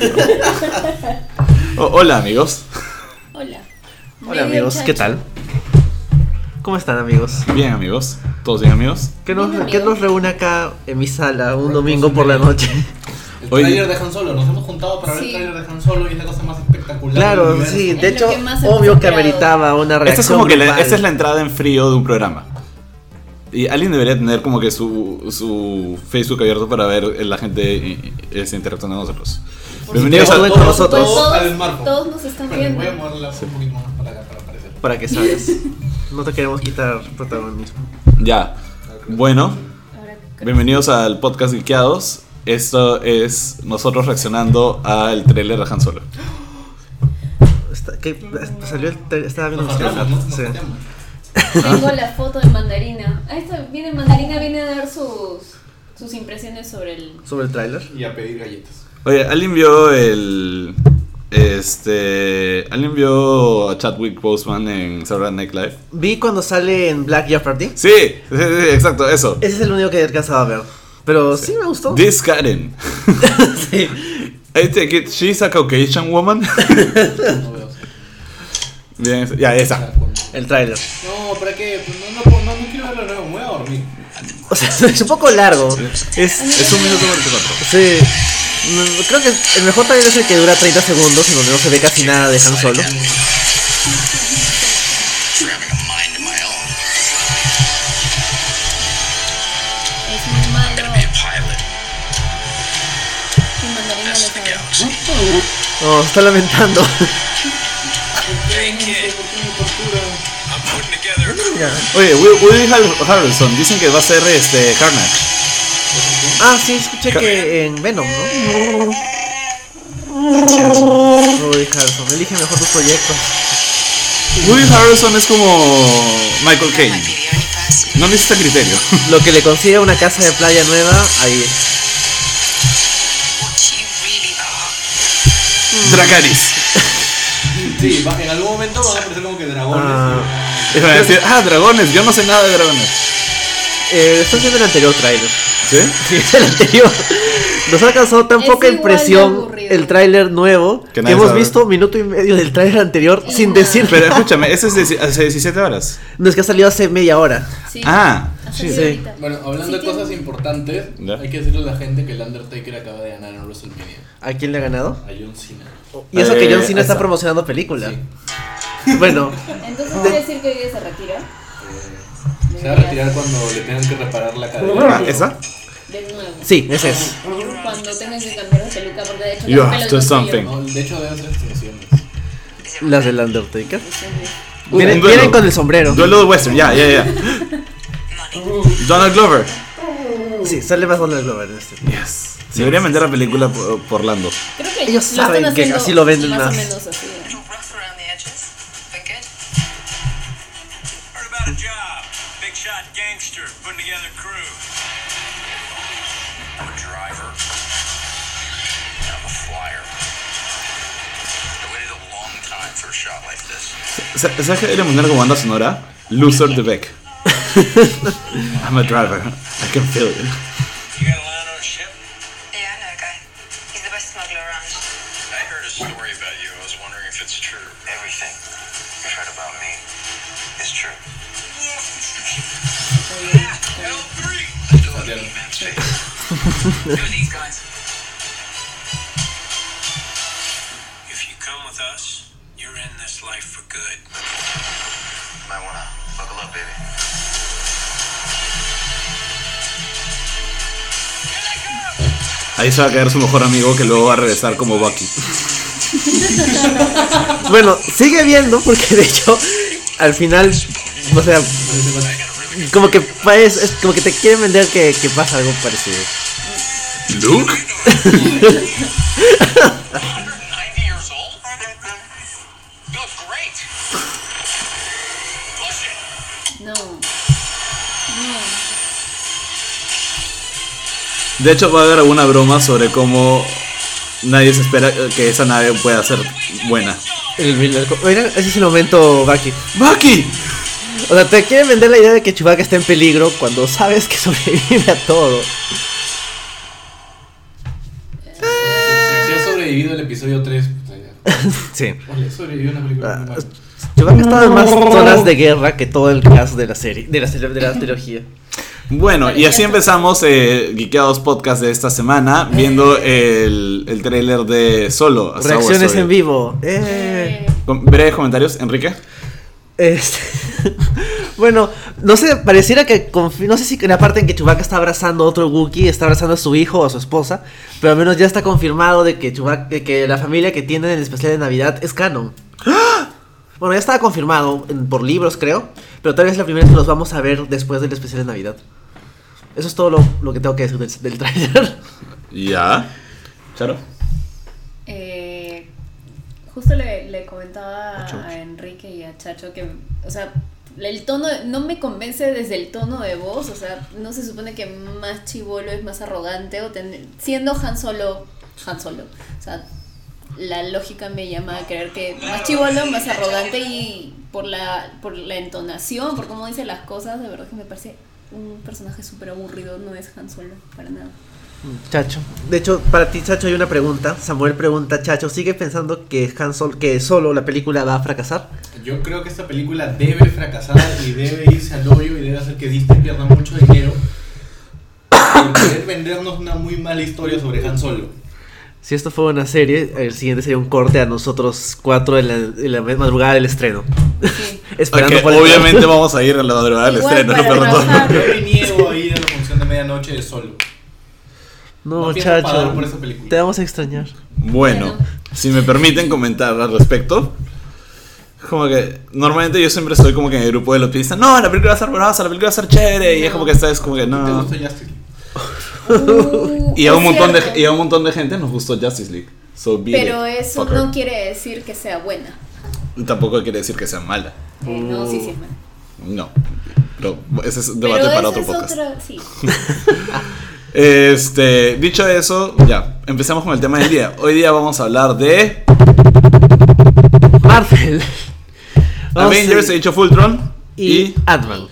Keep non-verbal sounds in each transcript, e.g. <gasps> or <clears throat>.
<laughs> Oh, hola amigos. Hola. Hola Medio amigos, ¿qué tal? ¿Cómo están amigos? Bien amigos. ¿Todos bien amigos? ¿Qué nos, Bien, ¿qué nos reúne acá en mi sala un domingo por la noche? <laughs> El Oye. trailer de Han Solo, nos hemos juntado para ver Sí. el trailer de Han Solo y es la cosa más espectacular. del Claro, universo. sí, Es de lo hecho, que más obvio que esperado. ameritaba una reacción. Esta es como que la, grupal. esta es la entrada en frío de un programa. Y alguien debería tener como que su, su Facebook abierto para ver la gente y- este, interactuando con nosotros. Por Bienvenidos a con Pues nosotros. todos, todos nos están viendo. voy a moverla un poquito más para acá para aparecer. Para que sabes. No te queremos quitar protagonismo. Ya. Bueno, bienvenidos al podcast Geekeados. Esto es nosotros reaccionando al trailer de Han Solo. <gasps> Está- ¿qué? Salió el estaba viendo Nos los hablamos, Tengo la foto de Mandarina. Ahí está, viene Mandarina, viene a dar sus, sus impresiones sobre el... sobre el tráiler. Y a pedir galletas. Oye, ¿alguien vio el. Este. ¿Alguien vio a Chadwick Boseman en Saturday Night Live? Vi cuando sale en Black Jeopardy. Sí, sí, sí, exacto, eso. Ese es el único que he alcanzado a ver. Pero sí, me gustó. This Karen. sí. I take it, she's a Caucasian woman. No. Bien, ya, esa. El tráiler. No, ¿para qué? Pues no, no, no, no quiero verlo nuevo, me voy a dormir. O sea, <laughs> es un poco largo. Es, es un minuto 44. Sí. Creo que el mejor trailer es el que dura 30 segundos, en donde no se ve casi nada de Han Solo. a mind of <laughs> Oye, Will- Woody Har- Harrelson, dicen que va a ser este Carnage. Ah, sí, escuché que en Venom, ¿no? Uy, Harrison, elige mejor tus proyectos. Woody Harrelson es como Michael Caine. No necesita criterio. <laughs> Lo que le consiga una casa de playa nueva, ahí. Are. Dracaris. Sí, va- en algún momento van a aparecer como que dragones. Ah. <laughs> Y van a decir, ah, dragones, yo no sé nada de dragones. Eh, estás viendo el anterior tráiler. ¿Sí? <laughs> Sí, es el anterior. Nos ha causado tan Es poca impresión el tráiler nuevo Que que, hemos sabe. visto minuto y medio del tráiler anterior sin decir. Pero <laughs> escúchame, ese es de hace 17 horas. No es que ha salido hace media hora. Sí. Ah, sí. sí. Bueno, hablando Sí, de tiene- cosas importantes, Ya. hay que decirle a la gente que el Undertaker acaba de ganar en WrestleMania. ¿A quién le ha ganado? A John Cena. Y eso que Eh, John Cena está promocionando película. <laughs> Bueno, Entonces quiere decir que hoy día se retira. Eh, se va a retirar cuando le tengan que reparar la cadera. Ah, ¿esa? De nuevo. sí, ese es. Cuando tengan que cambiar de peluca, porque de hecho You have to something. No, de hecho deben ser extensiones. Las del Undertaker. Un Vienen, duelo. vienen con el sombrero. Duelo de western, ya, ya, ya. <laughs> Donald Glover. Sí, sale más Donald Glover en este. Yes. Se debería vender la película por, por Lando. Creo que Ellos saben que así lo venden más. más. o menos así. Heard about a job. Big shot gangster putting together crew. I'm a driver. I'm a flyer. I waited a long time for a shot like this. Sa- ¿Sabes qué debería poner como banda sonora? Loser de Beck. <laughs> I'm a driver. I can feel it. These guys? If you come with us, you're in this life for good. Might wanna buckle up, baby. Ahí se va a quedar su mejor amigo que luego va a regresar como Bucky. <laughs> Bueno, sigue viendo porque de hecho al final, o sea, como que pues, es como que te quieren vender que, que pasa algo parecido. Luke? 90 years old? You look great. Push it. No. No. De hecho, va a haber alguna broma sobre cómo nadie se espera que esa nave pueda ser buena. El, el- mira, ese es el momento, Bucky. ¡Bucky! O sea, te quieren vender la idea de que Chewbacca está en peligro cuando sabes que <laughs> sobrevive a todo. Episodio 3. <laughs> Sí. Oye, sobrevivió una película muy mala. Chewbacca <laughs> estaba en más zonas de guerra que todo el cast de la serie, de la, de la trilogía. Bueno, y así empezamos eh, Geekeados Podcast de esta semana, viendo el, el trailer de Solo. Reacciones en vivo. Eh. Eh, breves comentarios, Enrique. Este, <laughs> bueno, no sé, pareciera que confi- no sé si en la parte en que Chewbacca está abrazando a otro Wookiee, está abrazando a su hijo o a su esposa, pero al menos ya está confirmado de que Chewbacca, de que la familia que tienen en el especial de Navidad es canon. <gasps> Bueno, ya estaba confirmado en- por libros, creo, pero tal vez es la primera vez que los vamos a ver después del especial de Navidad. Eso es todo lo, lo que tengo que decir del, del trailer. <laughs> Ya. Charo. Eh, justo le, le comentaba a Enrique y a Chacho que, o sea, el tono, no me convence desde el tono de voz, o sea, no se supone que más chivolo es más arrogante, o ten- siendo Han Solo, Han Solo, o sea, la lógica me llama a creer que más chivolo, más arrogante y por la, por la entonación, por cómo dice las cosas, de verdad que me parece un personaje súper aburrido, no es Han Solo, para nada. Chacho. De hecho, para ti, Chacho, hay una pregunta. Samuel pregunta, Chacho, ¿sigue pensando que Han Sol, que solo la película va a fracasar? Yo creo que esta película debe fracasar y debe irse al hoyo y debe hacer que Disney pierda mucho dinero por querer vendernos una muy mala historia sobre Han Solo. Si esto fue una serie, el siguiente sería un corte a nosotros cuatro en la, en la madrugada del estreno. Sí. <laughs> Esperando por el- obviamente vamos a ir en la madrugada del Igual estreno, trabajar. Yo me niego a ir a la función de medianoche de Solo. No, No pienso pagar Chacho. por esa película. Te vamos a extrañar. Bueno, Bueno. si me permiten comentar al respecto. Como que normalmente yo siempre estoy como que en el grupo de los que dicen, no, la película va a ser buenaza, la película va a ser chévere. Y es como que esta es como que ¿Te no. gustó Justice League? Uh, <laughs> Y a un es montón de y a un montón de gente nos gustó Justice League. So Pero it, eso fucker. no quiere decir que sea buena. Tampoco quiere decir que sea mala. Eh, no, sí, sí es buena. No. Pero ese es debate Pero para otro es podcast. otra, sí. <laughs> Este, dicho eso, ya, empezamos con el tema del día. Hoy día vamos a hablar de Marvel. Vamos <laughs> a- Avengers Age of Ultron y, y Ant-Man.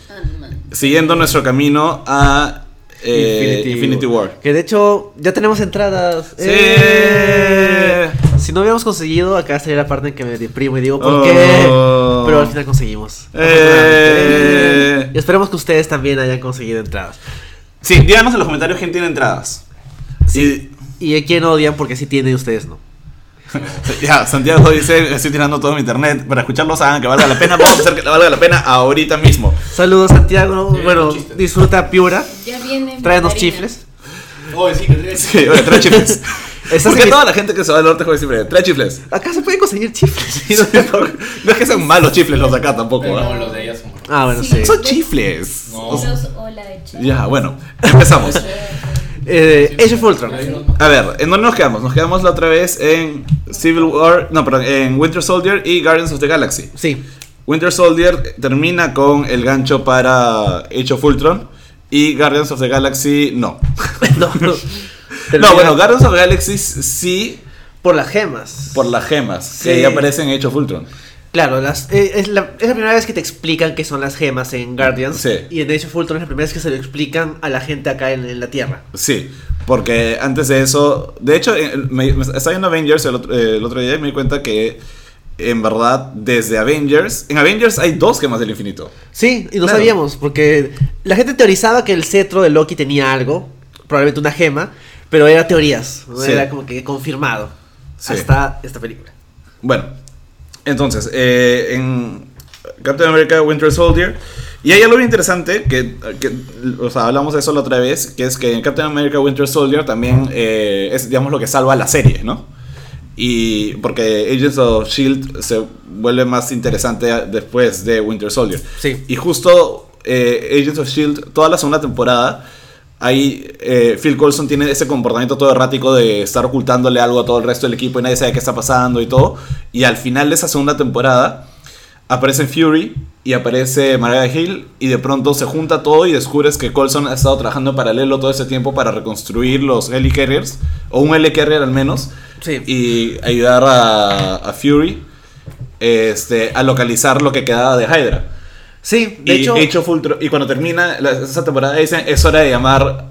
Siguiendo nuestro camino a eh, Infinity, War. Que de hecho ya tenemos entradas. Sí. Eh, Si no hubiéramos conseguido, acá estaría la parte en que me deprimo y digo, ¿por Oh. qué? Pero al final conseguimos. Eh. Y esperemos que ustedes también hayan conseguido entradas. Sí, díganos en los comentarios quién tiene entradas. Sí. Y a quién odian porque sí tienen y ustedes no. <laughs> Ya, Santiago dice, estoy tirando todo mi internet. Para escucharlos hagan que valga la pena. Vamos a hacer que valga la pena ahorita mismo. Saludos Santiago. Sí, Bueno, disfruta Piura. Ya viene. Tráenos chifles. Oye, sí, que trae- Sí, oye, trae chifles. <laughs> Estás Porque toda la gente que se va al norte juega siempre, trae chifles. Acá se pueden conseguir chifles. <laughs> No es que sean malos chifles los de acá tampoco. Pero ¿ah? no, los de ella son. Ah, bueno, sí. Sí. Son chifles. No. Los. Ya, bueno, empezamos. Eh, Age of Ultron. A ver, ¿en dónde nos quedamos? Nos quedamos la otra vez en Civil War, no, perdón, en Winter Soldier y Guardians of the Galaxy. Sí. Winter Soldier termina con el gancho para Age of Ultron y Guardians of the Galaxy no. <laughs> No, no. <laughs> No, bueno, Guardians of the Galaxy sí por las gemas. por las gemas Sí. que ya aparecen en Age of Ultron. Claro, las, eh, es, la, es la primera vez que te explican qué son las gemas en Guardians. Sí. Y en Age of Ultron es la primera vez que se lo explican a la gente acá en, en la Tierra. Sí, porque antes de eso, de hecho, eh, me, me estaba viendo Avengers el otro, eh, el otro día y me di cuenta que en verdad desde Avengers, en Avengers hay dos gemas del infinito. Sí, y no Claro. sabíamos, porque la gente teorizaba que el cetro de Loki tenía algo, probablemente una gema, pero era teorías, no Sí. era como que confirmado. Sí. Hasta esta película. Bueno, entonces, eh, en Captain America Winter Soldier, y hay algo interesante, que, que, o sea, hablamos de eso la otra vez, que es que en Captain America Winter Soldier también eh, es, digamos, lo que salva la serie, ¿no? Y porque Agents of Shield se vuelve más interesante después de Winter Soldier. Sí. Y justo eh, Agents of Shield, toda la segunda temporada, ahí eh, Phil Coulson tiene ese comportamiento todo errático de estar ocultándole algo a todo el resto del equipo y nadie sabe qué está pasando y todo. Y al final de esa segunda temporada aparece Fury y aparece Mariah Hill y de pronto se junta todo y descubres que Coulson ha estado trabajando en paralelo todo ese tiempo para reconstruir los Helicarriers, o un Helicarrier al menos, Sí. y ayudar a, a Fury este, a localizar lo que quedaba de Hydra. Sí, de y, hecho, Age of Ultron- y cuando termina la- esa temporada dicen es hora de llamar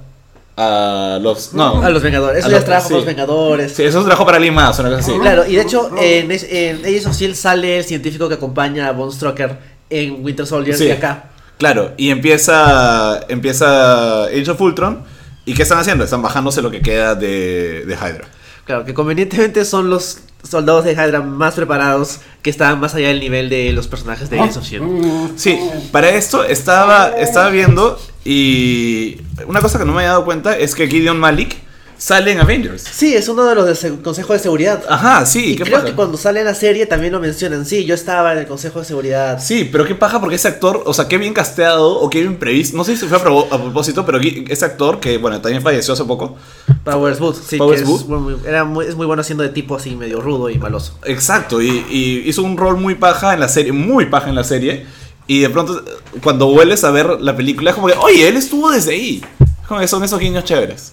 a los. No, A los Vengadores. Eso A ya los- trabajo sí. con los Vengadores. Sí, eso es trabajo para alguien más, una cosa así. Claro, y de hecho, en, en Agents of S.H.I.E.L.D. sale el científico que acompaña a Von Strucker en Winter Soldier Sí. y acá. Claro, y empieza empieza Age of Ultron. ¿Y qué están haciendo? Están bajándose lo que queda de, de Hydra. Claro, que convenientemente son los soldados de Hydra más preparados que están más allá del nivel de los personajes de Agents of S.H.I.E.L.D. Sí, para esto estaba, estaba viendo y una cosa que no me había dado cuenta es que Gideon Malik sale en Avengers. Sí, es uno de los del se- Consejo de Seguridad. Ajá, sí, y qué creo paja. que cuando sale en la serie también lo mencionan. Sí, yo estaba en el Consejo de Seguridad. Sí, pero qué paja porque ese actor, o sea, qué bien casteado o qué bien previsto. No sé si fue a, pro- a propósito, pero ese actor que, bueno, también falleció hace poco. Powers Booth, sí, Powers que Booth. es, muy, era muy, es muy bueno haciendo de tipo así medio rudo y maloso. Exacto, y, y hizo un rol muy paja en la serie, muy paja en la serie. Y de pronto, cuando vuelves a ver la película, es como que, oye, él estuvo desde ahí. Como que son esos guiños chéveres.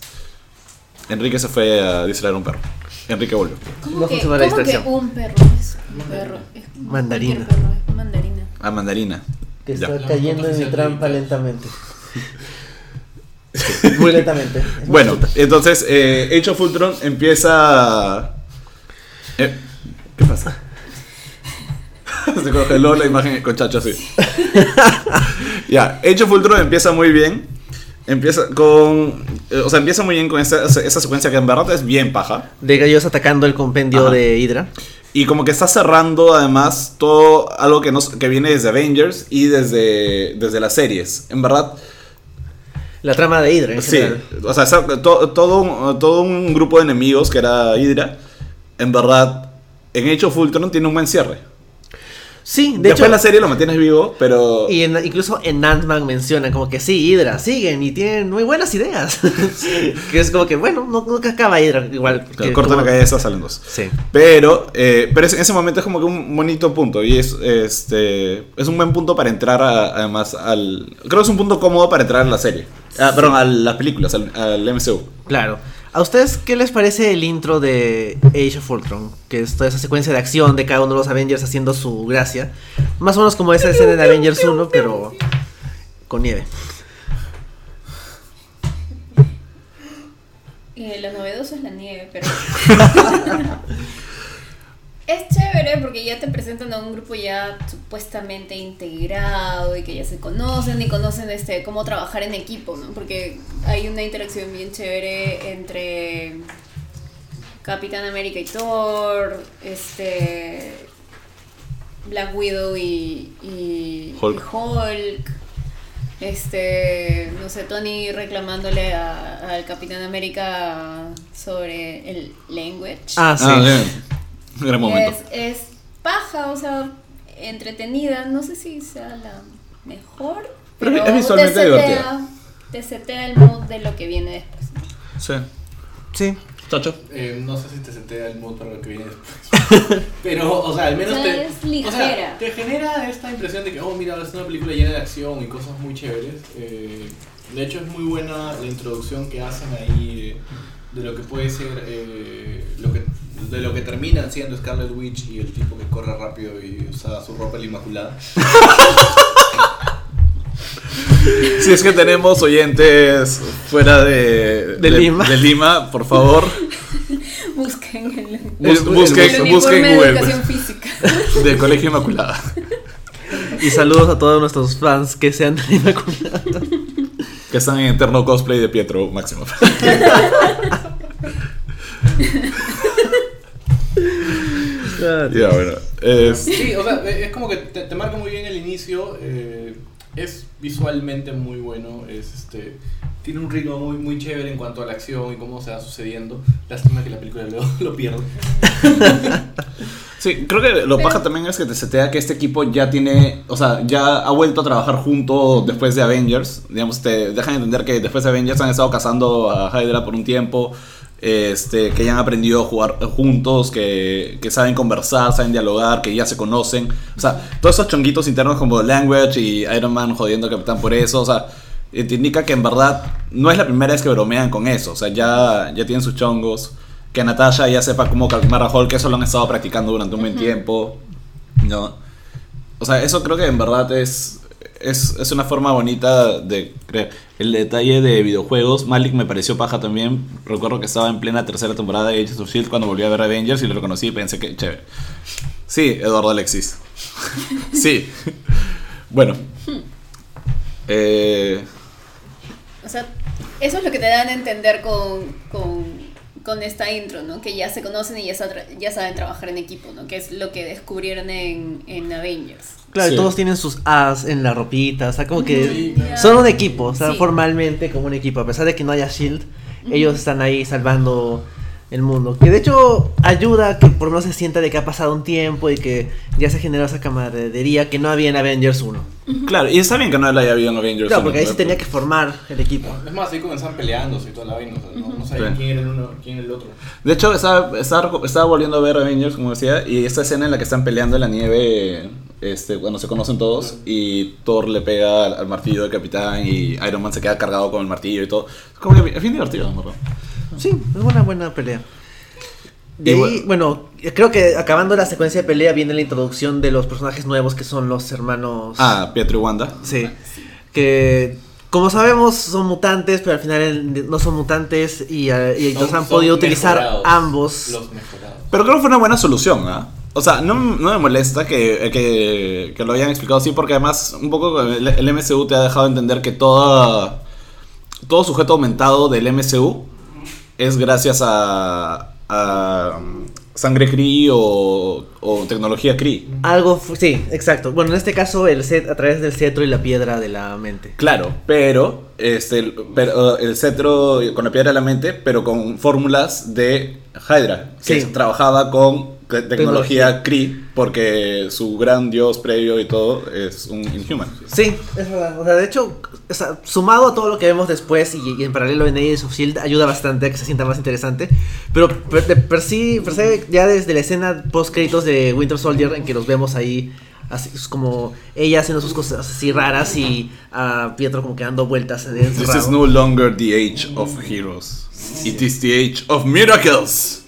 Enrique se fue a distraer a un perro. Enrique volvió. ¿Cómo, No que, funciona la cómo que un perro es un perro? Es Mandarina. perro, es mandarina. A Mandarina. Que está cayendo en mi trampa lentamente. <laughs> muy lentamente. Bueno, entonces, eh, Age of Ultron empieza... Eh, ¿Qué pasa? <laughs> Se congeló la imagen con Chacho así. <laughs> ya, Age of Ultron empieza muy bien. Empieza con... eh, o sea, empieza muy bien con esa, esa secuencia que en verdad es bien paja. De gallos atacando el compendio Ajá. de Hydra. Y como que está cerrando además todo algo que, nos, que viene desde Avengers y desde, desde las series. En verdad, La trama de Hydra en Sí, general. o sea, todo, un, todo un grupo de enemigos que era Hydra, en verdad, en Age of Ultron tiene un buen cierre. Sí, de Después hecho. la serie lo mantienes vivo, pero... Y en- incluso en Ant-Man mencionan como que sí, Hydra, siguen y tienen muy buenas ideas. <laughs> que es como que, bueno, no- nunca acaba Hydra igual. Te que cortan como- la cabeza, salen dos. Sí. Pero, eh, pero en ese momento es como que un bonito punto. Y es, este, es un buen punto para entrar a- además al... Creo que es un punto cómodo para entrar a la serie. Ah, perdón, a las películas, al, al MCU. Claro. ¿A ustedes qué les parece el intro de Age of Ultron? Que es toda esa secuencia de acción de cada uno de los Avengers haciendo su gracia. Más o menos como esa escena de Avengers 1, pero con nieve. Eh, lo novedoso es la nieve, pero. <laughs> es chévere porque ya te presentan a un grupo ya supuestamente integrado y que ya se conocen y conocen este cómo trabajar en equipo, ¿no? Porque hay una interacción bien chévere entre Capitán América y Thor, este. Black Widow y, y Hulk. y Hulk. Este, no sé, Tony reclamándole a- al Capitán América sobre el language. Ah, sí. Ah, <laughs> Gran momento. es, es paja, o sea, entretenida. No sé si sea la mejor, Pero pero, es visualmente te, divertida. setea, te setea el mood de lo que viene después. Sí. Sí. Chacho. Eh, no sé si te senté el mood para lo que viene después. <laughs> Pero, o sea, al menos O sea, te. es o sea, ligera. te genera esta impresión de que, oh, mira, es una película llena de acción y cosas muy chéveres. Eh, de hecho, es muy buena la introducción que hacen ahí eh, de lo que puede ser. eh, lo que, de lo que terminan siendo Scarlet Witch y el tipo que corre rápido y usa su ropa la inmaculada. <laughs> Si es que tenemos oyentes fuera de, De Lima. de Lima, por favor, <laughs> Busquen el, bus- El- busquen, el busquen de Google educación física. <laughs> del Colegio Inmaculada. Y saludos a todos nuestros fans que sean de la Inmaculada. Que están en eterno cosplay de Pietro Máximo. Ya, bueno. es- Sí, o sea, es como que te, te marca muy bien el inicio. eh, es visualmente muy bueno. Es este. Tiene un ritmo muy, muy chévere en cuanto a la acción y cómo se va sucediendo. Lástima que la película <laughs> lo, lo pierde. Sí, creo que lo paja también es que te setea que este equipo ya tiene, o sea, ya ha vuelto a trabajar junto después de Avengers. Digamos, te dejan entender que después de Avengers han estado cazando a Hydra por un tiempo, este, que ya han aprendido a jugar juntos, que, que saben conversar, saben dialogar, que ya se conocen. O sea, todos esos chonguitos internos como Language y Iron Man jodiendo a Capitán por eso, o sea, eh, te indica que en verdad no es la primera vez que bromean con eso, o sea, ya, ya tienen sus chongos. Que Natasha ya sepa cómo calmar a Hulk, que eso lo han estado practicando durante un buen tiempo. ¿no? O sea, eso creo que en verdad es, es, es una forma bonita de creer. El detalle de videojuegos, Malik me pareció paja también. Recuerdo que estaba en plena tercera temporada de Agents of Shield cuando volví a ver Avengers y lo reconocí y pensé que chévere. Sí, Eduardo Alexis. <laughs> sí. Bueno. Eh, O sea, eso es lo que te dan a entender con, con, con esta intro, ¿no? Que ya se conocen y ya, sa- ya saben trabajar en equipo, ¿no? Que es lo que descubrieron en Avengers. Claro, y Sí. todos tienen sus as en la ropita, o sea, como que Sí, claro. son un equipo, o sea, Sí. formalmente como un equipo, a pesar de que no haya Shield, ellos están ahí salvando el mundo. Que de hecho ayuda a que por lo menos se sienta de que ha pasado un tiempo y que ya se generó esa camaradería que no había en Avengers 1. claro, y está bien que no la haya habido en Avengers. Claro, uno, porque ahí se tenía que formar el equipo. Es más, ahí comenzaban peleándose y toda la vaina. O sea, no, no sabían Sí. quién era el uno, quién era el otro. De hecho, estaba, estaba, reco- estaba volviendo a ver Avengers, como decía, y esta escena en la que están peleando en la nieve, este, cuando se conocen todos, y Thor le pega al, al martillo del capitán y Iron Man se queda cargado con el martillo y todo. Es como que es bien divertido, ¿no? Sí, es una buena pelea. De Y ahí, bueno, creo que acabando la secuencia de pelea viene la introducción de los personajes nuevos que son los hermanos. Ah, Pietro y Wanda. Sí. Que como sabemos son mutantes, pero al final no son mutantes y, eh, y Son- los han podido utilizar ambos. Los mejorados. Pero creo que fue una buena solución, ¿ah? O sea, no, no me molesta que, que, que lo hayan explicado así, porque además, un poco el, el MCU te ha dejado entender que toda, todo sujeto aumentado del MCU es gracias a, a um, sangre Kree o, o tecnología Kree. Algo, sí, exacto. Bueno, en este caso el set a través del cetro y la piedra de la mente. Claro, pero, este, el- pero el cetro con la piedra de la mente, pero con fórmulas de Hydra, que Sí. trabajaba con tecnología Tecnología. Kree, porque su gran dios previo y todo es un Inhuman. Sí, es verdad. O sea, de hecho, o sea, sumado a todo lo que vemos después y, y en paralelo en Agents of Shield, ayuda bastante a que se sienta más interesante. Pero per, de per sí, per se, ya desde la escena post créditos de Winter Soldier, en que los vemos ahí, así es como ella haciendo sus cosas así raras y a Pietro como que dando vueltas de This encerrado. is no longer the age of heroes. It is the age of miracles.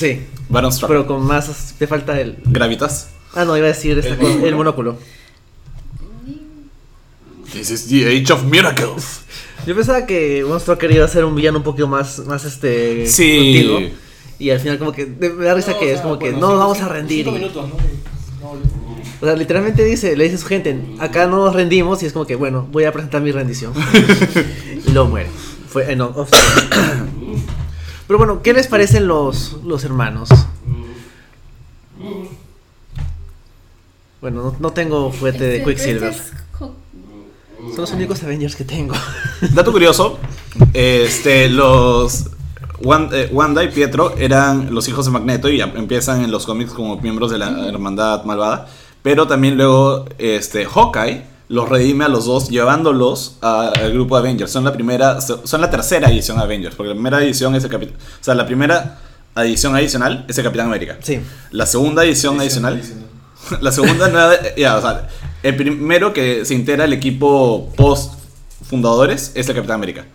Sí, Baron Struck. pero con más. Te falta el. Gravitas. Ah, no, iba a decir esta El cosa, monóculo. el monóculo. This is the age of miracles. <laughs> Yo pensaba que Monstruo iba a ser un villano un poquito más, más este. Sí. contigo. Y al final, como que. Me da risa No, que o es como que no cinco- nos vamos a rendir. cinco y- minutos, ¿no? Y- no, o sea, literalmente dice, le dice a su gente: Acá no nos rendimos. Y es como que, bueno, voy a presentar mi rendición. <laughs> y luego muere. Fue. eh, no, off- Pero bueno, ¿qué les parecen los, los hermanos? Bueno, no, no tengo fuete de Este- Quicksilver. este es jo- Son los únicos Avengers que tengo. <laughs> Dato curioso, este, los Wan- eh, Wanda y Pietro eran los hijos de Magneto y em- empiezan en los cómics como miembros de la hermandad malvada, pero también luego este, Hawkeye los redime a los dos llevándolos a- al grupo de Avengers. Son la primera, son la tercera edición de Avengers, porque la primera edición es el Capitán, o sea, la primera edición adicional es el Capitán América. Sí. La segunda edición adicional Adicional. <laughs> la segunda nada, ya, o sea, el primero que se integra el equipo post fundadores es el Capitán América.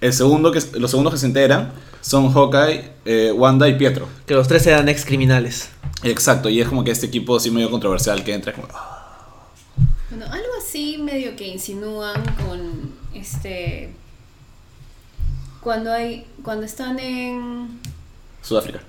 El segundo que, los segundos que se integran son Hawkeye, eh, Wanda y Pietro. Que los tres eran ex criminales. Exacto, y es como que este equipo así medio controversial que entra como... ah, así medio que insinúan con este cuando hay cuando están en Sudáfrica.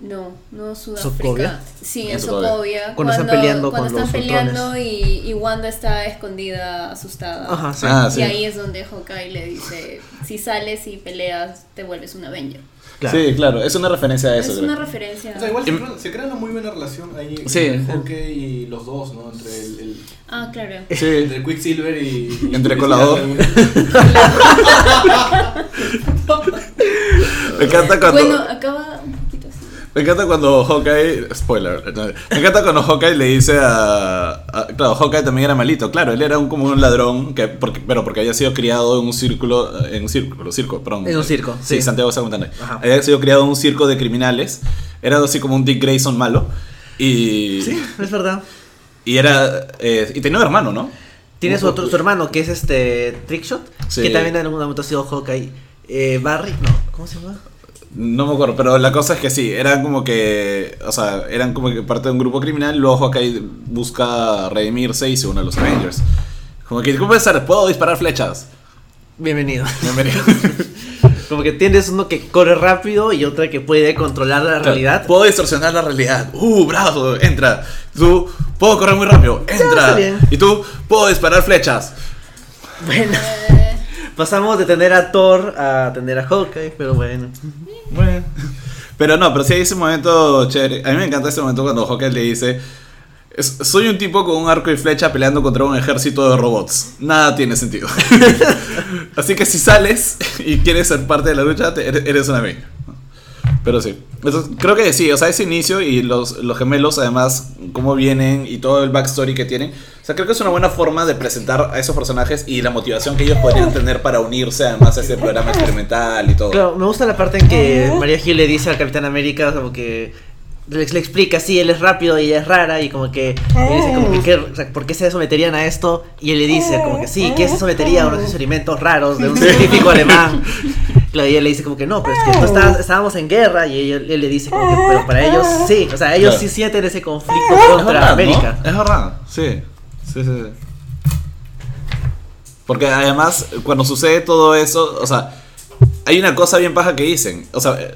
no, no Sudáfrica. Sí, En Sokovia. Sokovia. Cuando están peleando cuando con están los peleando y, y Wanda está escondida, asustada. Ajá, sí. Ah, Y sí. ahí es donde Hawkeye le dice, si sales y peleas, te vuelves un Avenger. Claro. Sí, claro, es una referencia a eso. es creo. una referencia. O sea, igual se Em- crea, se crea una muy buena relación ahí Sí. entre Hawkeye y los dos, ¿no? Entre el, el- Ah, claro. Sí. entre Quicksilver y... <laughs> y- Entre colador. <laughs> <laughs> Me encanta cuando... Bueno, acaba. Me encanta cuando Hawkeye. Spoiler. Me encanta cuando Hawkeye le dice a, a- Claro, Hawkeye también era malito. Claro, él era un, como un ladrón, que, porque, pero porque había sido criado en un círculo. En un círculo, circo, perdón. En un circo, Sí, sí. Santiago está contando. Ajá. Había sido criado en un circo de criminales. Era así como un Dick Grayson malo. Y. Sí, es verdad. Y era. eh, y tenía un hermano, ¿no? Tienes otro, su hermano que es este Trickshot, Sí. que también en algún momento ha sido Hawkeye. Eh, Barry, no, ¿cómo se llama? No me acuerdo, pero la cosa es que sí, eran como que, o sea, eran como que parte de un grupo criminal, luego Hawkeye busca redimirse y se une a los Avengers. Como que, ¿cómo puede ser? ¿Puedo disparar flechas? Bienvenido. Bienvenido. <laughs> Como que tienes uno que corre rápido y otra que puede controlar la realidad. Puedo distorsionar la realidad. Uh, bravo, entra. Tú, puedo correr muy rápido. Entra. Y tú, puedo disparar flechas. Bueno, Eh, pasamos de tener a Thor a tener a Hawkeye, pero bueno. Bueno. Pero no, pero sí hay ese momento chévere. A mí me encanta ese momento cuando Hawkeye le dice: "Es- Soy un tipo con un arco y flecha peleando contra un ejército de robots. Nada tiene sentido. <laughs> Así que si sales y quieres ser parte de la lucha, te- eres eres un amigo. Pero sí. Entonces, creo que sí, o sea, ese inicio y los, los gemelos, además, cómo vienen y todo el backstory que tienen. O sea, creo que es una buena forma de presentar a esos personajes y la motivación que ellos podrían tener para unirse además a ese programa experimental y todo. Claro, me gusta la parte en que María Gil le dice al Capitán América como que le, le explica, sí, él es rápido y ella es rara y como que le dice como que, ¿qué- o sea, ¿por qué se someterían a esto? Y él le dice como que sí, ¿qué se sometería a unos experimentos raros de un científico alemán? <laughs> Claro, y él le dice como que no, pero es que estabas- estábamos en guerra y él, él le dice como que, pero para ellos sí, o sea, ellos Claro. sí sienten ese conflicto Es contra ¿no? América. Es verdad, sí. Sí, sí, sí. Porque además, cuando sucede todo eso, o sea, hay una cosa bien paja que dicen. O sea, eh,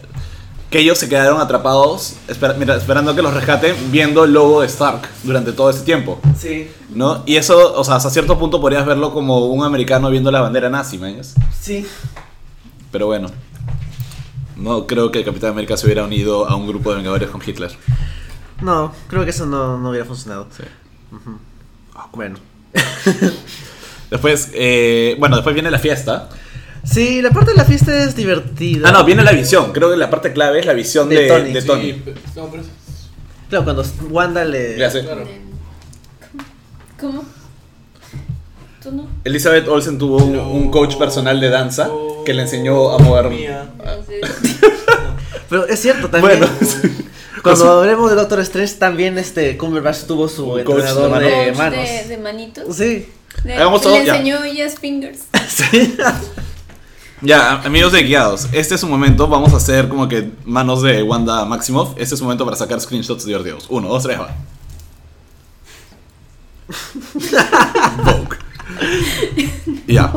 que ellos se quedaron atrapados mira, esperando que los rescaten viendo el logo de Stark durante todo ese tiempo. Sí, ¿No? Y eso, o sea, hasta cierto punto podrías verlo como un americano viendo la bandera nazi, ¿me sí. Pero bueno. No creo que el Capitán América se hubiera unido a un grupo de vengadores con Hitler. No, creo que eso no, no hubiera funcionado. Sí. Bueno. <laughs> Después, eh, bueno, después viene la fiesta. Sí, la parte de la fiesta es divertida. Ah, no, viene la visión. Creo que la parte clave es la visión De de, Tony. de Sí, Tony. Sí, pe- no, pero es- Claro, cuando Wanda le... Claro. ¿Cómo? ¿Tú no? Elizabeth Olsen tuvo un, un coach personal de danza que le enseñó a mover. Mía. <laughs> Pero es cierto, también. Bueno, <laughs> Cuando hablemos de Doctor Strange, también este Cumberbatch tuvo su Un coach entrenador de manos. De, de manitos. Sí. Le, enseñó ellas fingers. <laughs> sí. Ya, amigos de guiados, este es su momento. Vamos a hacer como que manos de Wanda Maximoff. Este es su momento para sacar screenshots divertidos. Uno, dos, tres, va. <laughs> Vogue. Ya.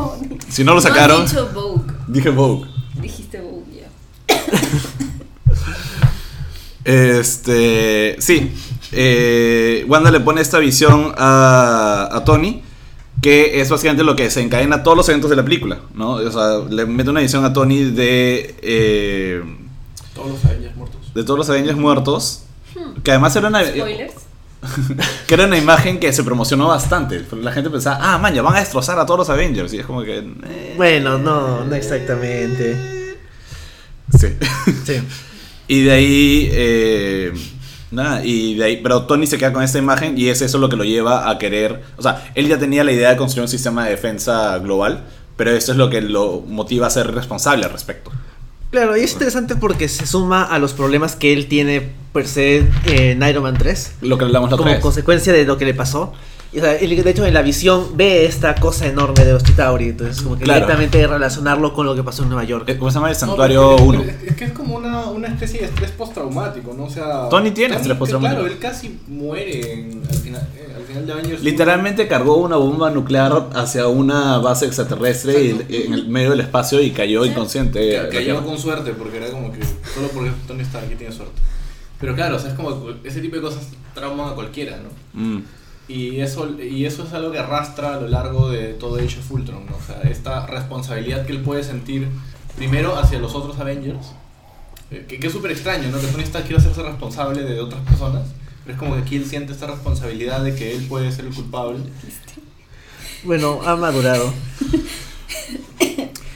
Si no lo sacaron, No has dicho Vogue. dije Vogue. Dijiste Vogue ya. <laughs> Este. Sí. eh, Wanda le pone esta visión a, a Tony. Que es básicamente lo que desencadena todos los eventos de la película. ¿no? O sea, le mete una visión a Tony de. eh, Todos los Avengers muertos. de todos los Avengers muertos. Que además era una, Spoilers. <laughs> que era una imagen que se promocionó bastante. La gente pensaba, ah, man, ya van a destrozar a todos los Avengers. Y es como que. eh, Bueno, no, no exactamente. sí. Sí. <laughs> Y de ahí, eh, nada, y de ahí, pero Tony se queda con esta imagen y es eso lo que lo lleva a querer, o sea, él ya tenía la idea de construir un sistema de defensa global, pero esto es lo que lo motiva a ser responsable al respecto. Claro, y es interesante porque se suma a los problemas que él tiene per se en Iron Man 3. Lo que hablamos la otra como vez. consecuencia de lo que le pasó. Y, o sea, él, de hecho, en la visión ve esta cosa enorme de los Chitauri. Entonces, como que Claro. directamente relacionarlo con lo que pasó en Nueva York. Eh, ¿Cómo se llama el No, Santuario pero 1? es, es que es como una, una especie de estrés postraumático, ¿no? O sea. Tony tiene estrés postraumático. Claro, él casi muere en- al, final, eh, al final de Avengers. Literalmente cargó una bomba nuclear hacia una base extraterrestre y- en el medio del espacio y cayó inconsciente. Que, a la cayó con suerte, porque era como que solo porque Tony Stark aquí tiene suerte. Pero claro, o sea, es como ese tipo de cosas trauman a cualquiera, ¿no? Mm. Y eso, y eso es algo que arrastra a lo largo de todo Age of Ultron, ¿no? O sea, esta responsabilidad que él puede sentir primero hacia los otros Avengers, eh, que, que es súper extraño, ¿no? Que Tony Stark quiere hacerse responsable de otras personas, pero es como que aquí él siente esta responsabilidad de que él puede ser el culpable. Bueno, ha madurado.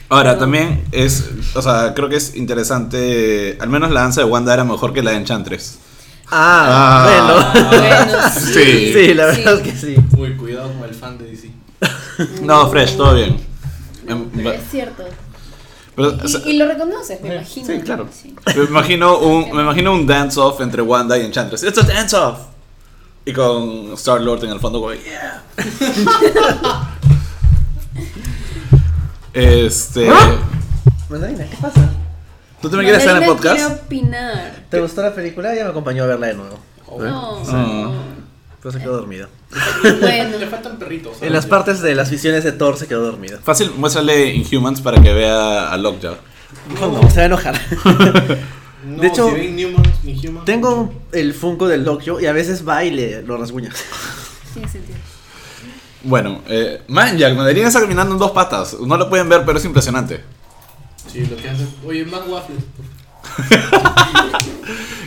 Ahora, también es, o sea, creo que es interesante, al menos la danza de Wanda era mejor que la de Enchantress. Ah, bueno. Bueno, <laughs> Sí. Sí, la verdad Sí. es que sí. Uy, cuidado con el fan de DC. <laughs> No, Fresh, todo bien. No, Em, es cierto. Pero, Y, o sea, y lo reconoces, me eh, imagino. sí, claro. Sí. Me imagino un, me imagino un dance-off entre Wanda y Enchantress. It's a dance-off. Y con Star-Lord en el fondo, como, yeah. <laughs> este... Mandarina, ¿qué pasa? ¿Tú también quieres estar en el podcast? quiere opinar. ¿Te gustó la película? Ya me acompañó a verla de nuevo. No, Ah. no. Pero se quedó dormido. Bueno. Le faltan perritos. ¿sabes? En las partes de las visiones de Thor se quedó dormido. Fácil, muéstrale Inhumans para que vea a Lockjaw. No, se va a enojar. <laughs> No, de hecho, si ven Newman, Inhuman, Tengo el Funko del Lockjaw y a veces va y le lo rasguña. Tiene sentido. Bueno, eh, Manjack, Mandarín está caminando en dos patas. No lo pueden ver, pero es impresionante. Sí, lo que hace. Oye, más waffles. <laughs>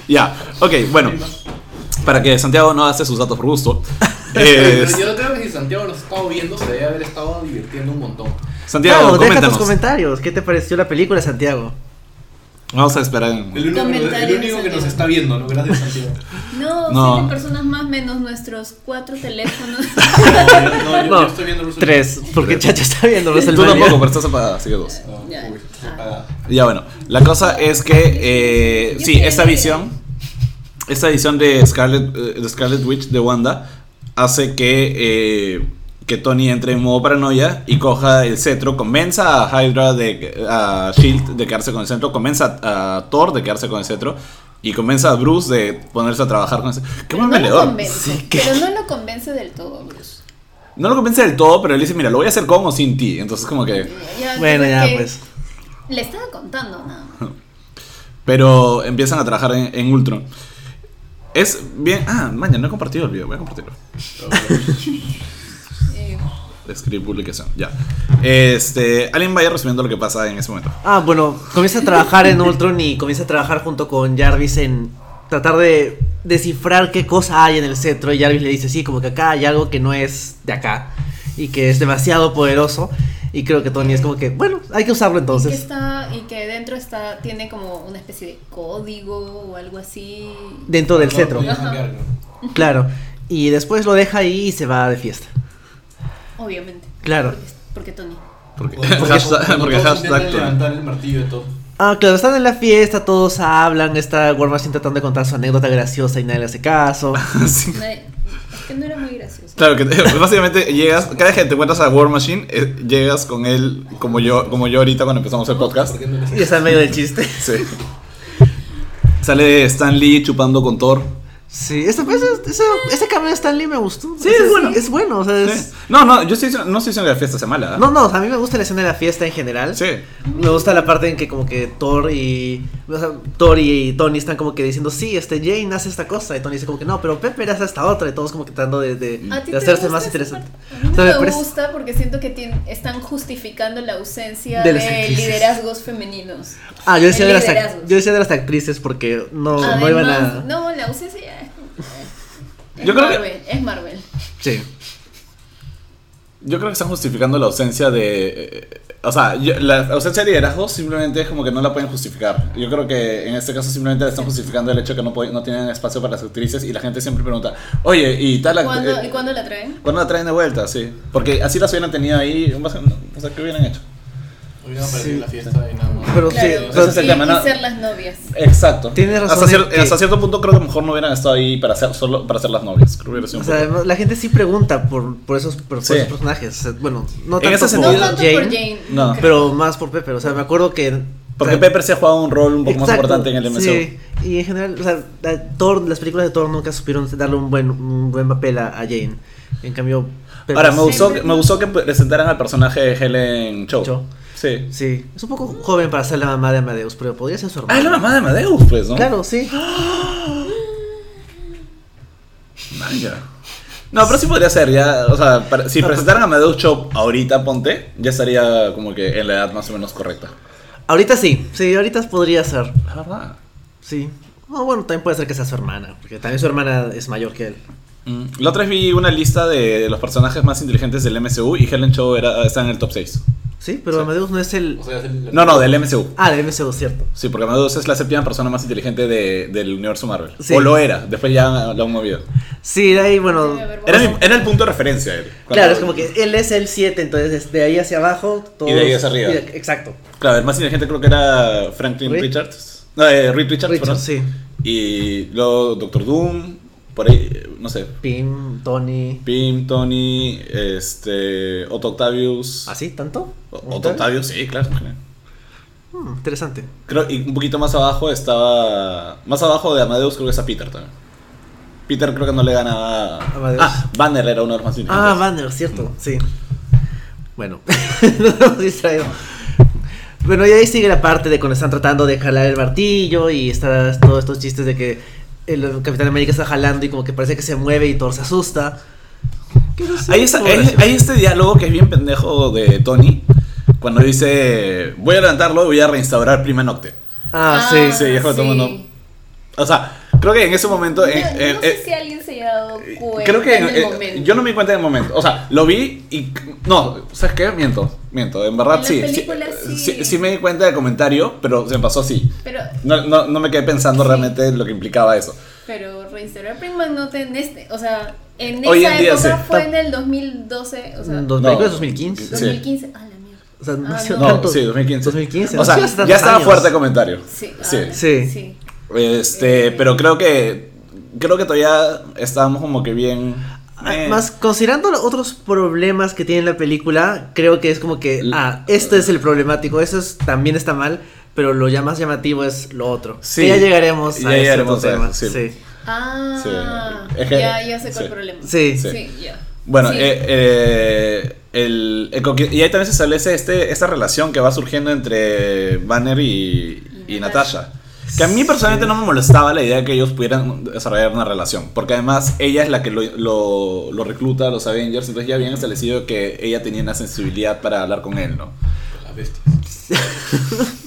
Ya, ok, bueno. Para que Santiago no hace sus datos por gusto. <laughs> Pero yo creo que si Santiago nos estaba viendo, se debe haber estado divirtiendo un montón. Santiago, Claro, deja tus comentarios. ¿Qué te pareció la película, Santiago? Vamos a esperar. en- El único, el único que nos está viendo, ¿no? Gracias, Santiago. <laughs> No, No. siete personas más menos nuestros cuatro teléfonos. No, yo, no, yo, No, yo estoy viendo Russell Tres, porque. Chacho está viendo Tú WrestleMania. tampoco, pero estás apagada, así que dos. No, Ya. Ya bueno, la cosa es que eh, sí, esta visión, esta visión de Scarlet, eh, de Scarlet Witch de Wanda hace que, eh, que Tony entre en modo paranoia y coja el cetro, convenza a Hydra de a Shield de quedarse con el cetro, convenza a, Thor de quedarse con el cetro y convenza a Bruce de ponerse a trabajar con ese. ¡Qué buen no vendedor! convence, pero no lo convence del todo, Bruce. No lo convence del todo, pero él dice, mira, lo voy a hacer con o sin ti. Entonces como que... Ya, Bueno, ya, que pues. Le estaba contando nada. más. <laughs> Pero empiezan a trabajar en, en Ultron. Es bien... Ah, mañana no he compartido el video, voy a compartirlo. <laughs> Eh, Escribir publicación, ya. Este, alguien vaya resumiendo lo que pasa en ese momento. Ah, bueno, comienza a trabajar en Ultron y comienza a trabajar junto con Jarvis en tratar de descifrar qué cosa hay en el cetro. Y Jarvis le dice, sí, como que acá hay algo que no es de acá y que es demasiado poderoso. Y creo que Tony es como que, bueno, hay que usarlo y que entonces. está y que dentro está tiene como una especie de código o algo así. Dentro del No, cetro. Claro. Y después lo deja ahí y se va de fiesta. Obviamente. Claro. Porque, porque Tony. Porque, hashtag- porque todos hashtag intentan Tony. levantar el martillo de todo. Ah, claro, están en la fiesta, todos hablan, está War Machine tratando de contar su anécdota graciosa y nadie le hace caso. <laughs> Sí. Nadie- que no era muy gracioso. Claro que te- <laughs> básicamente llegas, cada vez que te encuentras a War Machine, eh, llegas con él como yo, como yo ahorita cuando empezamos el podcast. ¿Por qué no le Y está en medio del <laughs> chiste. Sí. Sale Stan Lee chupando con Thor. Sí, ese, ese, ese, ese cambio de Stan Lee me gustó. Sí, Ese es bueno. Es bueno, o sea, Sí. es... No, no, yo estoy no estoy diciendo que la fiesta sea mala. ¿eh? No, no, o sea, a mí me gusta la escena de la fiesta en general. Sí. Me gusta la parte en que como que Thor y... O sea, Thor y Tony están como que diciendo, sí, este Jane hace esta cosa. Y Tony dice como que no, pero Pepper hace esta otra. Y todos como que tratando de, de, ¿A ti de te hacerse más esa interesante. A mí O sea, no me me parece- gusta porque siento que tien- están justificando la ausencia De liderazgos femeninos. Ah, yo decía, de las, yo decía de las actrices porque no, no iban a... no, la ausencia es, <laughs> Yo creo que- Marvel, es Marvel. Sí. Yo creo que están justificando la ausencia de. eh, o sea, yo- la ausencia de liderazgo simplemente es como que no la pueden justificar. Yo creo que en este caso simplemente están justificando el hecho de que no, pueden- no tienen espacio para las actrices y la gente siempre pregunta, oye, ¿y tal ¿Cuándo, eh, ¿Y cuándo la traen? ¿Cuándo la traen de vuelta? Sí. Porque así las hubieran tenido ahí. O sea, ¿qué hubieran hecho? Hubieran aparecido Sí. en la fiesta y nada más. Pero sí, Claro, ese es el y, tema, ¿no? y ser las novias. Exacto. Tienes razón Hasta, en cier- que- hasta cierto punto creo que mejor no hubieran estado ahí para ser, solo para ser las novias. Creo que hubiera sido O sea, la gente sí pregunta por, por, esos, por, por Sí. esos personajes. O sea, bueno, no En tanto ese por No sentido- tanto Jane, por Jane. No, pero más por Pepper. O sea, me acuerdo que... Porque o sea, Pepper sí ha jugado un rol un poco más importante en el MCU. Sí, y en general, o sea, la- Thor, las películas de Thor nunca supieron darle un buen, un buen papel a, a Jane. En cambio, Pepper Ahora, me sí- gustó, Siempre- me gustó que presentaran al personaje de Helen Cho. Cho. Sí. Sí, es un poco joven para ser la mamá de Amadeus, pero podría ser su hermana. Ah, es la mamá de Amadeus, pues, ¿no? Claro, sí. <gasps> Vaya. No, pero sí podría ser, ya. O sea, para- si presentaran a Amadeus Cho ahorita, ponte, ya estaría como que en la edad más o menos correcta. Ahorita sí, sí, ahorita podría ser. La verdad. Sí. O bueno, también puede ser que sea su hermana, porque también su hermana es mayor que él. Mm. La otra vez vi una lista de los personajes más inteligentes del MCU y Helen Cho era, está en el top 6. Sí, pero Sí. Amadeus no es el. O sea, es el- No, no, del MCU. Ah, del MCU, cierto. Sí, porque Amadeus es la séptima persona más inteligente de- del universo Marvel. Sí. O lo era, después ya lo han movido. Sí, de ahí, bueno. Era, mi- era el punto de referencia él. Claro, es como que él es el 7, entonces de ahí hacia abajo. Todos, Y de ahí hacia arriba. de- Exacto. Claro, el más inteligente creo que era Franklin Reed. Richards. No, eh, Reed Richards, Richard, perdón. sí. Y luego Doctor Doom, por ahí, no sé. Pim, Tony. Pim, Tony, este, Otto Octavius. ¿Así? ¿Tanto? O- Otto Octavius, sí, claro. Hmm, interesante. Creo, y un poquito más abajo estaba. Más abajo de Amadeus creo que está Peter también. Peter creo que no le ganaba. Amadeus. Ah, Banner era uno de los más Ah. Banner, cierto, sí. Bueno, <laughs> nos hemos distraído. Bueno, y ahí sigue la parte de cuando están tratando de jalar el martillo y está todos estos chistes de que el Capitán América está jalando y como que parece que se mueve y Thor se asusta. Hay, esa- estuvo hay- gracioso. hay este diálogo que es bien pendejo de Tony. Cuando dice, voy a levantarlo y voy a reinstaurar Prima Nocte. Ah, sí. sí, ya fue todo el mundo. O sea, creo que en ese momento... No, eh, eh, no sé eh, si alguien se haya dado cuenta Creo que en el eh, momento. yo no me di cuenta en el momento. O sea, lo vi y. No, ¿sabes qué? Miento, miento. En verdad En la sí, película sí, sí. sí. sí me di cuenta del comentario, pero se me pasó así. Pero, No, no, no me quedé pensando Sí. realmente en lo que implicaba eso. pero reinstaurar Primal no te en este, o sea, en Hoy esa en día época sí. fue en el 2012, o sea, Dos No. películas de 2015. Sí. 2015. Ah, la mierda. O sea, no, Ah, ha sido no. No, tanto. sí, 2015. 2015. O sea, ha ya estaba años. fuerte el comentario. Sí. Sí. ah, Sí. Este, pero creo que. Creo que todavía estábamos como que bien. Ah, eh. Más considerando los otros problemas que tiene la película, creo que es como que, L- ah, este es el problemático, eso es, también está mal, pero lo ya más llamativo es lo otro. Sí. Que ya llegaremos Ya a ese llegaremos otro a tema. sí. sí. Ah, Sí. Es que- ya, ya sé cuál sí. problema. Sí. Sí. Sí, ya. Bueno, Sí. eh, eh, el, y ahí también se establece este, esta relación que va surgiendo entre Banner y, y Y Natasha. Que a mí personalmente no me molestaba la idea de que ellos pudieran desarrollar una relación. Porque además ella es la que lo, lo, lo recluta a los Avengers. Entonces ya habían establecido que ella tenía una sensibilidad para hablar con él, ¿no? Las bestias. <laughs>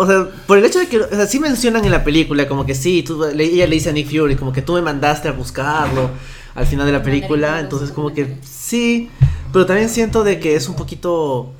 O sea, por el hecho de que, o sea, sí mencionan en la película como que sí, tú, le- ella le dice a Nick Fury como que tú me mandaste a buscarlo al final de la película, entonces como que sí, pero también siento de que es un poquito,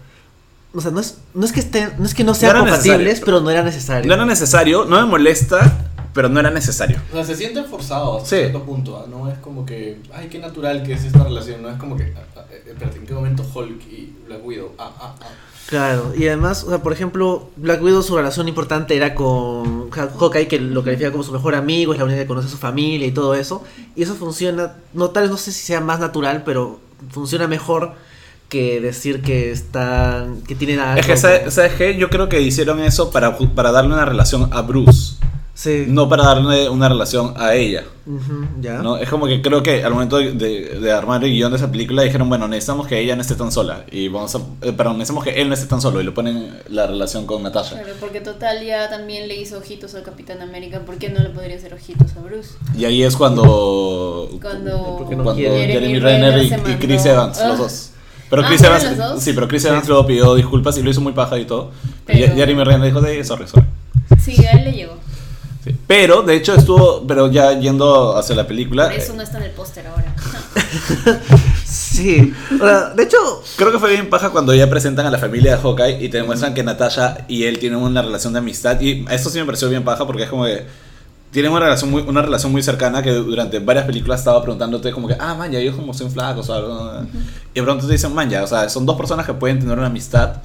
o sea, no es, no es que estén, no es que no sean compatibles, necesario. pero no era necesario. No era necesario, no me molesta, pero no era necesario. O sea, se sienten forzados a Sí. cierto punto. ¿ah? No es como que, ay, qué natural que es esta relación. No es como que, ah, ah, eh, espérate, ¿en qué momento Hulk y Black Widow? Ah, ah, ah. Claro, y además, o sea, por ejemplo, Black Widow su relación importante era con Ha- Hawkeye, que lo califica como su mejor amigo, es la única que conoce a su familia y todo eso. Y eso funciona, no tal vez no sé si sea más natural, pero funciona mejor que decir que están, que tienen algo. Es que, ¿sabes, ¿sabes qué? Yo creo que hicieron eso para, para darle una relación a Bruce. Sí. No para darle una relación a ella. Ujú, ya. ¿no? Es como que creo que al momento de, de- de armar el guion de esa película dijeron, bueno, necesitamos que ella no esté tan sola. Y vamos a. eh, perdón, necesitamos que él no esté tan solo. Y le ponen la relación con Natasha. Claro, porque total ya también le hizo ojitos al Capitán América, ¿por qué no le podría hacer ojitos a Bruce? Y ahí es cuando. Cuando cuando. Jeremy, Jeremy Renner y, Renner y mandó- Chris Evans, Ah. los dos. Pero Ah, Chris ¿fueron Evans. Sí, pero Chris Evans luego pidió disculpas y lo hizo muy paja y todo. Pero, Pero- Jeremy Renner dijo, de sorry, sorry. Sí, a él le llegó. Sí. Pero, de hecho, estuvo. Pero ya yendo hacia la película. Por eso eh, no está en el póster ahora. <laughs> Sí. O sea, de hecho, Creo que fue bien paja cuando ya presentan a la familia de Hawkeye y te demuestran que Natasha y él tienen una relación de amistad. Y esto sí me pareció bien paja porque es como que tienen una relación muy, una relación muy cercana que durante varias películas estaba preguntándote como que, ah, man, ya ellos como son flacos o algo. Y de pronto te dicen, man, ya, o sea, son dos personas que pueden tener una amistad.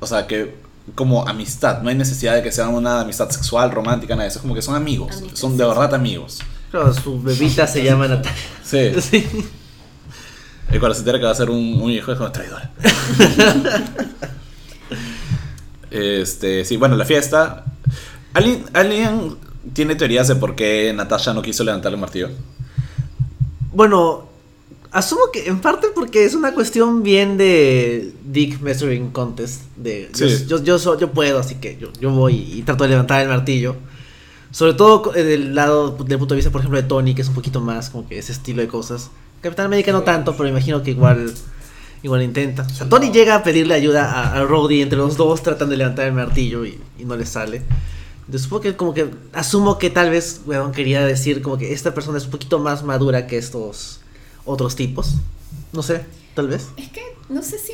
O sea, que como amistad, no hay necesidad de que sean una amistad sexual, romántica, nada de eso. Es como que son amigos, Amigos, son de sí. verdad amigos. claro, su bebita se llama Natalia. Sí. <laughs> Sí. Y cuando se entera que va a ser un, un hijo es como traidora. <laughs> este, sí, bueno, la fiesta. ¿Alguien, ¿Alguien tiene teorías de por qué Natasha no quiso levantar el martillo? Bueno, asumo que en parte porque es una cuestión bien de Dick Measuring Contest. De Sí. yo, yo, yo, so- yo puedo, así que yo, yo voy y trato de levantar el martillo. Sobre todo eh, del lado, del punto de vista, por ejemplo, de Tony, que es un poquito más como que ese estilo de cosas. Capitán América no tanto, pero imagino que igual igual intenta. O sea, Tony llega a pedirle ayuda a, a Rhodey, entre los dos tratan de levantar el martillo y, y no le sale. Entonces, supongo que como que asumo que tal vez, weón, quería decir como que esta persona es un poquito más madura que estos otros tipos. No sé, tal vez. Es que no sé si.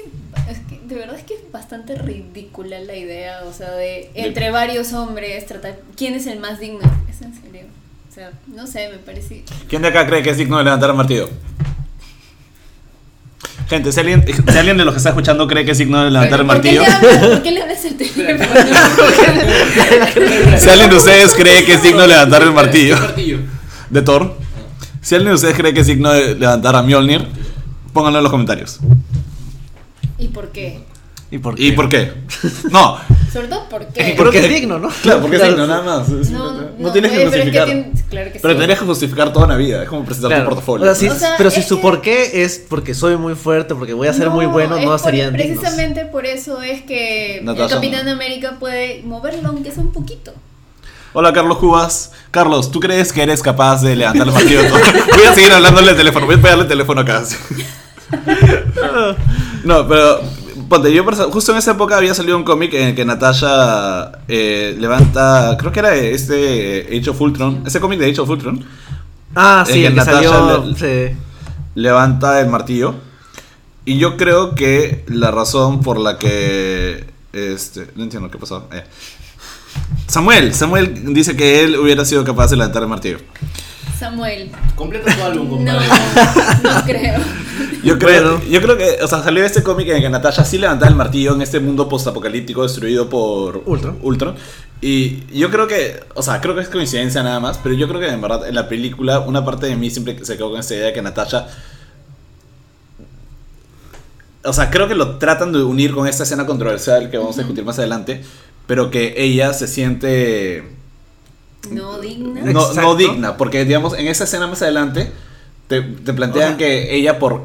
Es que de verdad es que es bastante ridícula la idea, o sea, de entre varios hombres tratar. ¿Quién es el más digno? Es en serio. O sea, no sé, me parece. ¿Quién de acá cree que es digno de levantar el martillo? Gente, si alguien, <laughs> si alguien de los que está escuchando cree que es digno de levantar el ¿Por qué, martillo, ¿Por qué le hablas el teléfono? <laughs> si alguien de ustedes cree que es digno de levantar el martillo de Thor, si alguien de ustedes cree que es digno de levantar a Mjolnir, pónganlo en los comentarios. ¿Y por qué? ¿Y por ¿Y por qué? No, <laughs> Sobre todo <laughs> porque... Porque es digno, ¿no? Claro, porque es digno, nada más. No, no, no, tienes que oye, pero es que justificar. tien- claro que Pero sí. tendrías que justificar toda una vida. Es como presentar Claro. tu portafolio. O sea, sí, O sea, pero si su que- porqué es porque soy muy fuerte, porque voy a ser muy bueno, no por- serían dignos. Precisamente por eso es que Natasha. el Capitán América puede moverlo aunque sea un poquito. Hola Carlos Cubas. Carlos, ¿tú crees que eres capaz de levantar el partido? <laughs> Voy a seguir hablándole el teléfono. Voy a pegarle el teléfono acá. No, pero ponte, yo justo en esa época había salido un cómic en el que Natasha eh, levanta, creo que era este Age of Ultron, ese cómic de Age of Ultron, Ah, sí, el que Natasha salió. le- sí. levanta el martillo. Y yo creo que la razón por la que este, no entiendo qué pasó. Eh. Samuel, Samuel dice que él hubiera sido capaz de levantar el martillo. Samuel. Completa tu álbum, <laughs> No, compadre. no creo. Yo creo, Bueno. yo creo que, o sea, salió este cómic en el que Natasha sí levantaba el martillo en este mundo postapocalíptico destruido por Ultron. Y yo creo que, o sea, creo que es coincidencia nada más, pero yo creo que en verdad en la película una parte de mí siempre se quedó con esta idea de que Natasha... O sea, creo que lo tratan de unir con esta escena controversial que vamos a discutir más adelante, pero que ella se siente No digna. no, no digna, porque digamos, en esa escena más adelante te, te plantean O sea- que ella por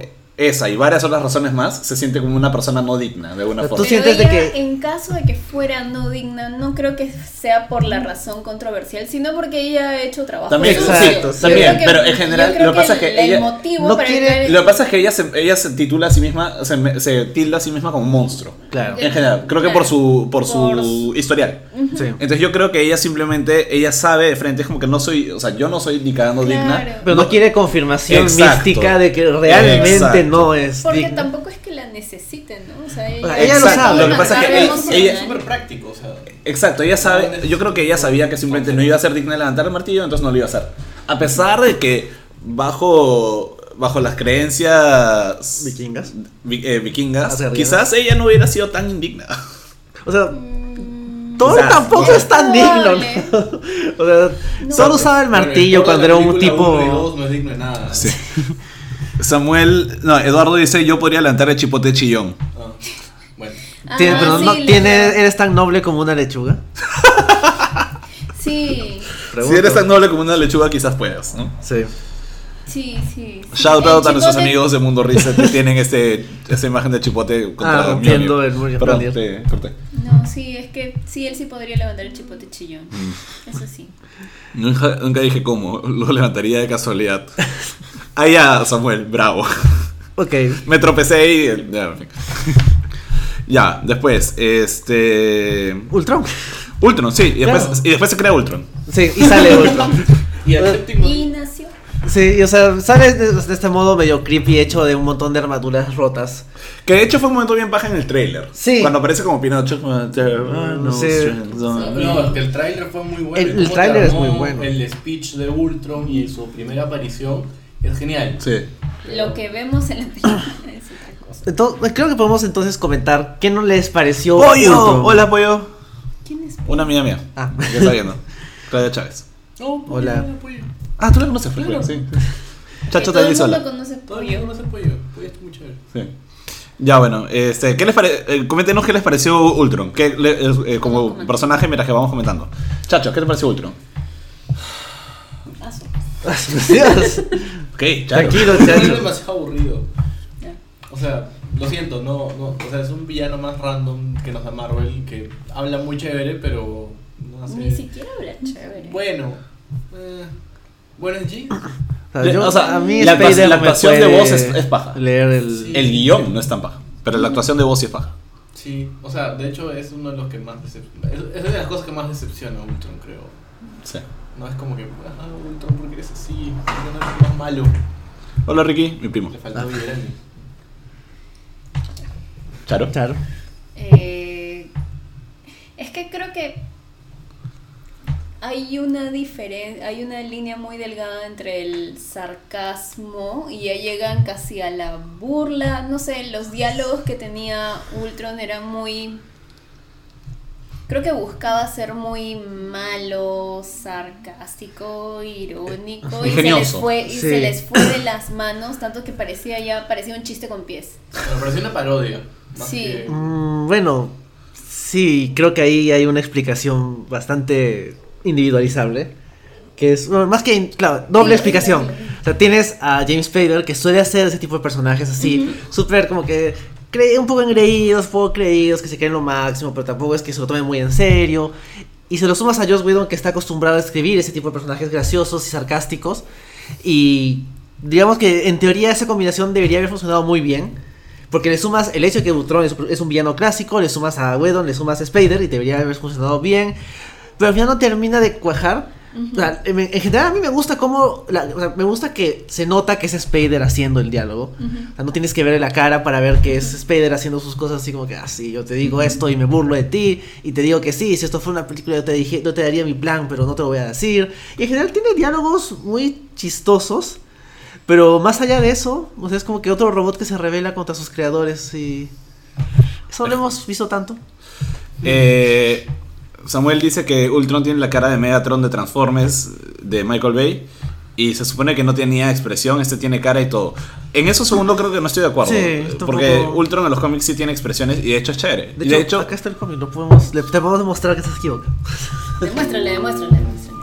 esa y varias otras razones más se siente como una persona no digna de alguna Tú forma. Pero sientes de que- en caso de que fuera no digna, no creo que sea por la razón controversial, sino porque ella ha hecho trabajo. También. Exacto, Yo también, que- pero en general, lo que pasa es que el- ella el motivo no para quiere- caer- Lo que pasa es que ella se, ella se titula a sí misma, se, me- se tilda a sí misma como un monstruo. Claro. En general, creo que por su, por su Por historial. Sí. Entonces yo creo que ella simplemente, ella sabe de frente, es como que no soy, o sea, yo no soy ni cagando Claro. digna. Pero no, quiere confirmación Exacto. mística de que realmente Exacto. No es Porque tampoco es que la necesiten, ¿no? O sea, ella, O sea, ella lo sabe. Lo que pasa es que ella- Es súper práctico, o sea. Exacto, ella sabe, yo creo que ella sabía que simplemente no iba a ser digna de levantar el martillo, entonces no lo iba a hacer. A pesar de que bajo, bajo las creencias Vikingas. vi- eh, vikingas, quizás ella no hubiera sido tan indigna. <laughs> O sea, Mm, Thor Quizás. tampoco es tan digno. ¿no? <laughs> o sea, Thor usaba el martillo cuando era un tipo. no es digno de nada. Sí. <laughs> Samuel, no, Eduardo dice, yo podría levantar el chipote chillón. Ah, bueno. Tiene- Ah, pero sí, no, tiene, eres tan noble como una lechuga. Sí, Si eres tan noble como una lechuga, quizás puedas, ¿no? Sí. Sí, sí. sí. Shout out a nuestros amigos de Mundo Reset que <laughs> tienen este, esta imagen de chipote contra Ah, rompiendo el Mjolnir. Perdón, te corté. No, sí, es que sí, él sí podría levantar el chipote chillón. Mm. Eso sí. Nunca, nunca dije cómo, lo levantaría de casualidad. Ah, ya, Samuel, bravo. Ok. Me tropecé y. Ya, en fin. Ya, después, este. Ultron. Ultron, sí, y después, Claro. y después se crea Ultron. Sí, y sale <laughs> Ultron. Y el séptimo. Y. Sí, y, o sea, sale de, de este modo medio creepy hecho de un montón de armaduras rotas. Que de hecho fue un momento bien paja en el trailer. Sí. Cuando aparece como Pinocho. no, Sí. strength, no. No, es que el tráiler fue muy bueno. El- el tráiler es muy bueno. El speech de Ultron y su primera aparición es genial. Sí. Lo que vemos en la película es otra cosa. Entonces, creo que podemos entonces comentar qué no les pareció ¡Pollo! Ultron. Hola, pollo. ¿Quién es? Una amiga mía. Ah. Que está viendo. Claudia Chávez. Pollo, Hola. hola, pollo. Ah, tú la conoces, fue Claro. sí. Que Chacho todo el mundo sola. conoce Todo el pollo. conoce pollo. Pollo está muy chévere. Sí. Ya bueno, este, ¿qué les pare eh, coméntenos qué les pareció Ultron, ¿Qué le- es, eh, como personaje mientras que vamos comentando. Chacho, ¿qué te pareció Ultron? Paso. Dios. <laughs> Ok, Chacho. Tranquilo, Es chacho. demasiado aburrido. Ya. O sea, lo siento, no, no, o sea, es un villano más random que nos da Marvel, que habla muy chévere, pero no sé. Ni siquiera habla chévere. Bueno, eh, bueno es G. O sea, yo- O sea, a mí la, Spider la actuación de voz es, es paja. Leer el. Sí. El guion no es tan paja, pero la actuación de voz sí es paja. Sí, o sea, de hecho es uno de los que más decepciona. Es, es de las cosas que más decepciona a Ultron, creo. Sí. No es como que, ah, Ultron, ¿por qué eres así? ¿Por qué no eres más malo? Hola Ricky, mi primo. Le faltó Vibrani. Charo. Claro. Eh, es que creo que hay una diferencia, hay una línea muy delgada entre el sarcasmo y ya llegan casi a la burla. No sé, los diálogos que tenía Ultron eran muy. Creo que buscaba ser muy malo, sarcástico, irónico y se les fue y Sí. se les fue de las manos tanto que parecía ya parecía un chiste con pies. Me pareció una parodia. Sí. que- Mm, bueno, Sí, creo que ahí hay una explicación bastante individualizable. Que es, bueno, más que, claro, doble explicación. O sea, tienes a James Spader que suele hacer ese tipo de personajes así, súper como que cre- un poco engreídos, poco creídos, que se creen lo máximo, pero tampoco es que se lo tomen muy en serio. Y se lo sumas a Joss Whedon que está acostumbrado a escribir ese tipo de personajes graciosos y sarcásticos. Y digamos que en teoría esa combinación debería haber funcionado muy bien. Porque le sumas el hecho de que Ultron es, es un villano clásico, le sumas a Whedon, le sumas a Spader y debería haber funcionado bien. Pero al final no termina de cuajar. O sea, en, en general a mí me gusta cómo... la- o sea, me gusta que se nota que es Spader haciendo el diálogo. O sea, no tienes que verle la cara para ver que es Spader haciendo sus cosas así como que, ah, sí, yo te digo esto y me burlo de ti. Y te digo que sí, si esto fuera una película yo te, dije, yo te daría mi plan, pero no te lo voy a decir. Y en general tiene diálogos muy chistosos. Pero más allá de eso, o sea, es como que otro robot que se revela contra sus creadores y... Eso lo hemos visto tanto. Eh, Samuel dice que Ultron tiene la cara de Megatron de Transformers de Michael Bay. Y se supone que no tenía expresión, este tiene cara y todo. En eso segundo creo que no estoy de acuerdo. Sí, un porque poco- Ultron en los cómics sí tiene expresiones y de hecho es chévere. De y hecho, de hecho, acá está el cómic, lo podemos, le, te podemos demostrar que estás equivocado. Demuéstrale, demuéstrale, demuéstrale.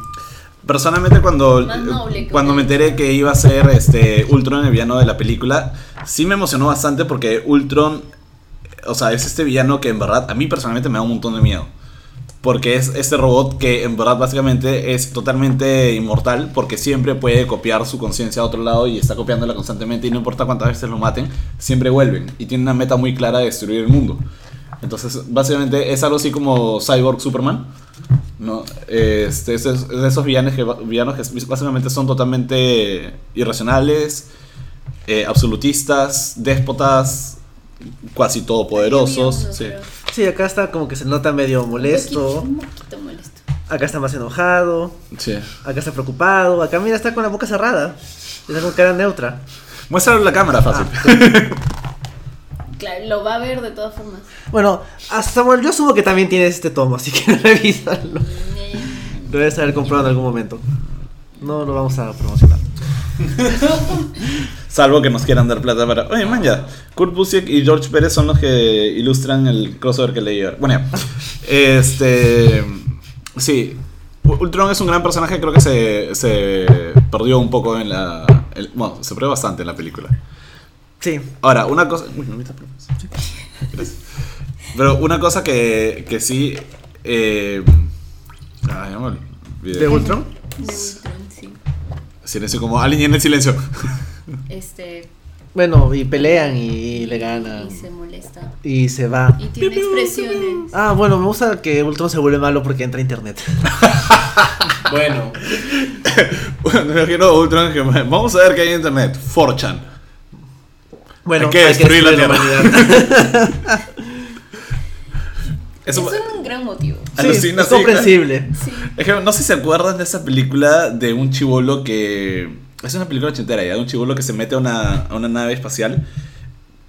personalmente cuando, noble cuando me enteré que iba a ser este Ultron el villano de la película, sí me emocionó bastante porque Ultron, o sea, es este villano que en verdad a mí personalmente me da un montón de miedo. Porque es este robot que en verdad básicamente es totalmente inmortal porque siempre puede copiar su conciencia a otro lado y está copiándola constantemente y no importa cuántas veces lo maten, siempre vuelven y tiene una meta muy clara de destruir el mundo. Entonces, básicamente es algo así como Cyborg Superman. ¿no? Este, es, de esos villanos que, villanos que básicamente son totalmente irracionales, eh, absolutistas, déspotas, cuasi todopoderosos. Sí. Sí, acá está como que se nota medio un molesto. poquito- Un poquito molesto. Acá está más enojado. Sí. Acá está preocupado. Acá mira, está con la boca cerrada. Está con cara neutra. Muéstralo en la cámara fácil. <laughs> Claro, lo va a ver de todas formas. Bueno, a Samuel, yo asumo que también tienes este tomo, así que <laughs> revísalo. Lo debes haber comprado en algún momento. No lo vamos a promocionar. <laughs> Salvo que nos quieran dar plata para. Oye, man, ya. Kurt Busiek y George Pérez son los que ilustran el crossover que leí. ahora. Bueno, ya. Este. Sí. Ultron es un gran personaje, creo que se, se perdió un poco en la. el- bueno, se perdió bastante en la película. Sí. Ahora, una cosa. Uy, no me. Gracias. Pero una cosa que, que sí. Eh, ah, ya me olvidé. ¿De Ultron? De Ultron, sí. Silencio, como alguien en el silencio. Este. Bueno, y pelean y le ganan. Y se molesta. Y se va. Y tiene expresiones. Ah, bueno, me gusta que Ultron se vuelve malo porque entra a internet. <laughs> Bueno, Bueno, me imagino Ultron que vamos a ver qué hay en internet. 4chan. Bueno, Hay que destruir la humanidad. <laughs> Eso, Es un gran motivo. Sí, es comprensible. Sí. No sé si se acuerdan de esa película de un chivolo que. Es una película ochentera ya, de un chivolo que se mete a una, a una nave espacial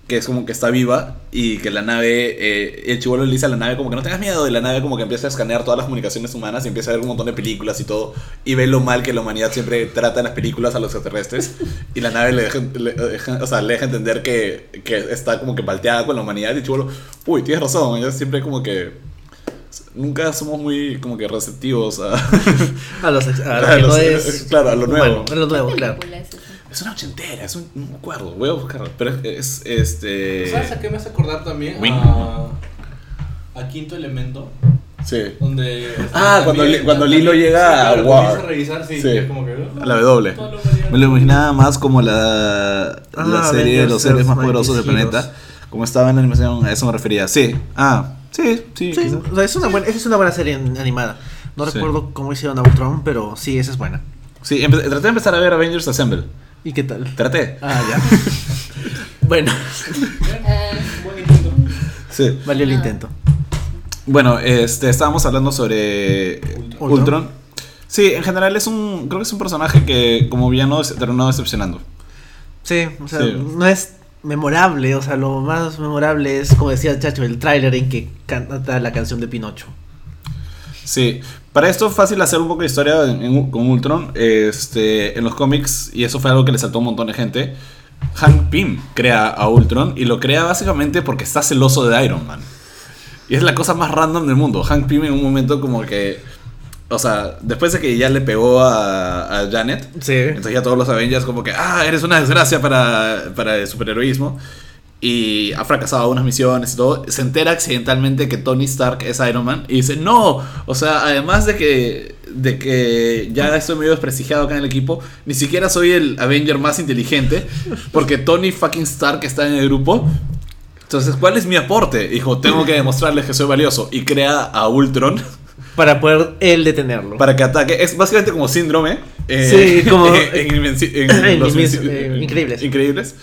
que es como que está viva y que la nave, eh, el chivolo le dice a la nave como que no tengas miedo y la nave como que empieza a escanear todas las comunicaciones humanas y empieza a ver un montón de películas y todo y ve lo mal que la humanidad siempre trata en las películas a los extraterrestres <laughs> y la nave le deja, le deja- o sea, le deja entender que, que está como que palteada con la humanidad y el chivolo, uy, tienes razón, yo siempre como que nunca somos muy como que receptivos a... <laughs> A los <laughs> a los- es. claro, a lo nuevo. humano, a lo nuevo, ¿Qué claro. Es una ochentera, es un, no me acuerdo, voy a buscarlo. Pero es, es, este. ¿sabes a qué me hace acordar también? Wing. A, a Quinto Elemento. Sí. Donde Ah, cuando Li- cuando Lilo llega a claro, War. comienza a revisar, sí, Sí. es como que. A la W. toda la humanidad- Me lo imaginaba más como la, Ah, la serie de los seres más poderosos del planeta. Como estaba en la animación, a eso me refería. Sí. Ah, sí, sí. Sí, o sea, es una buena, esa es una buena serie animada. No Sí. recuerdo cómo hicieron a Ultron, pero sí, esa es buena. Sí, traté de empezar a ver Avengers Assemble. ¿Y qué tal? Traté. Ah, ya. <laughs> bueno, Buen intento. Sí. valió el intento. Bueno, este, estábamos hablando sobre Ultron. Ultron. Sí, en general es un. Creo que es un personaje que, como villano, se terminó decepcionando. Sí, o sea, Sí. no es memorable, o sea, lo más memorable es, como decía el Chacho, el tráiler en que canta la canción de Pinocho. Sí, para esto es fácil hacer un poco de historia en- en- con Ultron. Este, en los cómics, y eso fue algo que le saltó a un montón de gente. Hank Pym crea a Ultron y lo crea básicamente porque está celoso de Iron Man. Y es la cosa más random del mundo. Hank Pym en un momento como que... O sea, después de que ya le pegó a, a Janet, Sí. entonces ya todos los Avengers como que, ah, eres una desgracia para, para el superheroísmo. Y ha fracasado unas misiones y todo. Se entera accidentalmente que Tony Stark es Iron Man. Y dice, no, o sea, además de que, de que ya estoy medio desprestigiado acá en el equipo, ni siquiera soy el Avenger más inteligente. Porque Tony fucking Stark está en el grupo. Entonces, ¿cuál es mi aporte? Dijo, tengo que demostrarles que soy valioso. Y crea a Ultron <laughs> Para poder él detenerlo. para que ataque. Es básicamente como síndrome. eh, Sí, como- <laughs> <laughs> en, los eh, Increíbles. Increíbles.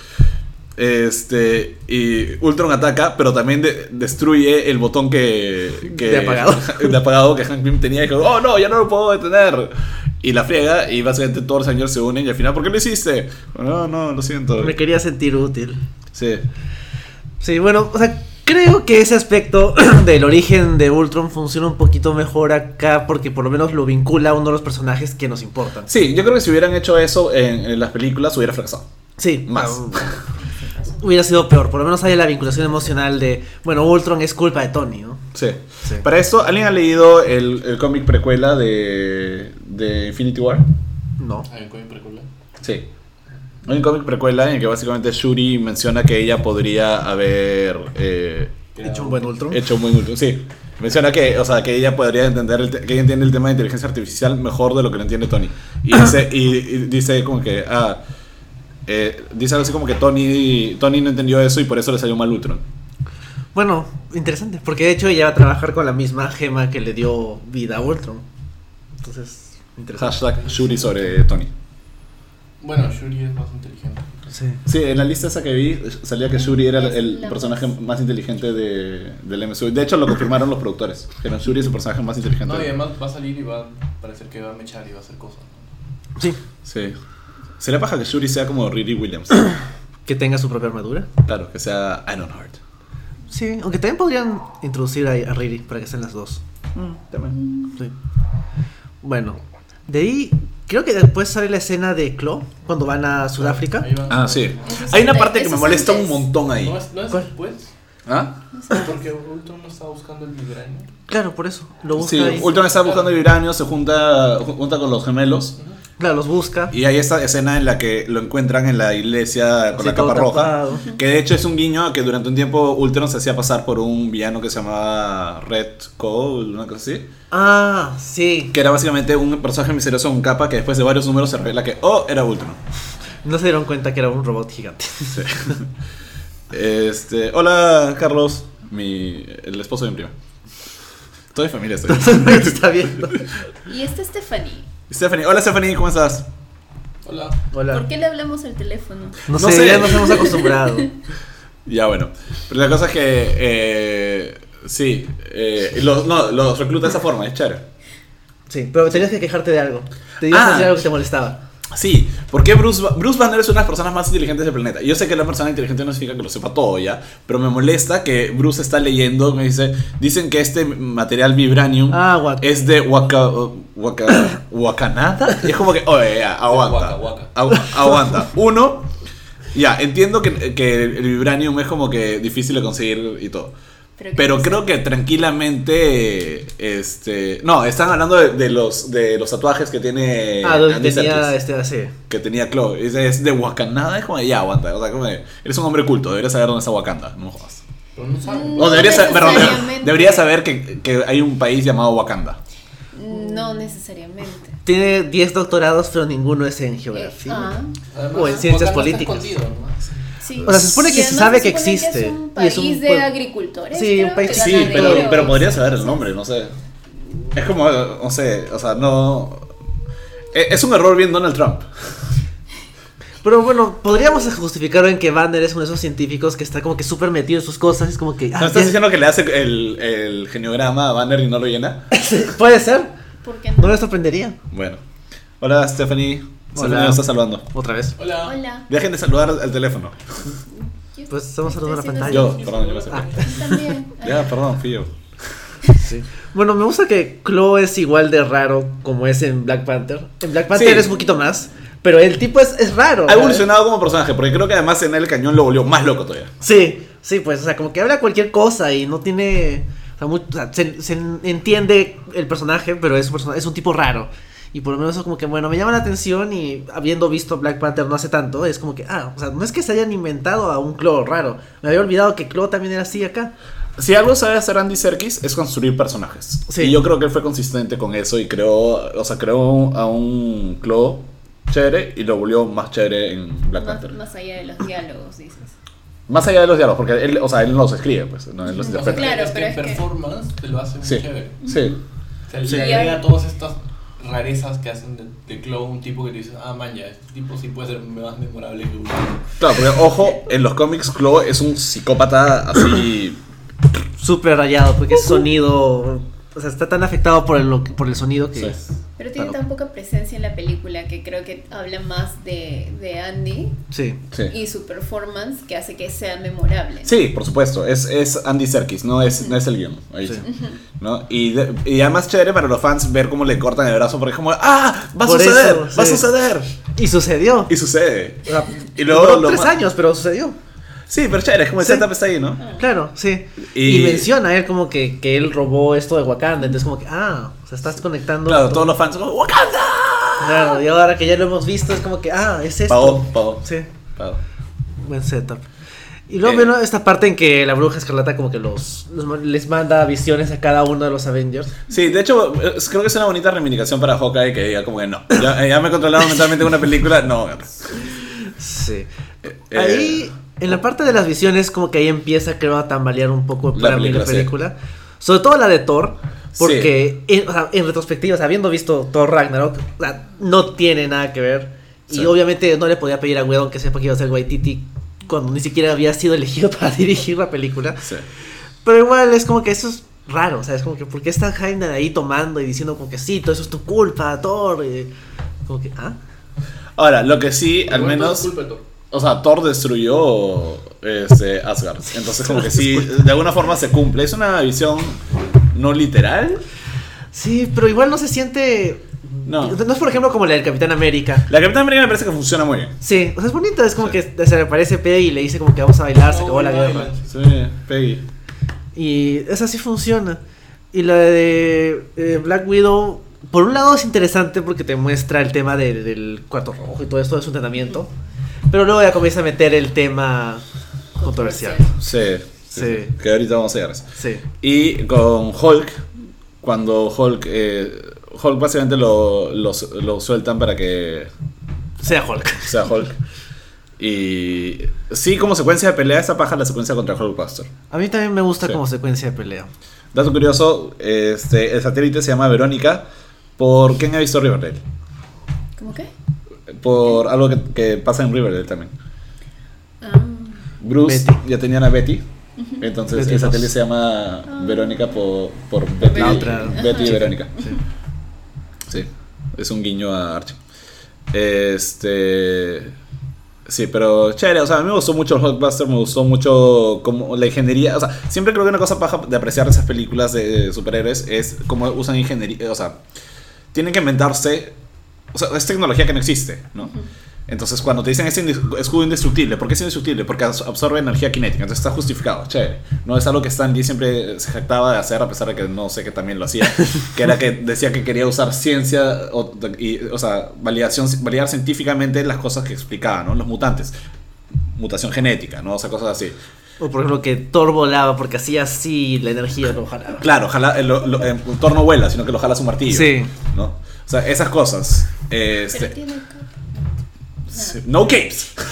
Este. Y Ultron ataca, pero también de- destruye el botón que. que De apagado. <laughs> de apagado que Hank Pym tenía. Y dijo, oh no, ya no lo puedo detener. Y la friega. Y básicamente todos los señores se unen. Y al final, ¿por qué lo hiciste? No, no, lo siento. Me quería sentir útil. Sí. Sí, bueno, o sea, creo que ese aspecto <clears throat> del origen de Ultron funciona un poquito mejor acá porque por lo menos lo vincula a uno de los personajes que nos importan. Sí, yo creo que si hubieran hecho eso en, en las películas, hubiera fracasado. Sí, Más. ah, <laughs> hubiera sido peor. Por lo menos hay la vinculación emocional de, bueno, Ultron es culpa de Tony, ¿no? Sí. Sí. Para esto, ¿alguien ha leído el, el cómic precuela de, de Infinity War? No. Hay un cómic precuela. Sí. Hay un cómic precuela en el que básicamente Shuri menciona que ella podría haber eh, Hecho un buen Ultron. hecho un buen Ultron. Sí. Menciona que, o sea, que ella podría entender, el que ella entiende el tema de inteligencia artificial mejor de lo que lo entiende Tony. Y <coughs> dice, y, y dice como que, ah, eh, dice algo así como que Tony, Tony no entendió eso y por eso le salió mal Ultron. Bueno, interesante, porque de hecho ella va a trabajar con la misma gema que le dio vida a Ultron. Entonces, interesante. Hashtag Shuri sobre Tony. Bueno, Shuri es más inteligente. Sí. Sí, en la lista esa que vi salía que Shuri era el, personaje más inteligente de, del MCU. De hecho, lo confirmaron los productores. Que era Shuri es el personaje más inteligente. No, y además va a salir y va a parecer que va a mechar y va a hacer cosas. ¿no? Sí, Sí. Sería paja que Shuri sea como Riri Williams. <coughs> que tenga su propia armadura. claro, que sea Ironheart. Sí, aunque también podrían introducir a, a Riri para que sean las dos. también. Sí. Bueno, de ahí creo que después sale la escena de Claw cuando van a Sudáfrica. Ah, sí. Es Hay una parte que me es molesta un montón ahí. ¿No es, no es ¿Cuál? después? ¿Ah? Porque Ultron no estaba buscando el vibranium. Claro, por eso. Lo busca Sí, ahí. Ultron está buscando vibranio, se junta, junta con los gemelos. Claro, los busca. Y hay esta escena en la que lo encuentran en la iglesia con Sí, la capa roja. tapado. Que de hecho es un guiño a que durante un tiempo Ultron se hacía pasar por un villano que se llamaba Red Cole, una cosa así. Ah, sí. Que era básicamente un personaje misterioso con capa que después de varios números se revela que, oh, era Ultron. <laughs> No se dieron cuenta que era un robot gigante. Sí. <laughs> Este, hola Carlos, mi, el esposo de mi prima. Toda mi familia está <laughs> está viendo. Y esta es Stephanie. Stephanie, hola Stephanie, ¿cómo estás? Hola. Hola. ¿Por qué le hablamos al teléfono? No, No sé, sé. ya nos hemos acostumbrado. <laughs> Ya bueno, pero la cosa es que, eh, sí, eh, los, no, los recluta de esa forma, es chévere. Sí, pero tenías que quejarte de algo. Te ibas Ah. a decir algo que te molestaba. Sí, porque Bruce, Bruce Banner es una de las personas más inteligentes del planeta. Yo sé que la persona inteligente no significa que lo sepa todo ya, pero me molesta que Bruce está leyendo, me dice, dicen que este material vibranium Ah, es de Waka, Waka, Wakanada. <coughs> Y es como que, oye, ya, aguanta. Waka, waka. agu- aguanta. Uno, ya, entiendo que, que el vibranium es como que difícil de conseguir y todo. Pero, Pero creo que tranquilamente, este, no, están hablando de, de los de los tatuajes que tiene ah, Andy tenía Serkis este así. que tenía Chloe. Es, es de Wakanda, es como de, ya aguanta. O sea, como de, eres un hombre culto, deberías saber dónde está Wakanda, no me jodas. Pero no sabe. Mm. O deberías, saber, perdón, necesariamente. deberías saber que, que hay un país llamado Wakanda. No necesariamente. Tiene 10 doctorados, pero ninguno es en geografía. Ah, Además, O en ciencias políticas. ¿no? Sí. O sea, se supone que se sabe se que existe, es un y país es un de pueblo- agricultores. Sí, un país- de Sí, pero, pero podrías saber el nombre, no sé. Es como, no sé, o sea, no... e- Es un error bien Donald Trump. Pero bueno, podríamos justificarlo en que Banner es uno de esos científicos que está como que súper metido en sus cosas. Es como que. ah, ¿No estás ya- diciendo que le hace el, el geniograma a Banner y no lo llena? <laughs> Puede ser. ¿Por qué No no? me sorprendería. Bueno. Hola, Stephanie. Hola. Nos está saludando. Otra vez. Hola. Hola. Dejen de saludar al teléfono. Pues estamos saludando a la pantalla. Yo, perdón, yo me sé. Ah. También. <laughs> Ya, perdón, fui yo. Sí. Bueno, me gusta que Chloe es igual de raro como es en Black Panther. En Black Panther Sí. es un poquito más, pero el tipo es, es raro. Ha ¿sabes? evolucionado como personaje, porque creo que además en el cañón lo volvió más loco todavía. Sí, sí, pues, o sea, como que habla cualquier cosa y no tiene. O sea, muy- o sea, se, se entiende el personaje, pero es un, persona- es un tipo raro. Y por lo menos eso como que, bueno, me llama la atención y habiendo visto Black Panther no hace tanto, es como que, ah, o sea, no es que se hayan inventado a un Claw raro. Me había olvidado que Claw también era así acá. Si algo sabe hacer Andy Serkis es construir personajes. Sí. Y yo creo que él fue consistente con eso y creó, o sea, creó a un Claw chévere y lo volvió más chévere en Black Más, Panther. más allá de los diálogos, dices. Más allá de los diálogos, porque él, o sea, él no los escribe, pues, no, él los O sea, interpreta. Claro, es pero que es en que- performance te lo hace muy Sí, chévere. sí. O sea, Sí. le agrega todas estas rarezas que hacen de, de Claw un tipo que te dice, ah, man, ya, este tipo sí puede ser más memorable que uno. Claro, porque ojo, en los cómics Claw es un psicópata así. <coughs> Súper rayado, porque ese sonido, o sea, está tan afectado por el, por el sonido que... Sí. Pero tiene tan poca presencia en la película que creo que habla más de, de Andy Sí. Sí. y su performance que hace que sea memorable. Sí, por supuesto, es, es Andy Serkis, no es, no es el guion. Ahí Sí. sí. ¿no? Y, de- y además chévere para los fans ver cómo le cortan el brazo, porque es como, ¡ah! ¡Va a Por suceder! eso, ¡Va a suceder! Y sucedió. Y sucede. O sea, Y luego duró lo tres años, pero sucedió. Sí, pero chévere, es como el Sí. setup está ahí, ¿no? Claro, sí. Y- Y, menciona él como que, que él robó esto de Wakanda. Entonces, como que, ah, o sea, estás conectando. Claro, todo. todos los fans son como, ¡Wakanda! Claro, y ahora que ya lo hemos visto, es como que, ah, es esto. Pagó, pagó. Sí, Pagó. buen setup. Y luego Eh. bueno, esta parte en que la bruja escarlata como que los, los- les manda visiones a cada uno de los Avengers. Sí, de hecho, creo que es una bonita reivindicación para Hawkeye que diga como que no. Ya, ya me he controlado mentalmente en una película, no. Sí. Eh, Ahí, en la parte de las visiones, como que ahí empieza, creo, a tambalear un poco La para mí la película, sí. Sobre todo la de Thor. Porque, en, o sea, en retrospectiva, o sea, habiendo visto Thor Ragnarok, o sea, no tiene nada que ver. Sí. Y obviamente no le podía pedir a Whedon que sepa que iba a ser Waititi cuando ni siquiera había sido elegido <laughs> para dirigir la película. Sí. Pero igual es como que eso es raro, o sea, es como que ¿por qué está Heimdall ahí tomando y diciendo como que sí, todo eso es tu culpa, Thor? Y como que, ah, Ahora, lo que sí, al menos. es culpa Thor. O sea, Thor destruyó este, Asgard. Entonces, como que sí, <laughs> de alguna forma se cumple. Es una visión no literal. sí, pero igual no se siente... No. No es por ejemplo como la del Capitán América. La Capitán América me parece que funciona muy bien. Sí, o sea, es bonita, es como Sí. que se le aparece Peggy y le dice como que vamos a bailar, se acabó la guerra. Sí, Peggy. Y esa sí funciona. Y la de eh, Black Widow, por un lado es interesante porque te muestra el tema de- del cuarto rojo y todo esto de su entrenamiento. Pero luego ya comienza a meter el tema controversial. Sí, sí. Que ahorita vamos a llegar a eso. Sí. Y con Hulk, cuando Hulk. eh, Hulk básicamente lo, lo, lo sueltan para que Sea Hulk. sea Hulk. Y sí, como secuencia de pelea, esa paja la secuencia contra Hulkbuster. A mí también me gusta Sí. como secuencia de pelea. Dato curioso, este, el satélite se llama Verónica por quién ha visto Riverdale. ¿Cómo qué? Por algo que, que pasa en Riverdale también. Ah, Bruce Betty. ya tenía una Betty. Entonces Betty dos. satélite se llama Verónica por, por Betty, La otra. Betty y. Verónica. Sí, es un guiño a Archie. Este. Sí, pero chévere, o sea, a mí me gustó mucho el Hulkbuster, me gustó mucho como la ingeniería, o sea, siempre creo que una cosa paja de apreciar esas películas de superhéroes es cómo usan ingeniería, o sea, tienen que inventarse, o sea, es tecnología que no existe, ¿no? Entonces, cuando te dicen es indi- escudo indestructible, ¿por qué es indestructible? Porque abs- absorbe energía cinética, entonces está justificado, chévere. No es algo que Stan Lee siempre se jactaba de hacer, a pesar de que no sé que también lo hacía, <laughs> que era que decía que quería usar ciencia, o, y, o sea, validación, validar científicamente las cosas que explicaba, ¿no? Los mutantes, mutación genética, ¿no? O sea, cosas así. O por ejemplo que Thor volaba porque hacía así la energía lo jalaba. Claro, el, lo- el Thor no vuela, sino que lo jala su martillo. Sí. ¿no? O sea, esas cosas. Este, pero tiene capa. sí, no capes. <laughs>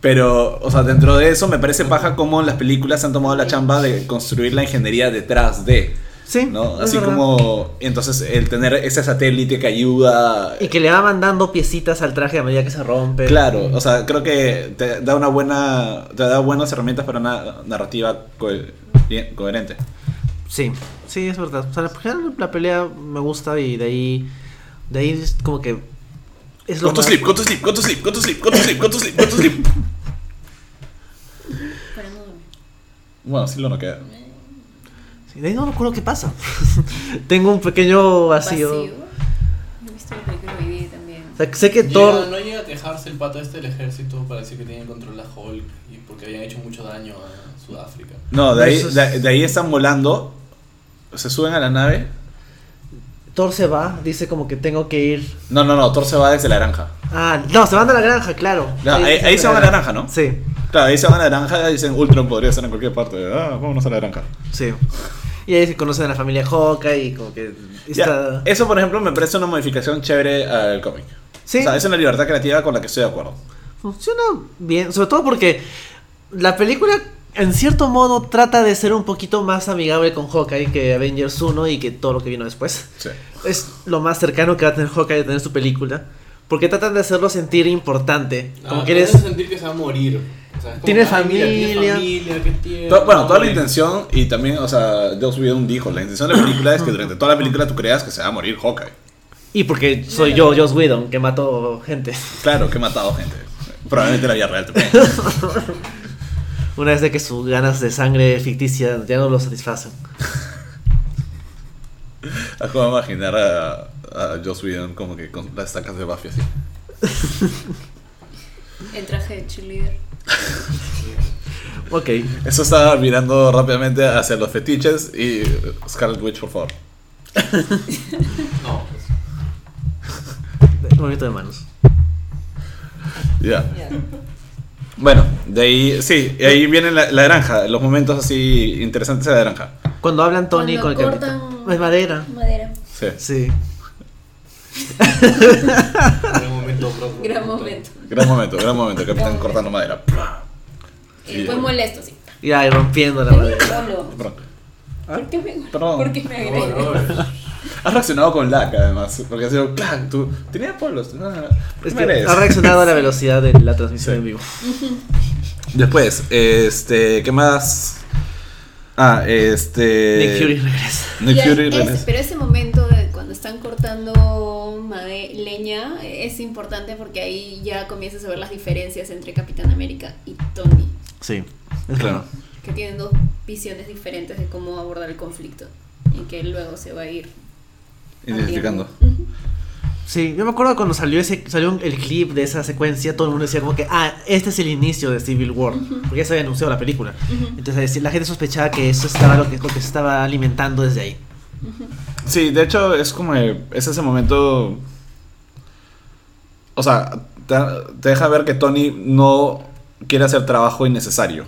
Pero, o sea, dentro de eso me parece paja como las películas han tomado la chamba de construir la ingeniería detrás de. Sí. ¿no? Así verdad. como. Entonces, el tener ese satélite que ayuda. Y que le va mandando piecitas al traje a medida que se rompe. Claro, o sea, creo que te da una buena. Te da buenas herramientas para una narrativa co- bien- coherente. Sí, sí, es verdad. O sea, general la pelea me gusta y de ahí. De ahí es como que. Es lo Go to más- sleep, go to sleep, go to sleep, go to sleep, go to sleep, go to sleep, go to sleep. Para <laughs> no. Bueno, sí lo no queda. Sí, de ahí no recuerdo qué pasa. <laughs> Tengo un pequeño vacío. Vacío. He visto la película hoy día también. O sea, sé que Llega- Thor... no llega a quejarse el pato este del ejército para decir que tiene control a Hulk y porque habían hecho mucho daño a Sudáfrica. No, de ahí, Eso es- de, de ahí están volando. Se suben a la nave. Thor se va, dice como que tengo que ir... No, no, no, Thor se va desde la granja. Ah, no, se van a la granja, claro. Ya, ahí- ahí se van a la granja, ¿no? Sí, Claro, ahí se van a la granja y dicen Ultron podría estar en cualquier parte. Ah, vámonos a la granja. sí. Y ahí se conocen a la familia Hawkeye y como que Ya, está... Eso, por ejemplo, me parece una modificación chévere al cómic. Sí. O sea, es una libertad creativa con la que estoy de acuerdo. Funciona bien, sobre todo porque la película en cierto modo trata de ser un poquito más amigable con Hawkeye que Avengers 1 y que todo lo que vino después. Sí. Es lo más cercano que va a tener Hawkeye de tener su película. Porque tratan de hacerlo sentir importante. Como Ah, que te eres... sentir que se va a morir. O sea, como, Tiene "Ay, mira, familia". Tiene familia, qué tierno. To- bueno, toda la intención, y también, o sea, Joss Whedon dijo, la intención de la película es que durante toda la película tú creas que se va a morir Hawkeye. Y porque soy yo, Joss Whedon, que mató gente. Claro, que he matado gente. Probablemente la vida real también. <laughs> Una vez de que sus ganas de sangre ficticia ya no lo satisfacen. <laughs> Acabo de imaginar a, a Joss Whedon como que con las estacas de Buffy así. <laughs> El traje de cheerleader. Ok, Eso estaba mirando rápidamente hacia los fetiches y Scarlet Witch, por favor. <laughs> No, pues, movimiento de manos. Ya. Bueno, de ahí, sí, y ahí viene la, la granja, los momentos así interesantes de la granja. Cuando hablan Tony con el capitán. cortan- Es madera. Madera. Sí. Sí. gran momento. bro. Gran momento. Gran momento, gran momento, el capitán Gran cortando madera. Y fue molesto, sí. Y ahí rompiendo la madera. Perdón. ¿Por qué me. ¿por qué me No, agredes? Has reaccionado con lag además, porque ha sido, claro, tú tenías polos. No, no, no. Es ¿Qué que mereces? ha reaccionado a la velocidad de la transmisión Sí. en vivo. <laughs> Después, este, ¿qué más? Ah, este. Nick Fury regresa. Nick Fury ese- regresa. pero ese momento de cuando están cortando made- leña eh, es importante porque ahí ya comienzas a ver las diferencias entre Capitán América y Tony, Sí, es Claro. claro. que tienen dos visiones diferentes de cómo abordar el conflicto y que luego se va a ir Identificando. Sí, yo me acuerdo cuando salió ese salió el clip de esa secuencia, todo el mundo decía como que, ah, este es el inicio de Civil War, porque ya se había anunciado la película. Entonces la gente sospechaba que eso estaba lo que, lo que se estaba alimentando desde ahí. Sí, de hecho es como es ese momento. O sea, te, te deja ver que Tony no quiere hacer trabajo innecesario,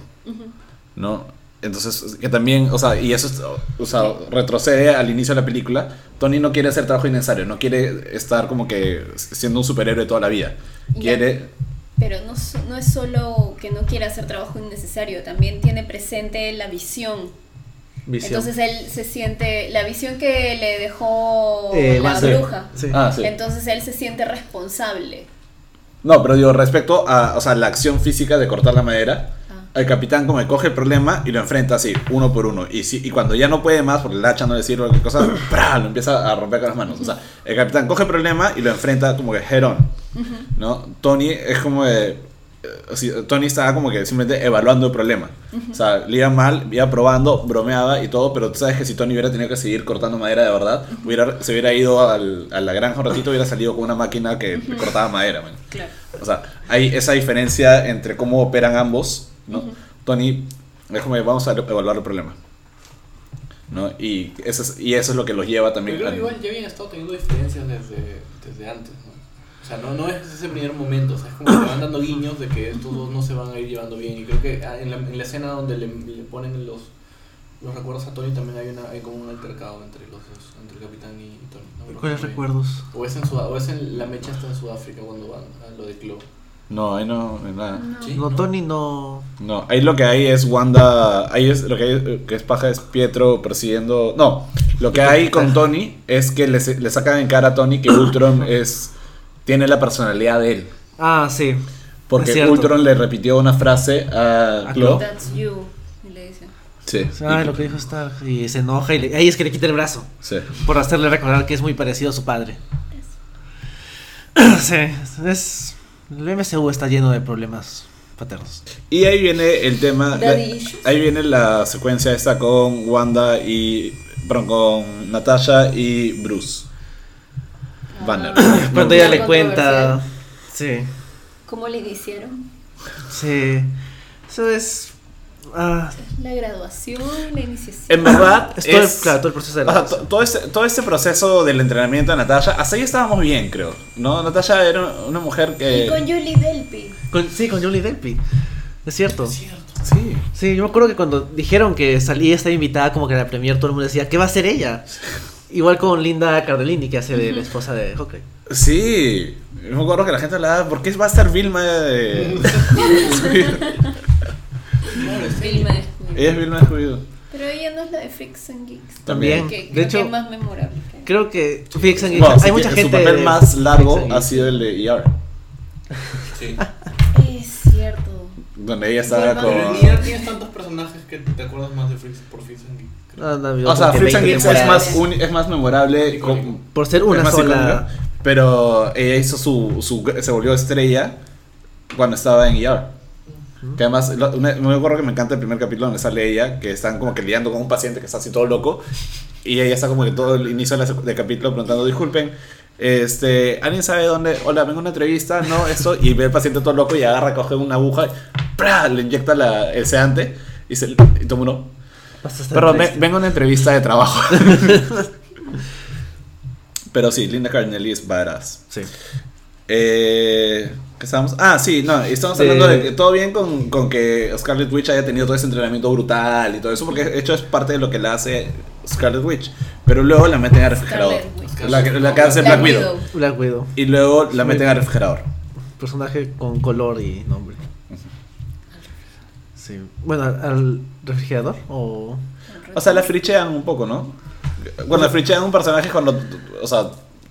¿no? Entonces, que también, o sea, y eso es- o sea, retrocede al inicio de la película. Tony no quiere hacer trabajo innecesario, no quiere estar como que siendo un superhéroe toda la vida. Ya. Quiere. Pero no, no es solo que no quiere hacer trabajo innecesario, también tiene presente la visión. Visión. Entonces él se siente, la visión que le dejó Eh, la bruja. Sí. Ah, sí. Entonces él se siente responsable. No, pero digo, respecto a o sea, la acción física de cortar la madera. El capitán como que coge el problema y lo enfrenta así, uno por uno. Y, si, y cuando ya no puede más, porque el hacha no le sirve qué cosa, <coughs> ¡pra! lo empieza a romper con las manos. O sea, el capitán coge el problema y lo enfrenta como que head on. ¿no? Tony es como de... eh, Tony estaba como que simplemente evaluando el problema. O sea, le iba mal, iba probando, bromeaba y todo, pero tú sabes que si Tony hubiera tenido que seguir cortando madera de verdad, hubiera, se hubiera ido al- a la granja un ratito, hubiera salido con una máquina que cortaba madera. man. Claro. O sea, hay esa diferencia entre cómo operan ambos, ¿no? Tony que vamos a evaluar el problema. ¿No? Y eso es, y eso es lo que los lleva también Pero a- creo que igual ya habían estado teniendo diferencias desde, desde antes, ¿no? O sea, no, no es ese primer momento, o sea, es como que van dando guiños de que estos dos no se van a ir llevando bien. Y creo que ah, en la, en la escena donde le, le ponen los, los recuerdos a Tony también hay, una, hay como un altercado entre los dos, entre el capitán y Tony. ¿Cuáles recuerdos? O es, en Sudá- o es en la mecha está en Sudáfrica cuando van a lo de Club. No, ahí no, no hay nada. Sí, No, Tony no... No, ahí lo que hay es Wanda. Ahí es lo que hay eh, que es paja es Pietro persiguiendo. No, lo que hay con Tony es que le, le sacan en cara a Tony que Ultron <coughs> es. tiene la personalidad de él. Ah, sí. Porque. Ultron le repitió una frase a A Claw. That's you. y le dice. Sí. Ah, lo que dijo Stark. Y se enoja y le- ahí es que le quita el brazo. Sí. Por hacerle recordar que es muy parecido a su padre. <coughs> Sí, es... El MCU está lleno de problemas paternos. Y ahí viene el tema. la- ahí viene la secuencia esta con Wanda y. Perdón, con Natasha y Bruce. Banner. <coughs> Cuando ella le cuenta. Sí, ¿Cómo le hicieron? sí. Eso es. Ah, La graduación, la iniciación. En verdad, es todo, el, es- claro, todo el proceso de o sea, la to- todo, este, todo este proceso del entrenamiento de Natasha, hasta ahí estábamos bien, creo. ¿no? Natasha era una mujer que. Y con Julie Delpy. con, Sí, con Julie Delpy. Es cierto. Cierto. Sí. Sí, yo me acuerdo que cuando dijeron que salía esta invitada como que en la premier todo el mundo decía, ¿qué va a hacer ella? Igual con Linda Cardellini que hace de la esposa de Hawkeye. Sí. Yo me acuerdo que la gente hablaba, ¿por qué va a estar Vilma? de-. <laughs> <laughs> <laughs> Vilma. Ella es Vilma de Scooby-Doo. Pero ella no es la de Freaks and Geeks. También. Que, De creo hecho, que es más memorable. Creo que Freaks and Bueno, Geeks- sí hay mucha que gente. Su papel de más largo ha sido el de ER, Sí. Es cierto. donde ella estaba con. Pero siquiera tienes tantos personajes que te acuerdas más de Freaks por Freaks and Geeks. creo. Ah, no, O sea, Freaks and 20 Geeks es más, uni- es más memorable con- Por ser una sola. icónica, pero ella hizo su, su. Se volvió estrella cuando estaba en ER. Que además, me acuerdo que me encanta el primer capítulo donde sale ella, que están como que lidiando con un paciente que está así todo loco. Y ella está como que todo el inicio del capítulo preguntando, disculpen, este, ¿alguien sabe dónde? Hola, vengo a una entrevista, no, eso. Y ve al paciente todo loco y agarra, coge una aguja, y ¡pra! le inyecta la- el sedante y, se, y todo el mundo, Vas a estar Perdón, triste. vengo a una entrevista de trabajo. <laughs> Pero sí, Linda Cardinelli es badass. Sí. Eh, ¿Qué estábamos? Ah, sí, no, estamos hablando de que todo bien con, con que Scarlet Witch haya tenido todo ese entrenamiento brutal y todo eso, porque de hecho es parte de lo que la hace Scarlet Witch. Pero luego la meten a refrigerador. La, que- la que hace Black, Widow. Black Widow. Y luego la meten a refrigerador. Personaje con color y nombre. Sí. Bueno, ¿al, al refrigerador? O. O sea, la frichean un poco, ¿no? Cuando frichean un personaje cuando, o sea,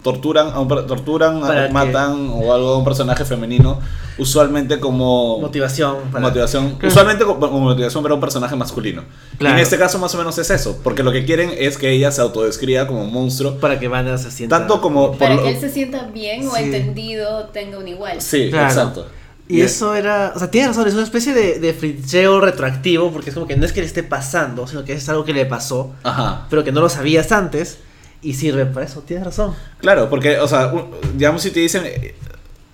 torturan, a un torturan, a- matan o algo a un personaje femenino, usualmente como Motivación. para- motivación, Claro. usualmente como como motivación para un personaje masculino. Y Claro. en este caso más o menos es eso, porque lo que quieren es que ella se autodescriba como un monstruo, Para que Vanna se sienta. tanto como por Para lo- que él se sienta bien o Sí. entendido, tenga un igual. Sí, Claro. exacto. Y eso era, o sea, tienes razón, es una especie de, de fricheo retroactivo, porque es como que no es que le esté pasando, sino que es algo que le pasó, Ajá. pero que no lo sabías antes, y sirve para eso, tienes razón. Claro, porque, o sea, digamos si te dicen, eh,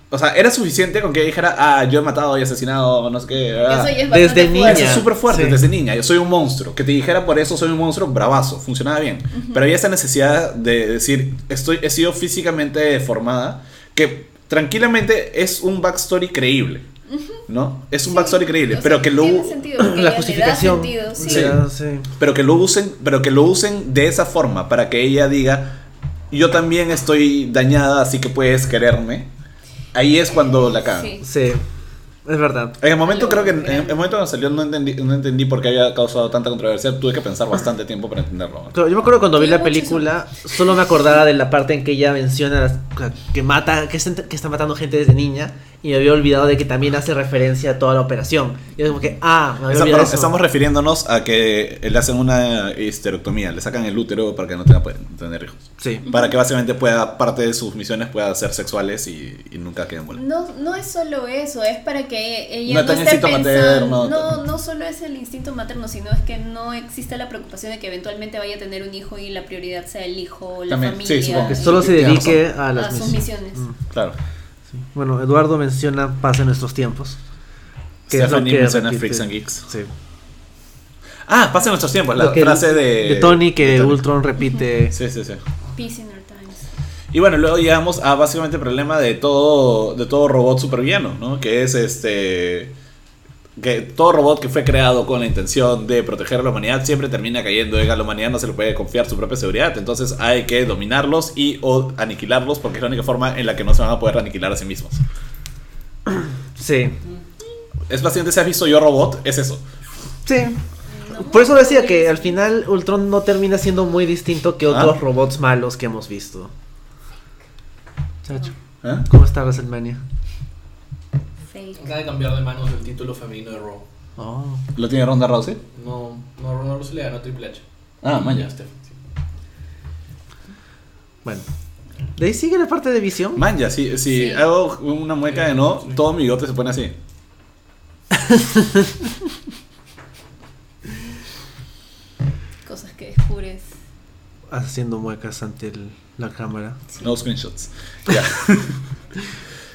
o sea, era suficiente con que dijera, ah, yo he matado y asesinado, no sé qué. ah. Eso ya es Desde niña. Eso es súper fuerte Sí. desde niña. Yo soy un monstruo. Que te dijera por eso soy un monstruo, bravazo. Funcionaba bien. Pero había esa necesidad de decir, estoy, he sido físicamente deformada. Que tranquilamente es un backstory creíble. ¿No? Es un Sí, backstory creíble. o sea, pero que lo tiene sentido, <clears throat> porque La ella le da justificación. sentido, sí. Sí. Ya, pero que lo usen pero que lo usen de esa forma para que ella diga yo también estoy dañada así que puedes quererme ahí es cuando la cagan Sí. Sí, es verdad. en el momento creo que en, en el momento cuando salió no entendí no entendí por qué había causado tanta controversia tuve que pensar bastante tiempo para entenderlo Claro, yo me acuerdo cuando vi la película, solo me acordaba de la parte en que ella menciona las- que mata, que está, que está matando gente desde niña, y me había olvidado de que también hace referencia a toda la operación. Y es como que, ah, me había Esa- olvidado eso. estamos refiriéndonos a que le hacen una histerectomía, le sacan el útero para que no tenga pueden tener hijos. Sí. Para que básicamente pueda, parte de sus misiones pueda ser sexuales y, y nunca queden vueltas. No, no es solo eso, es para que ella No no, tenga esté instinto pensando. materno, no, no solo es el instinto materno, sino es que no existe la preocupación de que eventualmente vaya a tener un hijo y la prioridad sea el hijo o la También, sí, familia. supongo Que solo se dedique a a las sus misiones. misiones. Mm, Claro. Sí. Bueno, Eduardo menciona paz en nuestros tiempos. que Stephanie menciona repite. Freaks and Geeks. Sí. Ah, pasa en nuestros tiempos, la frase de... de Tony que de Tony. Ultron repite. Sí, sí, sí. Peace in our times. Y bueno, luego llegamos a básicamente el problema de todo, de todo robot supervillano, ¿no? Que es este... Que todo robot que fue creado con la intención de proteger a la humanidad siempre termina cayendo en a la humanidad, no se le puede confiar su propia seguridad. Entonces hay que dominarlos y o aniquilarlos porque es la única forma en la que no se van a poder aniquilar a sí mismos. Sí. Es básicamente, si has visto Yo Robot, es eso. Sí. Por eso decía que al final Ultron no termina siendo muy distinto que otros Ah. robots malos que hemos visto. Chacho, ¿Eh? ¿cómo está WrestleMania? Fake. Acaba de cambiar de manos el título femenino de Raw. Oh. ¿Lo tiene Ronda Rousey? No, no, Ronda Rousey le ganó Triple H. Ah, Y maña. a Stephanie, sí. Bueno. De ahí sigue la parte de visión. Man, ya, si, si Sí. hago una mueca de no, todo mi bigote se pone así. <laughs> Cosas que descubres. haciendo muecas ante el- la cámara. No screenshots. <laughs> Ya.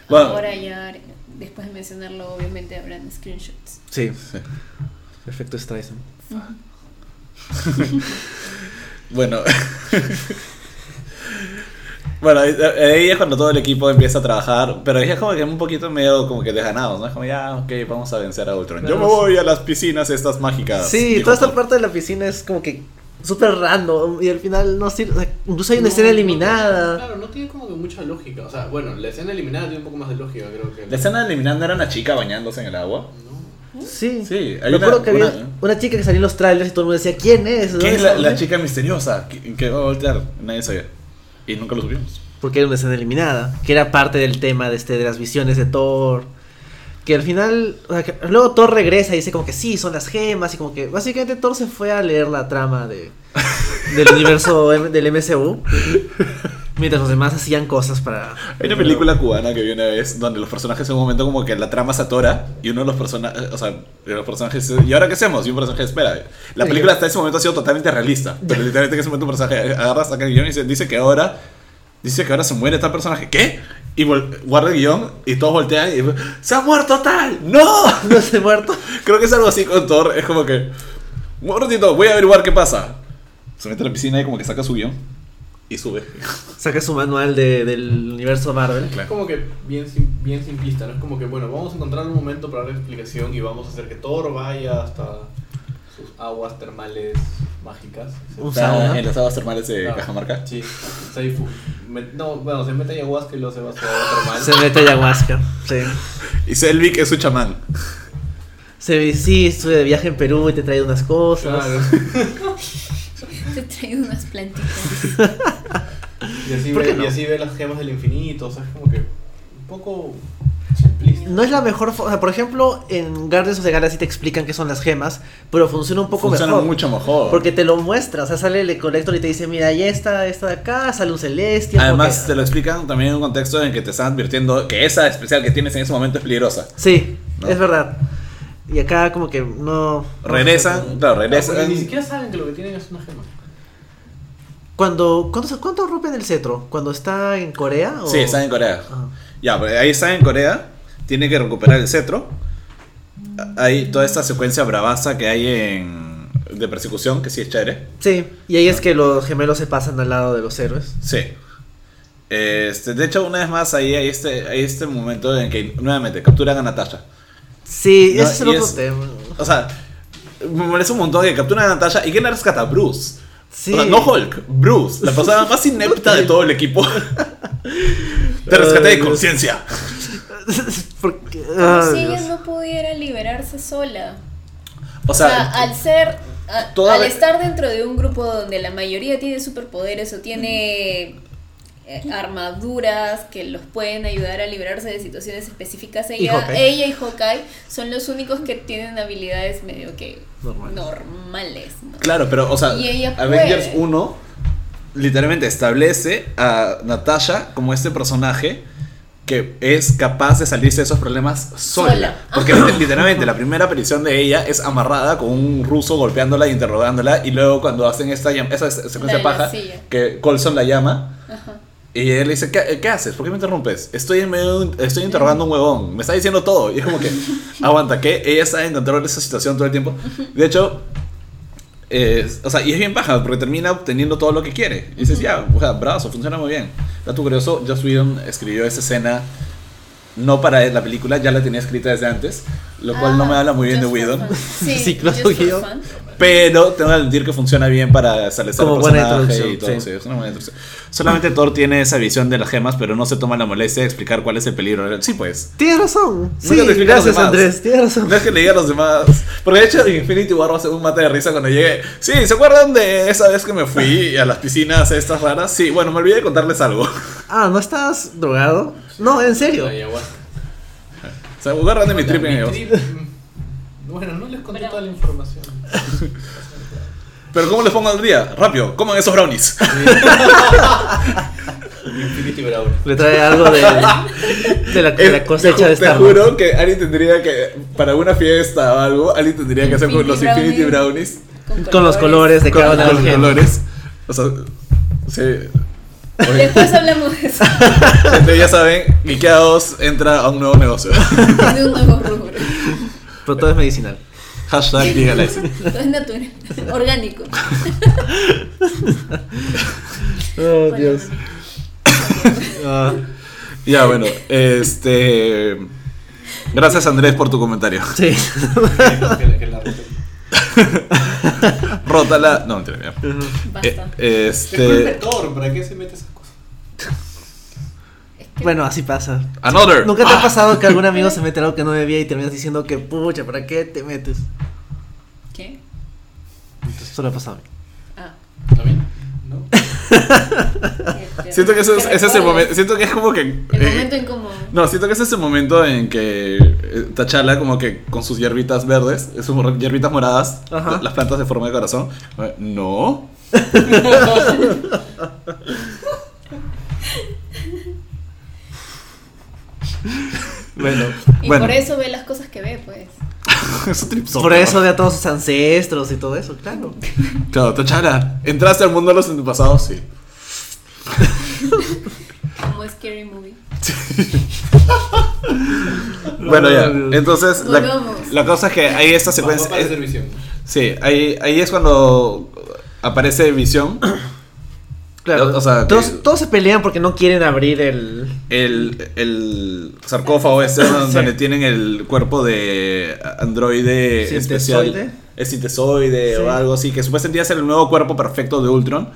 bueno, Ahora ya, después de mencionarlo, obviamente habrán screenshots. Sí, sí. efecto Streisand. <laughs> Bueno. bueno, ahí es cuando todo el equipo empieza a trabajar, pero ahí es como que un poquito medio como que desganado, ¿no? Es como ya, ok, vamos a vencer a Ultron. Yo me sí. voy a las piscinas estas mágicas. Sí, toda esta parte de la piscina es como que súper random y al final no sirve. o sea, incluso hay una No, escena no, eliminada. Claro, no tiene como mucha lógica. O sea, bueno, la escena eliminada tiene un poco más de lógica, creo que. La escena eliminando era una chica bañándose en el agua. ¿no? Sí, Sí, hay Me una- acuerdo que había una- una chica que salía en los trailers y todo el mundo decía, ¿quién es? ¿Dónde ¿Quién es la, sale?". la chica misteriosa que, que va a voltear? Nadie sabía. Y nunca lo supimos. Porque era una escena eliminada, que era parte del tema de, este, de las visiones de Thor. Que al final, o sea, que luego Thor regresa y dice como que sí, son las gemas y como que básicamente Thor se fue a leer la trama de, del universo M- del MCU. <laughs> Mientras los demás hacían cosas para... Hay una película cubana que vi una vez donde los personajes en un momento como que la trama se atora y uno de los personajes, o sea, de los personajes, ¿y ahora qué hacemos? Y un personaje espera. La Sí. película hasta ese momento ha sido totalmente realista, pero literalmente en ese momento un personaje agarra, saca el guion y dice, dice que ahora, dice que ahora se muere tal personaje. ¿Qué? Y guarda el guion y todos voltean y ¡se ha muerto tal! ¡No! <laughs> No se muerto. Creo que es algo así con Thor, es como que, un ratito, voy a averiguar qué pasa. Se mete a la piscina y como que saca su guion y sube. <laughs> Saca su manual de- del universo Marvel. Es como que bien, sim- bien simplista, ¿no? Es como que, bueno, vamos a encontrar un momento para dar explicación y vamos a hacer que Thor vaya hasta sus aguas termales mágicas. Un Está sauna. En las aguas termales de Claro. Cajamarca. Sí, me- no, bueno, se mete ayahuasca y luego se va a su agua termal. Se mete ayahuasca. Sí. Y Selvig es su chamán. Se sí, estuve de viaje en Perú y te trae unas cosas. Claro. <laughs> Te he traído unas plantitas. Y así, ¿Por ve, qué no? y así ve las gemas del infinito, o sea, es como que un poco simplista. No es la mejor forma. O sea, por ejemplo, en Guardians of the Galaxy te explican qué son las gemas, pero funciona un poco Funciona mejor. mucho mejor. Porque te lo muestra, o sea, sale el Collector y te dice, mira, ahí está, esta de acá, sale un Celestial. Además, porque- te lo explican también en un contexto en que te están advirtiendo que esa especial que tienes en ese momento es peligrosa. Sí, ¿No? es verdad. Y acá como que no... no Regresan, claro, Porque regresan. ni siquiera saben que lo que tienen es una gema. Cuando, ¿cuánto, ¿Cuánto rompen el cetro? ¿Cuando está en Corea? o- Sí, están en Corea. Ah. Ya, pero ahí están en Corea. Tiene que recuperar el cetro. Hay toda esta secuencia bravaza que hay en. de persecución, que sí es chévere. Sí, y ahí es que los gemelos se pasan al lado de los héroes. Sí. Este, de hecho, una vez más, ahí hay este, hay este momento en que nuevamente capturan a Natasha. Sí, No, ese es el otro tema. O sea, me molesta un montón que capturan a Natasha y que la rescata Bruce. Sí. O sea, no Hulk, Bruce, la persona más inepta de todo el equipo. <laughs> Te rescaté de conciencia. <laughs> Porque, Como si ella no pudiera liberarse sola. O O sea, sea, al ser. a- toda al vez- estar dentro de un grupo donde la mayoría tiene superpoderes o tiene eh, armaduras que los pueden ayudar a liberarse de situaciones específicas, Y ella, Hawkeye. ella y Hawkeye son los únicos que tienen habilidades medio que Normales. normales. ¿no? Claro, pero, o sea, Avengers puede. 1 literalmente establece a Natasha como este personaje que es capaz de salirse de esos problemas sola. Sola. Porque <laughs> literalmente la primera aparición de ella es amarrada con un ruso golpeándola e interrogándola. Y luego cuando hacen esta esa secuencia paja, que Colson la llama. Ajá. Y él le dice, ¿qué, qué haces? ¿Por qué me interrumpes? Estoy, en medio estoy interrogando a un huevón. Me está diciendo todo. Y es como que, <laughs> aguanta, que ella está en control de esa situación todo el tiempo. De hecho, eh, o sea, y es bien paja porque termina obteniendo todo lo que quiere. Y dices, ya, o sea, brazo, funciona muy bien. Dato curioso, Joss Whedon escribió esa escena no para la película, ya la tenía escrita desde antes. Lo cual no me Ah, habla muy bien de Whedon. <laughs> Sí, Ciclo. Pero tengo que admitir que funciona bien para establecer Como el buena personaje introducción, y todo. sí. sí, es una buena introducción. Solamente Thor tiene esa visión de las gemas, pero no se toma la molestia de explicar cuál es el peligro. Sí, pues. Tienes razón. Sí, gracias. Andrés, tienes razón. No es que le diga a los demás. Porque de hecho, Infinity War va a ser un mate de risa cuando llegue. Sí, ¿se acuerdan de esa vez que me fui a las piscinas estas raras? Sí, bueno, me olvidé de contarles algo. Ah, ¿no estás drogado? No, en serio. <laughs> ¿Se acuerdan de mi trip Bueno, no les conté toda la información. <laughs> Pero ¿cómo les pongo al día? Rápido, coman esos brownies. <laughs> Infinity Brown. Le trae algo de, de, la, de la cosecha te, de te Star juro que Ali tendría que, para una fiesta o algo, Ali tendría que hacer con los Infinity Infinity brownies. Brownies. Con los colores de Con, cada de con los colores. O sea, Sí. Después hablamos de eso. <laughs> Ya saben, Geekeados entra a un nuevo negocio. De un nuevo rubro. Pero todo es medicinal. Hashtag legalize. Todo es natural. Orgánico. <laughs> Oh, Bueno, Dios. <laughs> Ah, Ya, bueno, este. Gracias Andrés por tu comentario. sí. <laughs> Rótala. No, mentira. Basta. Eh, el este. ¿para qué se mete esas cosas? Bueno, así pasa. Another. ¿Nunca te ha Ah. pasado que algún <laughs> amigo se mete algo que no debía y terminas diciendo que pucha, ¿para qué te metes? ¿Qué? Entonces, Eso le ha pasado a mí. Ah. ¿Está bien? ¿No? <laughs> Siento que eso es, ese es el momento. Siento que es como que. El eh, momento incómodo. No, siento que ese es el momento en que eh, Tachala, como que con sus hierbitas verdes, sus hierbitas moradas, Ajá. las plantas de forma de corazón. eh, No. <laughs> <laughs> Bueno, Y bueno. por eso ve las cosas que ve, pues. <laughs> es un tripsote, por eso de a todos sus ancestros y todo eso, claro. Claro, Tachala, ¿entraste al mundo de los antepasados? Sí. Como Scary Movie. <laughs> Bueno, ya. Entonces, la, cosa es que hay esta secuencia. es- sí, ahí, ahí es cuando aparece Visión. Claro, O sea, todos, que- todos se pelean porque no quieren abrir el... El, el sarcófago este donde, Sí. donde tienen el cuerpo de androide ¿Sintesoide? especial. El sintesoide Sí. o algo así, que supuestamente iba a ser el nuevo cuerpo perfecto de Ultron.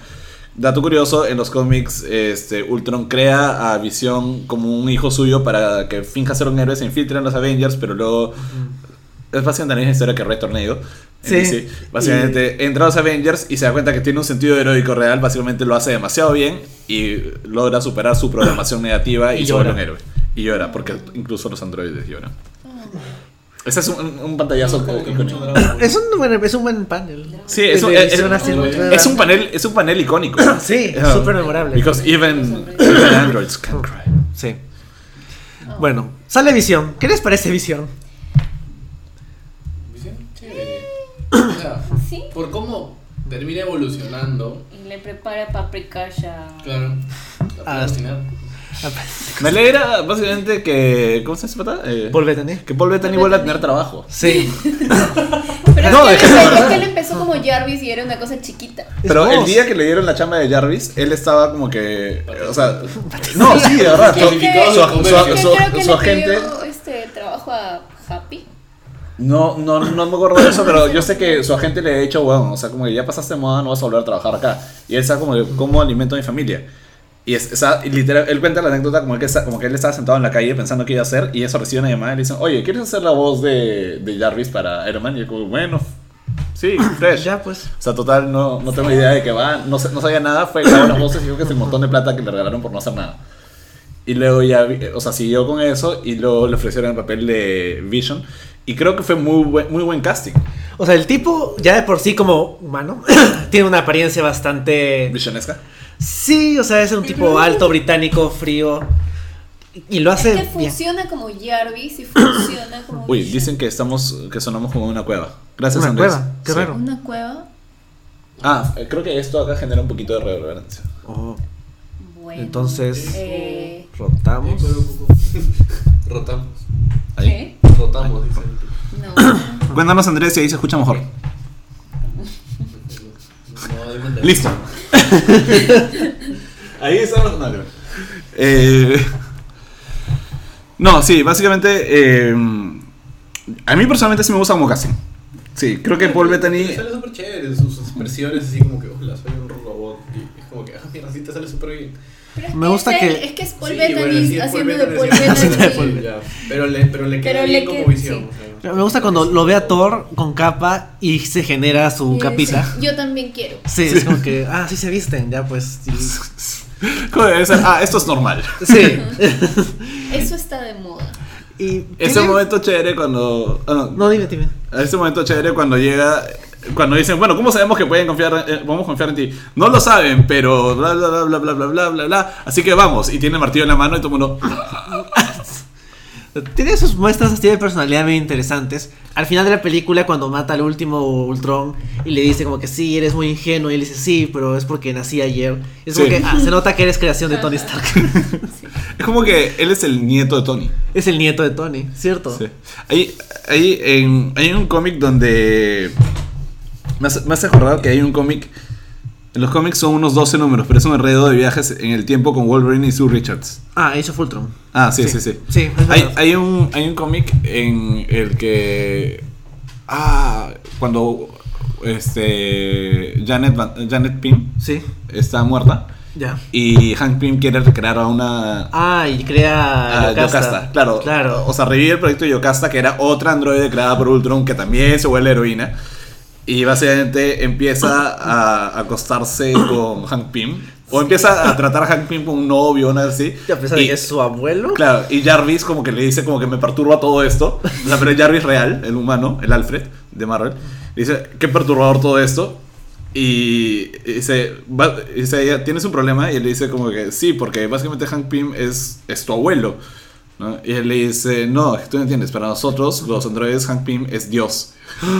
Dato curioso, en los cómics este, Ultron crea a Visión como un hijo suyo para que finja ser un héroe, se infiltre en los Avengers, pero luego... Es básicamente la misma historia que Red Tornado. Sí. DC. Básicamente entra a los Avengers y se da cuenta que tiene un sentido heroico real. Básicamente lo hace demasiado bien y logra superar su programación negativa y, Y vuelve un llora. héroe. Y llora, porque incluso los androides lloran. Ese es un, un pantallazo que icónico. Es un buen, es un buen panel. Sí, es un, es, es- así, es es un panel, es un panel icónico. <coughs> Sí, Yeah. súper memorable. Because even, <coughs> even androids can cry. Sí. Bueno, sale Visión. ¿Qué les parece? Visión, O <coughs> sea, Sí. por cómo termina evolucionando, Y le prepara paprikasha. claro, la puede Ah, cocinar. <laughs> Me alegra básicamente que. ¿Cómo se llama ese pata? Eh, Paul Bettany. Que Paul Bettany vuelva a tener trabajo. Sí. <laughs> Pero No, es, es que que él, es que él empezó como Jarvis y era una cosa chiquita. Pero el día que le dieron la chamba de Jarvis, él estaba como que. O sea. No, sí, de verdad. Su, su- su- su- agente. este trabajo a Happy. No, no, no me acuerdo de eso, pero yo sé que su agente le ha dicho, bueno, o sea, como que ya pasaste moda, no vas a volver a trabajar acá. Y él sabe como que, cómo alimento a mi familia. Y es, y literal, él cuenta la anécdota como que, como que él estaba sentado en la calle pensando qué iba a hacer y eso recibe una llamada y le dicen, oye, ¿quieres hacer la voz de, de Jarvis para Iron Man? Y yo como, bueno, sí, fresh. Ya, pues. O sea, total, no, no tengo idea de qué va, no, no sabía nada, fue grabó las voces y dijo que es el montón de plata que le regalaron por no hacer nada. Y luego ya, o sea, siguió con eso y luego le ofrecieron el papel de Vision. Y creo que fue muy buen, muy buen casting. O sea, el tipo, ya de por sí como humano, <coughs> tiene una apariencia bastante... Visionesca. Sí, o sea, es un tipo alto, británico, frío. Y lo hace Es que bien. funciona como Jarvis y funciona como. Uy, Vision. dicen que estamos, que sonamos como una cueva. Gracias, Una Andrés. cueva, qué Sí. raro. Una cueva. Ah, eh, creo que esto acá genera un poquito de reverberancia. Oh, Bueno. Entonces- Eh, rotamos. <laughs> Rotamos. Ahí. ¿Qué? Rotamos, dice. No. Cuéntanos, Andrés, si ahí se escucha mejor. No, Listo. <laughs> Ahí estamos. No, creo. Eh, no, sí, básicamente. eh, a mí personalmente sí me gusta como casting. Sí, creo que Paul Bettany. Sale súper chévere, sus expresiones así como que, hola, soy un robot. Y es como que, ah, mira, sí te sale súper bien. Pero Me gusta es que- Es que es Paul Sí, Bettany sí, haciendo de Paul Bettany. Pero le, pero le queda Pero bien le como queda- visión. sí. o sea. Me gusta cuando lo ve a Thor con capa y se genera su capita. Yo también quiero. Sí, es como que, ah, sí se visten, ya pues. <laughs> Ah, esto es normal. Sí. <laughs> Eso está de moda. y Ese momento chévere cuando. ah, no, No, dime, dime. Ese momento chévere cuando llega. Cuando dicen, bueno, ¿cómo sabemos que pueden confiar, eh, podemos confiar en ti? No lo saben, pero bla bla bla bla bla bla bla bla bla. Así que vamos. Y tiene el martillo en la mano y todo el mundo. <laughs> Tiene sus muestras así de personalidad muy interesantes. Al final de la película, cuando mata al último Ultron y le dice como que sí, eres muy ingenuo, y él dice sí, pero es porque nací ayer. Es como Sí. que ah, se nota que eres creación de <laughs> Tony Stark. Es como que él es el nieto de Tony. es el nieto de Tony, ¿cierto? Sí. Hay, hay, en- hay un cómic donde. Me hace, me acordar que hay un cómic. Los cómics son unos 12 números, pero es un enredo de viajes en el tiempo con Wolverine y Sue Richards. Ah, Age of Ultron. Ah, sí, Sí. sí, sí. Sí, es hay, hay un, hay un cómic en el que. Ah, cuando. Este. Janet, Janet Pym Sí, está muerta. ya. Y Hank Pym quiere recrear a una. Ah, y crea a Yocasta. Yocasta, claro. Claro. O sea, revive el proyecto de Yocasta, que era otra androide creada por Ultron, que también se vuelve heroína. Y básicamente empieza a acostarse con Hank Pym. O empieza a tratar a Hank Pym como un novio, o nada así. Y a pesar de que es su abuelo. Claro, y Jarvis como que le dice como que me perturba todo esto. O sea, pero Jarvis real, el humano, el Alfred de Marvel. Dice, qué perturbador todo esto. Y dice, va- dice ¿tienes un problema? Y él le dice como que sí, porque básicamente Hank Pym es, es tu abuelo. ¿No? Y él le dice, no, tú no entiendes, para nosotros, los androides, Hank Pym es Dios. <laughs>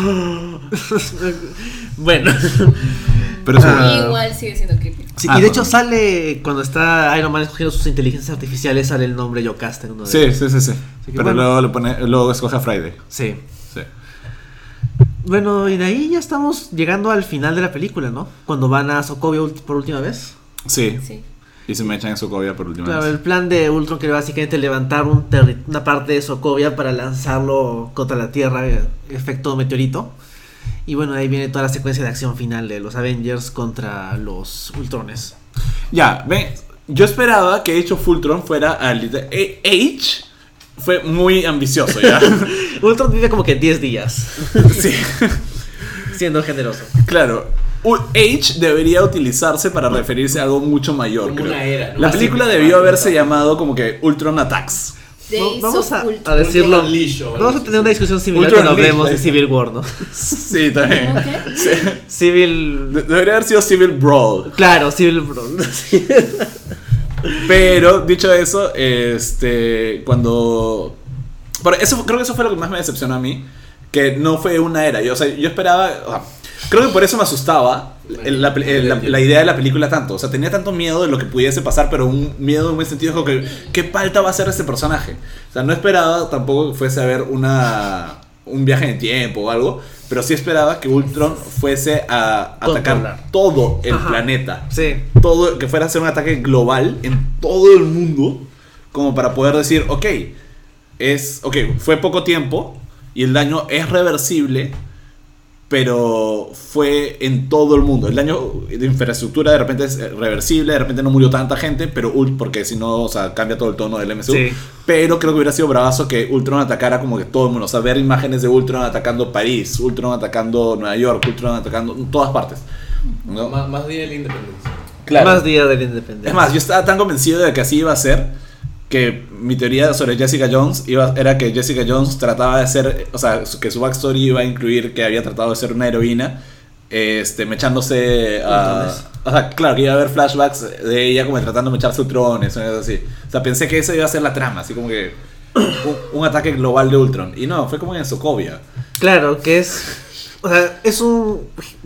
bueno. Pero es Ah. Igual sigue siendo creepy. Sí, Ah, y de no. hecho sale cuando está Iron Man escogiendo sus inteligencias artificiales, sale el nombre Yocasta en uno de Sí, ellos. sí, sí, sí. que Pero bueno. luego, le pone, luego escoge a Friday. Sí. Sí. Bueno, y de ahí ya estamos llegando al final de la película, ¿no? Cuando van a Sokovia por última vez. Sí. Sí. Y se me echan en Sokovia por última Claro, vez. el plan de Ultron que era básicamente levantar un una parte de Sokovia para lanzarlo contra la Tierra, eh, efecto meteorito. Y bueno, ahí viene toda la secuencia de acción final de los Avengers contra los Ultrones. Ya, ven, yo esperaba que Age of Ultron fuera al... eh, Age fue muy ambicioso, ¿ya? <laughs> Ultron vive como que 10 días, sí, <laughs> siendo generoso. claro. Age debería utilizarse para referirse a algo mucho mayor, Como creo. una era, ¿no? La película debió haberse llamado como que Ultron Attacks. Days vamos a, decirlo. Vamos a tener una discusión similar Ultron cuando hablemos de. Civil War, ¿no? <laughs> Sí, también. ¿Cómo Sí. Civil. De- Debería haber sido Civil Brawl. Claro, Civil. Sí. <laughs> Pero, dicho eso, este. Cuando. Eso, creo que eso fue lo que más me decepcionó a mí. Que no fue una era. Yo, o sea, yo esperaba. o sea, creo que por eso me asustaba el- la, el- la- la idea de la película tanto. O sea, tenía tanto miedo de lo que pudiese pasar, pero un miedo en buen sentido. Como que, ¿qué falta va a ser este personaje? O sea, no esperaba tampoco que fuese a ver una. Un viaje en el tiempo o algo. Pero sí esperaba que Ultron fuese a atacar Controlar. todo el Ajá. planeta Sí. todo, que fuera a ser un ataque global en todo el mundo, como para poder decir, ok, es, ok, fue poco tiempo y el daño es reversible, pero fue en todo el mundo. El daño de infraestructura de repente es reversible, de repente no murió tanta gente, pero ult- porque si no, o sea, cambia todo el tono del MCU. Sí. Pero creo que hubiera sido bravazo que Ultron atacara como que todo el mundo, o sea, ver imágenes de Ultron atacando París, Ultron atacando Nueva York, Ultron atacando en todas partes. ¿no? Más, más día de la independencia. Claro. Más día de la independencia. Es más, yo estaba tan convencido de que así iba a ser que mi teoría sobre Jessica Jones iba, era que Jessica Jones trataba de ser, o sea, que su backstory iba a incluir que había tratado de ser una heroína, este, mechándose a... O sea, claro, que iba a haber flashbacks de ella como tratando de mecharse ultrones, o algo así. O sea, pensé que esa iba a ser la trama, así como que un, un ataque global de Ultron. Y no, fue como en Sokovia. Claro, que es. O sea, es un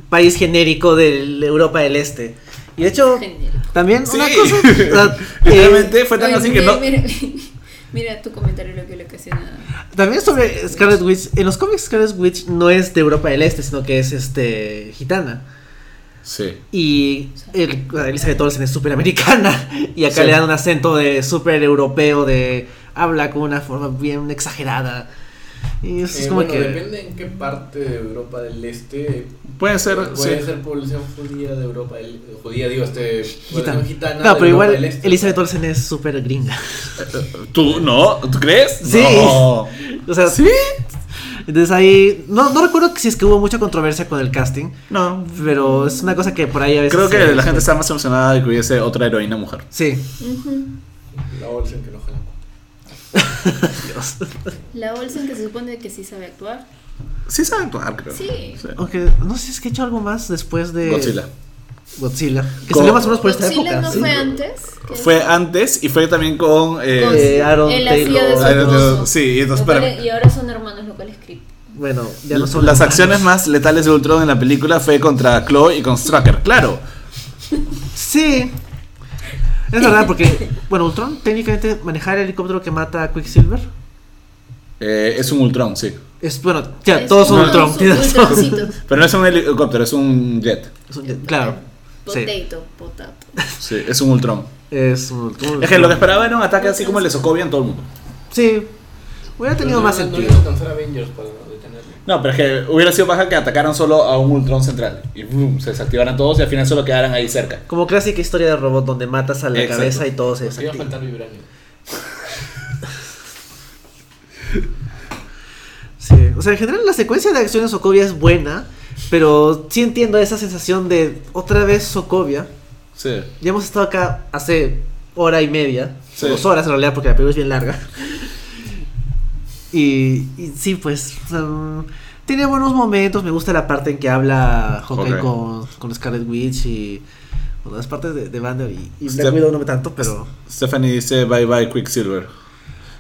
país genérico de Europa del Este. Y de hecho, también Sí. una cosa. o sea, <laughs> eh, Literalmente fue tan Oye, así que no... mira, <laughs> mira tu comentario lo que le ocasiona. también sobre Scarlet Witch. En los cómics, Scarlet Witch no es de Europa del Este, sino que es este gitana. Sí. Y el, Elizabeth Olsen es súper americana. <laughs> Y acá Sí. le dan un acento de súper europeo, de. Habla con una forma bien exagerada. Y eso es Eh, como bueno, que. depende en qué parte de Europa del Este. Puede ser, Puede sí. ser población judía de Europa del Judía, digo, este. Gitana. Gitana. De pero Europa igual Este. Elizabeth Olsen es súper gringa. <laughs> ¿Tú no? ¿Tú crees? Sí. No. O sea, ¿Sí? Entonces ahí. No, no recuerdo que si es que hubo mucha controversia con el casting. No. Pero es una cosa que por ahí a veces. Creo que la gente está más emocionada de que hubiese otra heroína mujer. Sí. La Olsen que no. Dios. <laughs> La Olsen que se supone que sí sabe actuar. Sí sabe actuar, creo. Sí. Aunque no sé si es que he hecho algo más después de. Godzilla. Godzilla. Que Con- salió más o menos por esta Godzilla época. no sí. fue antes. ¿Qué? Fue antes y fue también con... eh, Con- Eh, Aaron Taylor. sí, entonces, es- y ahora son hermanos, lo cual es creepy. Bueno, ya no son Las hermanos. acciones más letales de Ultron en la película fue contra Chloe y con Strucker, claro. Sí. Es verdad, porque, bueno, Ultron técnicamente manejar el helicóptero que mata a Quicksilver. Eh, es un Ultron, sí. Es, bueno, ya, Es todos son Ultron. Pero no es un helicóptero, es un jet. Es un- Claro. Sí. Potato, potato. Sí, es un Ultron. Es un Ultron. Es que lo que esperaba era un ataque así como el de Sokovia en todo el mundo. Sí. Hubiera tenido Pero más no, No sentido. alcanzar a Avengers para. No, pero es que hubiera sido baja que atacaran solo a un Ultron central. Y boom, se desactivaran todos y al final solo quedaran ahí cerca. Como clásica historia de robot donde matas a la Exacto. cabeza y todo se Nos iba a desactiva. faltar. <laughs> Sí, o sea, en general la secuencia de acciones Sokovia es buena, pero sí entiendo esa sensación de otra vez Sokovia. Sí. Ya hemos estado acá hace hora y media, Sí. dos horas en realidad porque la película es bien larga. Y, y sí, pues um, tiene buenos momentos, me gusta la parte en que habla Hawkeye con, con Scarlet Witch y bueno, las partes de, de Banner y, y Black Widow no me tanto, pero Stephanie dice bye bye Quicksilver.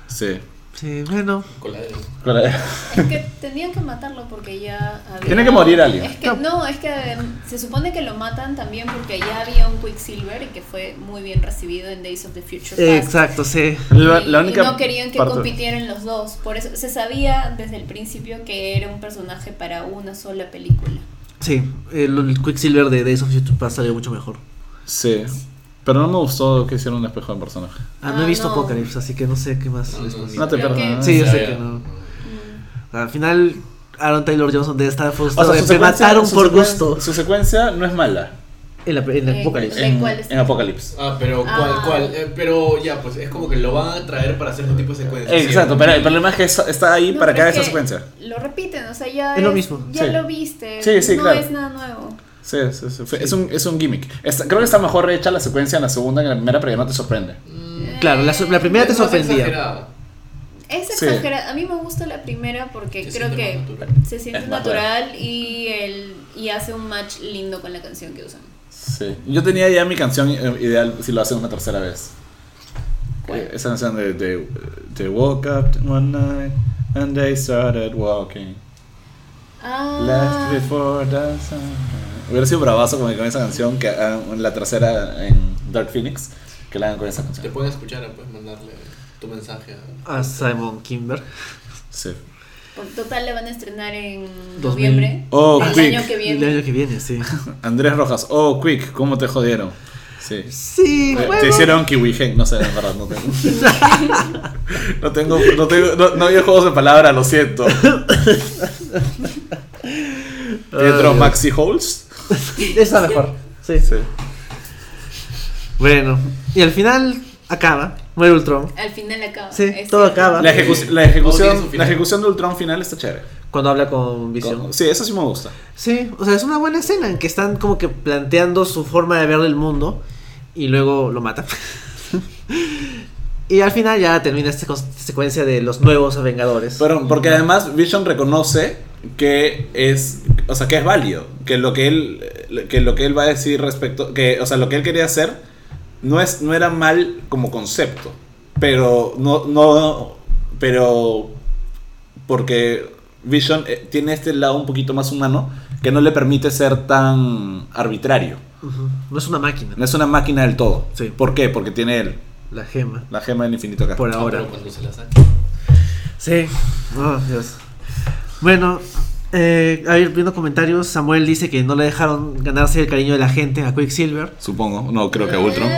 Sí. Sí, bueno. Coladero. Es que tenían que matarlo porque ya había... Tiene que morir alguien. Es que, no, es que eh, se supone que lo matan también porque ya había un Quicksilver y que fue muy bien recibido en Days of the Future Past. Exacto, sí. La, Y- la única y no querían que parte- compitieran los dos. Por eso se sabía desde el principio que era un personaje para una sola película. Sí, el, el Quicksilver de Days of Future Past salió mucho mejor. Sí. Pero no me gustó que hicieron un espejo de personaje. Ah, no he Ah, visto no. Apocalypse, así que no sé qué más No, les ponía. No te que- Sí, yo sé que no. Mm. Al final, Aaron Taylor Johnson debe estar frustrado. O sea, de, secuencia- mataron por gusto. Su secuencia no es mala. En la, en Eh, Apocalypse. ¿De En, cuál es? en Apocalipsis. Ah, pero ¿cuál? Ah. cuál? Eh, pero ya, pues es como que lo van a traer para hacer este tipo de secuencias. Exacto, pero el problema es que está- está ahí No, para que pero haga es esa secuencia. Lo repiten, o sea, ya Es lo mismo, Ya sí. lo viste. Sí, sí, no claro. es nada nuevo. Sí, sí, sí, fue- Es, un, es un gimmick. Está- creo que está mejor hecha la secuencia en la segunda que en la primera, pero ya no te sorprende. Mm, Claro, la, la primera te sorprendía. Es Sí. exagerado. A mí me gusta la primera porque Se creo que natural. se siente Es más natural y, el, y hace un match lindo con la canción que usan. Sí. Yo tenía ya mi canción eh, ideal si lo hacen una tercera vez. Eh, Esa canción de, de, de Woke Up One Night and They Started Walking. Ah, Left before the sun. Hubiera sido bravazo con, con esa canción que hagan la tercera en Dark Phoenix. Que la hagan con esa Te canción. pueden escuchar, puedes mandarle tu mensaje a... A Simon Kimber. Sí. por total la van a estrenar en 2000. noviembre Oh, del quick. año que El viene. año que viene, sí. <laughs> Andrés Rojas. Oh, Quick, ¿cómo te jodieron? Sí. Sí, Eh. Te hicieron Kiwi Hen, no sé, en verdad, no tengo. <laughs> no tengo, no tengo, no, no había juegos de palabra, lo siento. Pietro Ay, Maxi Holes. Está mejor. Sí. Sí. Bueno, y al final acaba. Muere Ultron. Al final acaba. Sí, es todo cierto. acaba. La, ejecu- ejecución, la ejecución de Ultron final está chévere. Cuando habla con Vision. Con- Sí, eso sí me gusta. Sí, o sea, es una buena escena en que están como que planteando su forma de ver el mundo y luego lo matan. <laughs> y al final ya termina esta secuencia de los nuevos Vengadores. Pero, porque además Vision reconoce que es, o sea, que es válido, que lo que él, que lo que él va a decir respecto, que, o sea, lo que él quería hacer no es, no era mal como concepto, pero no, no, pero porque Vision eh, tiene este lado un poquito más humano que no le permite ser tan arbitrario. No es una máquina, No es una máquina del todo. Sí. ¿Por qué? Porque tiene él, la gema. la gema del infinito acá. Por Ah, ahora. pero cuando se la saque. Sí. Oh, Dios. Bueno, eh, a ver, viendo comentarios, Samuel dice que no le dejaron ganarse el cariño de la gente a Quicksilver. Supongo, no creo que a Ultron.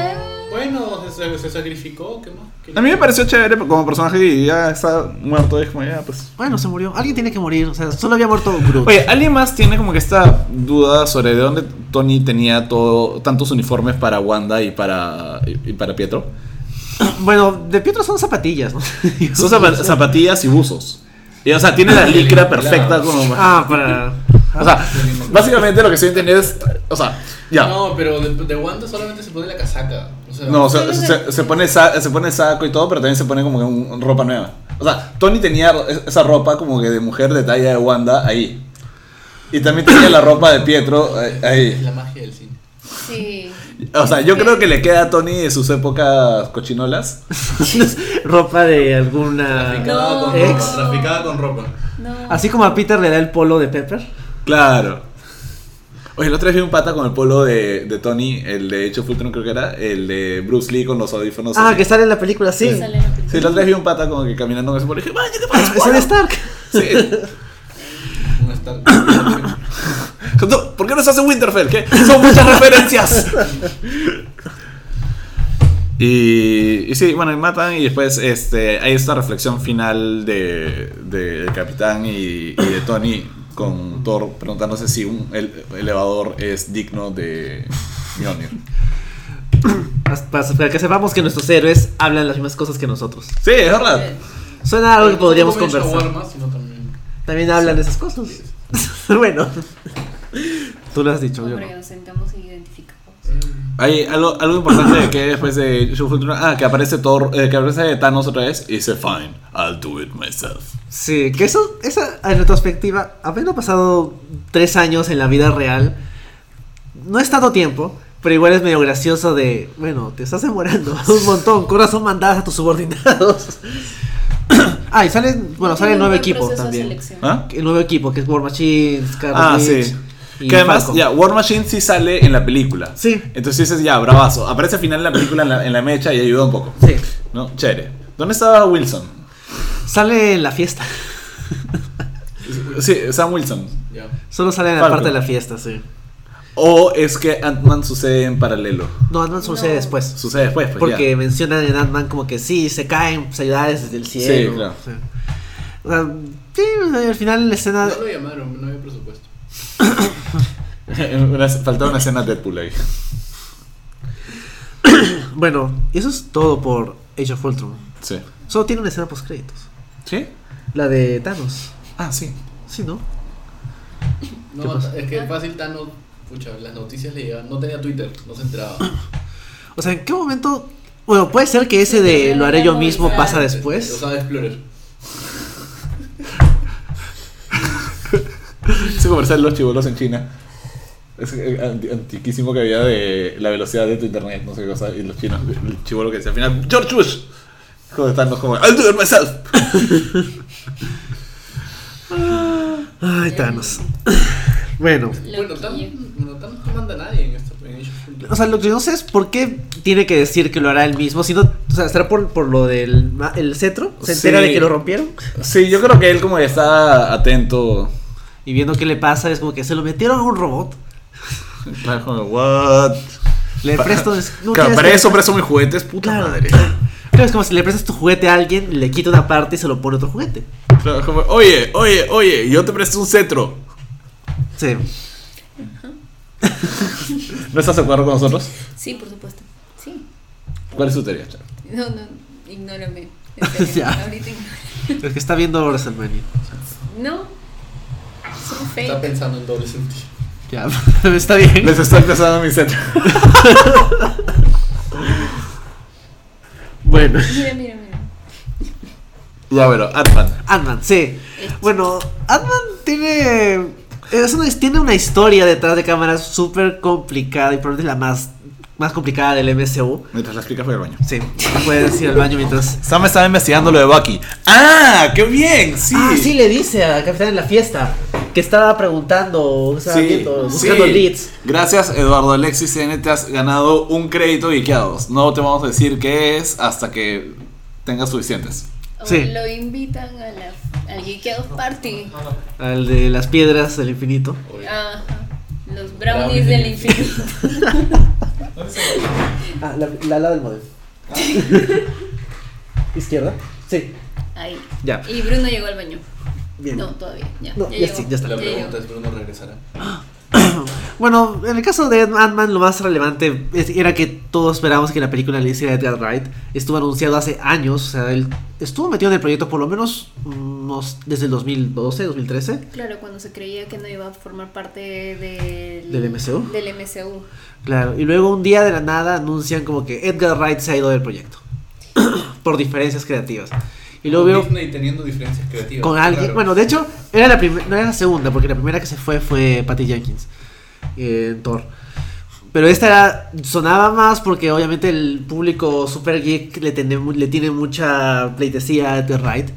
Se, se sacrificó, ¿qué más? ¿Qué A mí me pareció chévere como personaje y ya está muerto. Es como ya, pues. Bueno, se murió. Alguien tiene que morir. O sea, solo había muerto Groot. Oye, ¿alguien más tiene como que esta duda sobre de dónde Tony tenía todo, tantos uniformes para Wanda y para, y, y para Pietro? <coughs> Bueno, de Pietro son zapatillas, ¿no? <laughs> Son zapa- zapatillas y buzos. Y, o sea, tiene la licra perfecta como... Ah, para. O sea, básicamente lo que estoy entendiendo es... O sea, ya. No, pero de, de Wanda solamente se pone la casaca. Sea, No, o sea, Solo se, pone sa- se pone saco y todo, pero también se pone como que un- ropa nueva. O sea, Tony tenía esa ropa como que de mujer de talla de Wanda ahí. Y también tenía la ropa de Pietro eh, ahí. la magia del cine. Sí. O sea, yo creo que le queda a Tony de sus épocas cochinolas. <laughs> Ropa de alguna. Traficada No. con ropa. Traficada con ropa. No. Así como a Peter le da el polo de Pepper. Claro. Oye, el otro día vi un pata con el polo de, de Tony, el de hecho Fulton creo que era, el de Bruce Lee con los audífonos. Ah, así. que sale en la película, sí. Sí, sale en la película. Sí, el otro día vi un pata como que caminando con ese polo y dije, vaya, ¿qué pasa? Es el Stark. Sí. Un Stark. <laughs> No, ¿Por qué no se hace Winterfell? ¿Qué? Son muchas referencias. Y, y sí, bueno, y matan y después este, hay esta reflexión final de, de- del capitán y, y de Tony con Thor preguntándose si un el- elevador es digno de Mjolnir. Para, que sepamos que nuestros héroes hablan las mismas cosas que nosotros. Sí, es verdad. Suena a algo que No podríamos conversar. también. También hablan de esas cosas. <laughs> bueno. Tú lo has dicho, yo no. Hombre, nos sentamos y identificamos. Hay algo, algo importante que después de ah, que aparece Thor, eh, que aparece Thanos otra vez y dice, fine, I'll do it myself. Sí, que eso, esa en retrospectiva, habiendo pasado tres años en la vida real, no es tanto tiempo, pero igual es medio gracioso de, bueno, te estás demorando <laughs> un montón, corazón mandadas a tus subordinados. <coughs> ah, y sale, bueno, sale el Tiene un nuevo buen equipo proceso de también. ¿Ah? El nuevo equipo, que es War Machine, Scarlet Ah, sí. Y Que además, Falcon. ya, War Machine sí sale en la película. Sí. Entonces dices, ya, bravazo. Aparece al final en la película en la, en la mecha y ayuda un poco. Sí, ¿No? Chévere. ¿Dónde estaba Wilson? sale en la fiesta. Sí, Sam Wilson. Solo sale en la Falcon. parte de la fiesta, sí. O es que Ant-Man sucede en paralelo. No, Ant-Man sucede No. después. Sucede después, pues Porque ya. mencionan en Ant-Man como que sí, se caen pues, ayudas desde el cielo. Sí, claro. Sí. O sea, sí, al final la escena. No lo llamaron, no había presupuesto. <coughs> Una- Faltaba una escena Deadpool ahí. <coughs> Bueno, y eso es todo por Age of Ultron. Sí. Solo tiene una escena post créditos. ¿Sí? La de Thanos. Ah, sí. Sí, ¿no? ¿Qué No, es que fácil Thanos, pucha, las noticias le llegaban. No tenía Twitter, no se enteraba. O sea, ¿en qué momento? Bueno, puede ser que ese de lo haré yo mismo pasa Lo después. sabe Explorer. <laughs> Ese comercial de los chivolos en China. Es eh, anti- antiquísimo que había de la velocidad de tu internet, no sé qué cosa. Y los chinos, el chivolo que decía al final, George Bush. Hijo de Thanos, como, I'll do it myself. <laughs> Ay, Thanos. Bueno, Bueno, Thanos, no manda a nadie en Ultron. o sea, lo que no sé es por qué tiene que decir que lo hará él mismo. Si no, o sea, ¿será por, por lo del el cetro? ¿Se entera Sí. de que lo rompieron? Sí, yo creo que él como ya está atento. Y viendo qué le pasa, es como que se lo metieron a un robot. Claro, como, what? Le presto. no Claro, para eso presto mis juguetes, puta Claro. madre. Claro, es como si le prestas tu juguete a alguien, le quita una parte y se lo pone otro juguete. Claro, como, oye, oye, oye, yo te presto un cetro. Sí. <laughs> ¿No estás de acuerdo con nosotros? Sí, por supuesto. Sí. ¿Cuál es tu teoría, Char? No, no, ignórame. Serio, <laughs> Ya. Ahorita ignórame. El que está viendo WrestleMania. No. Fake. Está pensando en doble sentido. Ya, <laughs> está bien. Les estoy empezando mi cetro. <laughs> Bueno, Mira, mira, mira. Ya, bueno, Ant-Man. Ant-Man, sí. Bueno, Ant-Man tiene. Es una, tiene una historia detrás de cámaras súper complicada y probablemente la más, más complicada del MCU. Mientras la explicas, voy al baño. Sí, <laughs> puedes ir al baño mientras. Sam estaba investigando lo de Bucky. ¡Ah! ¡Qué bien! Sí. Ah, sí, le dice a Capitán en la fiesta que estaba preguntando, estaba Sí, viendo, buscando sí. leads. Gracias, Eduardo Alexis N. Te has ganado un crédito guiqueados. No te vamos a decir qué es hasta que tengas suficientes. O Sí. Lo invitan a la, al Geekeados Party. Al de las piedras del infinito. Ajá. Los Brownies brownies del infinito. <laughs> Ah, la, la, la del modelo. <laughs> ¿Izquierda? Sí. Ahí. Ya. Y Bruno llegó al baño. Bien. No, todavía. Ya, No, ya, sí, ya está. La pregunta es: ¿Bruno regresará? <clears throat> Bueno, en el caso de Ant-Man, lo más relevante es- era que todos esperábamos que la película le hiciera Edgar Wright. Estuvo anunciado hace años, o sea, él estuvo metido en el proyecto por lo menos unos, desde el 2012, 2013. Claro, cuando se creía que no iba a formar parte del, ¿Del MCU? Del MCU. Claro, y luego un día de la nada anuncian como que Edgar Wright se ha ido del proyecto. <clears throat> por diferencias creativas. Y luego veo Disney teniendo diferencias creativas. con alguien. Claro. Bueno, de hecho, era la primera, no era la segunda, porque la primera que se fue fue Patty Jenkins eh, en Thor. Pero esta era, sonaba más porque obviamente el público super geek le tiene, mu- le tiene mucha pleitesía a Edgar Wright.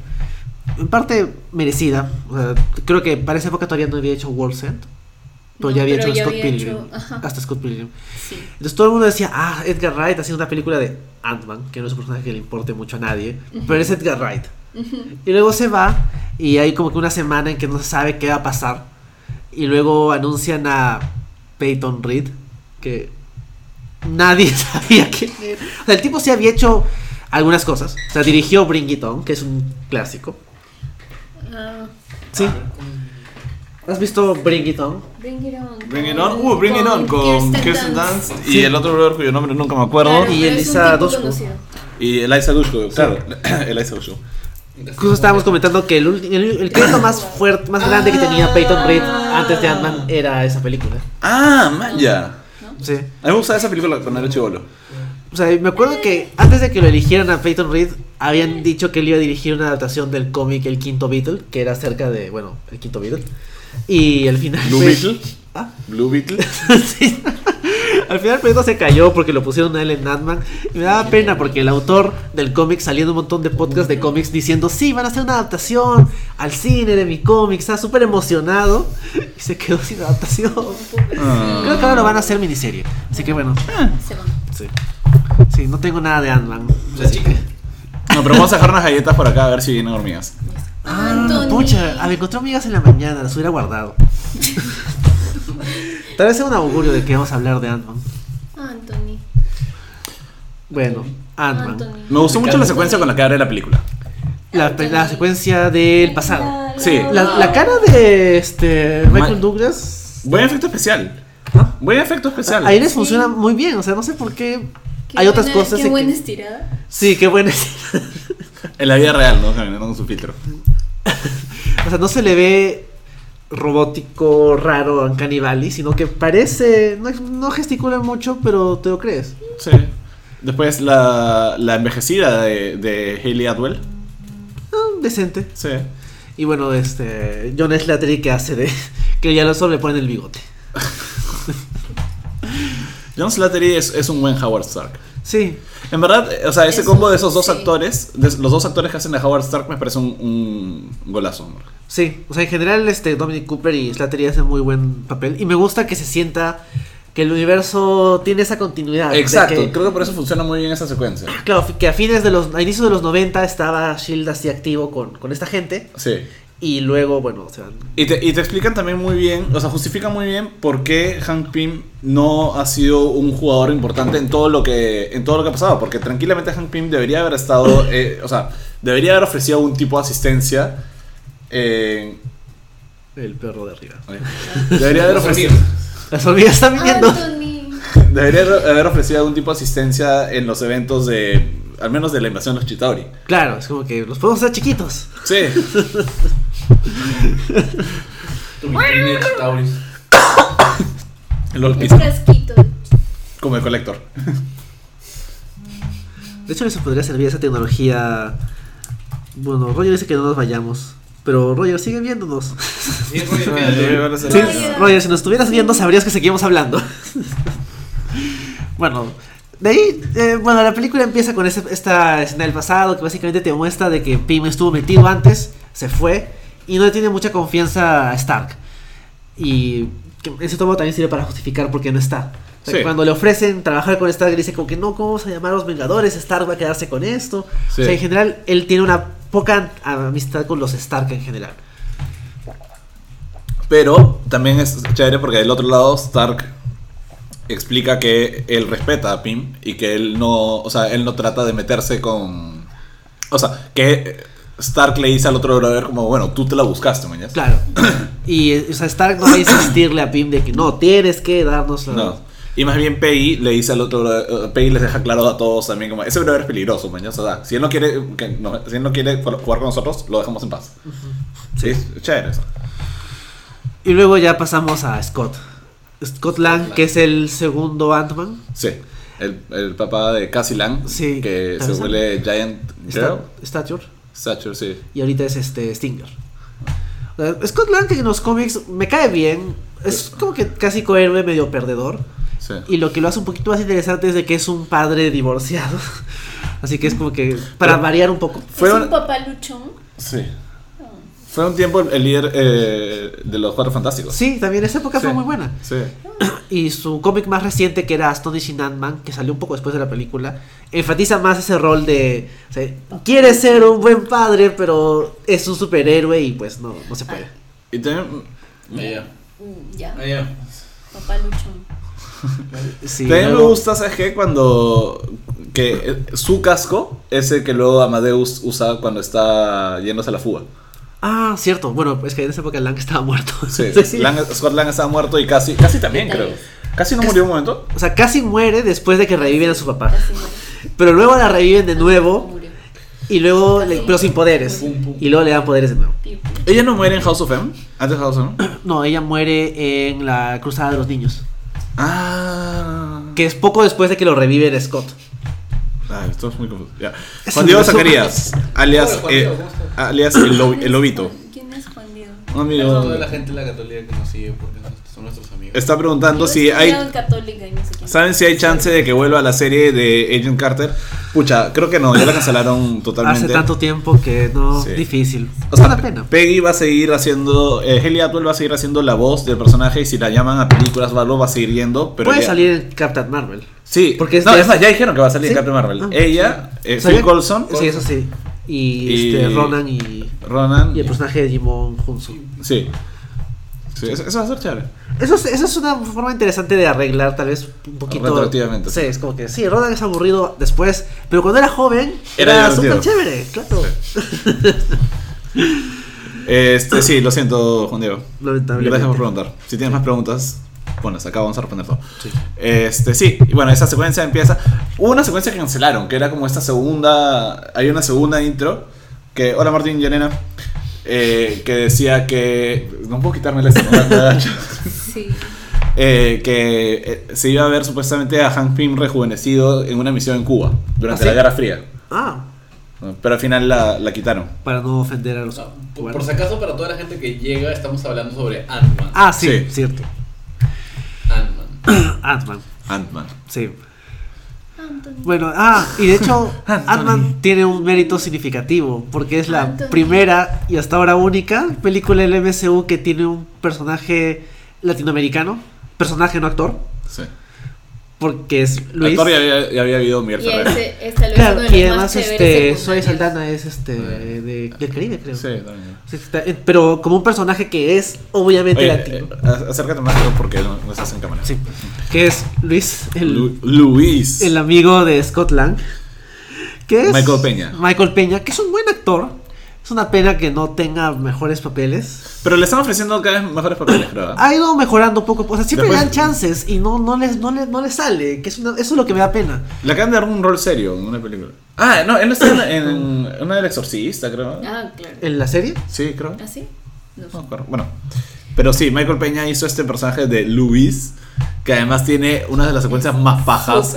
En parte merecida. O sea, creo que para esa época todavía no había hecho World's End. Pero No, ya había pero hecho ya Scott había Pilgrim. hecho-. Hasta Scott Pilgrim. Sí. Entonces todo el mundo decía, ah, Edgar Wright haciendo una película de Ant-Man, que no es un personaje que le importe mucho a nadie, pero es Edgar Wright. Y luego se va y hay como que una semana en que no se sabe qué va a pasar. Y luego anuncian a Peyton Reed, que nadie <laughs> sabía quién era. O sea, el tipo sí había hecho algunas cosas. O sea, dirigió Bring It On, que es un clásico. Ah, Sí. ¿Has visto Bring It On? Bring It On. Bring It On, uh, Bring It On con Kirsten Dunst y Sí. el otro brother cuyo nombre nunca me acuerdo. Claro, Y Elisa Dushku. Y Eliza Dushku, claro, <coughs> Eliza Dushku. Justo estábamos comentando que el, el, el crédito más fuerte, más grande que tenía Peyton Reed antes de Ant-Man era esa película. Ah, Maya. Sí. A mí me gustaba esa película cuando era chivolo. O sea, me acuerdo que antes de que lo eligieran a Peyton Reed, habían dicho que él iba a dirigir una adaptación del cómic El Quinto Beatle, que era acerca de, bueno, El Quinto Beatle. Y al final... Blue Beetle. Ah, Blue Beetle. <laughs> sí. Al final el proyecto se cayó porque lo pusieron a él en Ant-Man. Y me daba pena porque el autor del cómic salía en un montón de podcasts de cómics diciendo, sí, van a hacer una adaptación al cine de mi cómic. Estaba súper emocionado y se quedó sin adaptación. Ah. Creo que ahora lo van a hacer miniserie. Así que bueno, van. sí. Sí, no tengo nada de Ant-Man. No, pero vamos a dejar unas galletas por acá a ver si vienen hormigas. Ah, pucha, me encontré amigas en la mañana, las hubiera guardado. <laughs> Tal vez sea un augurio de que vamos a hablar de Ant-Man. Anthony. Bueno, Ant-Man. Anthony. Me gustó mucho la secuencia con la que abre la película. La, la secuencia del pasado. Sí. La, la cara de este Michael Ma- Douglas. Buen efecto especial. ¿Ah? Buen efecto especial. Ahí les Sí. funciona muy bien, o sea, no sé por qué. Qué Hay otras buena- cosas Qué buena que- estirada. Sí, qué buena. En la vida real, ¿no? Caminando con su filtro. <laughs> o sea, no se le ve robótico, raro, Uncanny Valley, sino que parece. No, no gesticula mucho, pero te lo crees. Sí. Después la, la envejecida de, de Hayley Atwell. Ah, decente. Sí. Y bueno, este. John Slattery que hace de. <laughs> Que ya solo le ponen el bigote. <laughs> John Slattery es, es un buen Howard Stark. Sí. En verdad, eh, o sea, ese Eso, combo de esos dos sí. actores, de los dos actores que hacen de Howard Stark me parece un, un golazo. Sí. O sea, en general, este Dominic Cooper y Slattery hacen muy buen papel. Y me gusta que se sienta que el universo tiene esa continuidad. Exacto, que- creo que por eso funciona muy bien esa secuencia. Claro, que a fines de los. A inicios de los 90 estaba Shield así activo con, con esta gente. Sí. Y luego, bueno, o sea. Y te, y te explican también muy bien, o sea, justifican muy bien por qué Hank Pym no ha sido un jugador importante en todo lo que en todo lo que ha pasado, porque tranquilamente Hank Pym debería haber estado, eh, o sea, debería haber ofrecido algún tipo de asistencia. eh, El perro de arriba. debería haber ofrecido. <laughs> Las hormigas están viniendo. Debería haber ofrecido algún tipo de asistencia en los eventos de, al menos de la invasión de los Chitauri. Claro, es como que los podemos hacer chiquitos. Sí. <laughs> <laughs> Tauris. Lol Un Pizza, frasquito. como el colector. De hecho, eso podría servir esa tecnología. Bueno, Roger dice que no nos vayamos. Pero Roger, sigue viéndonos. Sí, Roger, <laughs> quédate. Sí, Roger. Roger, si nos estuvieras viendo, sabrías que seguimos hablando. <laughs> bueno, de ahí, eh, bueno, la película empieza con ese- esta escena del pasado que básicamente te muestra de que Pym estuvo metido antes, se fue y no le tiene mucha confianza a Stark. Y ese tomo también sirve para justificar por qué no está. O sea, Sí. Cuando le ofrecen trabajar con Stark, dice como que no, ¿cómo vamos a llamar a los Vengadores? Stark va a quedarse con esto. Sí. O sea, en general, él tiene una poca amistad con los Stark en general. Pero también es chévere porque del otro lado Stark explica que él respeta a Pym y que él no, o sea, él no trata de meterse con, o sea, que Stark le dice al otro brother como, bueno, tú te la buscaste, mañana. Claro. <coughs> Y o sea, Stark no va a insistirle a Pym de que no, tienes que darnos la... No. Y más bien Peggy le dice al otro brother, eh, Peggy les deja claro a todos también como, ese brother es peligroso, mañana. O sea, si él no quiere, que no- si él no quiere jugar con nosotros, lo dejamos en paz. Sí, es chévere eso. Y luego ya pasamos a Scott. Scott Lang, Lang. que es el segundo Ant-Man. Sí. El, el papá de Cassie Lang, Sí. que se vuelve Giant Girl. Stature. Stature, sí. Y ahorita es este Stinger. O sea, Scott Lang en los cómics me cae bien. Es como que casi cohéroe, medio perdedor. Sí. Y lo que lo hace un poquito más interesante es de que es un padre divorciado. <laughs> Así que es como que para Pero- variar un poco. Fue es un- un papá luchón. Sí. Fue un tiempo el líder eh, de los Cuatro Fantásticos. Sí, también esa época fue muy buena. Sí. <clears throat> Y su cómic más reciente, que era Astonishing Ant-Man, que salió un poco después de la película, enfatiza más ese rol de. o sea, quiere ser un buen padre, pero es un superhéroe y pues no, no se puede. Y también. Mm, papá luchón. <laughs> Sí, también me luego- gusta, ¿sabes qué? Cuando. Que eh, su casco es el que luego Amadeus usa cuando está yéndose a la fuga. Ah, cierto. Bueno, es que en esa época Lang estaba muerto. Sí, <laughs> Sí. Lang- Scott Lang estaba muerto y casi. Casi también, creo. Casi no murió un momento. O sea, casi muere después de que reviven a su papá. Pero luego la reviven de nuevo Murió. y luego, le- pero sin poderes. Pum, pum. Y luego le dan poderes de nuevo. Ella no muere en House of M. Antes de House of M. <clears throat> No, ella muere en la Cruzada de los Niños. Ah. Que es poco después de que lo reviven Scott. Ah, esto es muy confuso. Ya. Juan Diego. Zacarías, alias, Juan eh, Diego, ¿cómo estás? alias el, Lobi- el Lobito. ¿Quién es Juan Diego? Un la gente de la católica que nos sigue porque son nuestros amigos. está preguntando Yo si hay. estudiado en católica y no sé quién. ¿Saben si hay chance de que vuelva a la serie de Agent Carter? Pucha, creo que no, ya la cancelaron <laughs> totalmente. Hace tanto tiempo que no, Sí. difícil. O es sea, una pena. Peggy va a seguir haciendo. Eh, Haley Atwell va a seguir haciendo la voz del personaje y si la llaman a películas o algo va a seguir yendo. Pero Puede ya- salir en Captain Marvel. Sí, porque es no, es más, ya dijeron que va a salir ¿Sí? en Captain Marvel. Ah, Ella, eh, ¿Sabía? Phil Coulson, Sí, eso sí. Y, Y- este, Ronan y, Ronan. y el personaje de Jimon Hunsu. Sí. Sí, eso, eso va a ser chévere. Eso es, eso es una forma interesante de arreglar, tal vez un poquito. Retroactivamente, Sí, sí. es como que sí, Ronan es aburrido después, pero cuando era joven Era era súper chévere, claro. <laughs> Este, sí, lo siento, Juan Diego. Lamentablemente. Gracias por preguntar. Si tienes más preguntas, ponlas acá, vamos a responder todo. Sí. Este, sí, y bueno, esa secuencia empieza. Hubo una secuencia que cancelaron, que era como esta segunda. Hay una segunda intro. Que, hola Martín y Elena. Eh, que decía que. No puedo quitarme la. <laughs> Sí. eh, que eh, se iba a ver supuestamente a Hank Pym rejuvenecido en una misión en Cuba durante ¿Ah, sí? la Guerra Fría. Ah. Pero al final la, la quitaron. para no ofender a los. por si acaso, para toda la gente que llega, estamos hablando sobre Ant-Man. Ah, sí, Sí. cierto. Ant-Man. <coughs> Ant-Man, Ant-Man. sí. Anthony. Bueno, ah, y de hecho. <laughs> Ant-Man tiene un mérito significativo, porque es la Anthony. primera y hasta ahora única película del MCU que tiene un personaje latinoamericano, personaje no actor, Sí. Porque es Luis. Actor ya había, ya había habido Miguel Y Ferrer. ese es tal vez Claro, y además este secundarios. Saldana es este de, del Caribe, creo. Sí, también. Sí, está- eh, pero como un personaje que es obviamente Oye, latino. eh, ac- acércate más porque no, no estás en cámara. Sí, que es Luis, el, Lu- Luis. el amigo de Scott Lang. Que es Michael Peña. Michael Peña, que es un buen actor. Es una pena que no tenga mejores papeles. Pero le están ofreciendo cada vez mejores papeles, creo. ¿eh? Ha ido mejorando poco a poco. O sea, siempre Después- le dan chances y no, no, les, no, les, no les sale. Que es una- eso es lo que me da pena. Le acaban de dar un rol serio en una película. Ah, no, él no está en, en una del exorcista, creo. Ah, claro. ¿En la serie? Sí, creo. ¿Así? No sé. No me acuerdo. Bueno. Pero sí, Michael Peña hizo este personaje de Luis, que además tiene una de las secuencias más pajas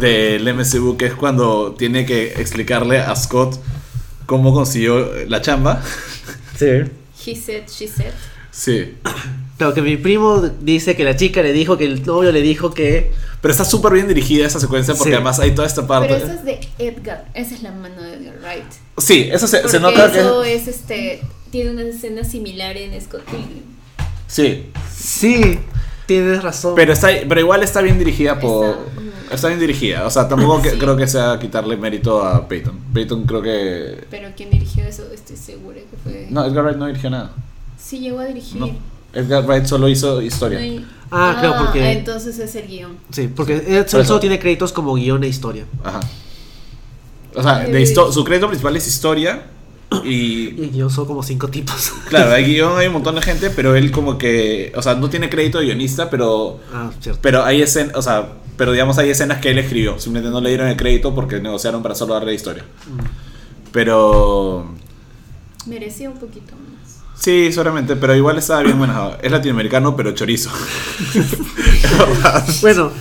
del MCU, que es cuando tiene que explicarle a Scott cómo consiguió la chamba. Sí. He said, she said. Sí. Claro, que mi primo dice que la chica le dijo que el novio le dijo que. Pero está súper bien dirigida esa secuencia porque Sí. además hay toda esta parte. Pero esa es de Edgar. Esa es la mano de Edgar Wright. Sí, eso se, se nota eso que. es este. Tiene una escena similar en Scott Pilgrim. Sí. Sí, tienes razón. Pero, está, pero igual está bien dirigida por. Está- Está bien dirigida. O sea, tampoco que- <laughs> Sí. creo que sea quitarle mérito a Peyton. Peyton creo que. Pero quien dirigió eso, estoy segura que fue. No, Edgar Wright no dirigió nada. Sí, llegó a dirigir. No. Edgar Wright solo hizo historia. No hay- Ah, claro, porque- Entonces es el guion. Sí, porque él Por eso. solo tiene créditos como guion e historia. Ajá. O sea, de histo- su crédito principal es historia. Y Y guion son como cinco tipos. claro, hay <laughs> guion, hay un montón de gente, pero él como que. O sea, no tiene crédito de guionista, pero. ah, cierto. Pero hay escenas. O sea, pero digamos, hay escenas que él escribió. Simplemente no le dieron el crédito porque negociaron para solo darle historia. Pero. Merecía un poquito más. Sí, seguramente, pero igual estaba bien manejado. Es latinoamericano, pero chorizo. <laughs> Bueno,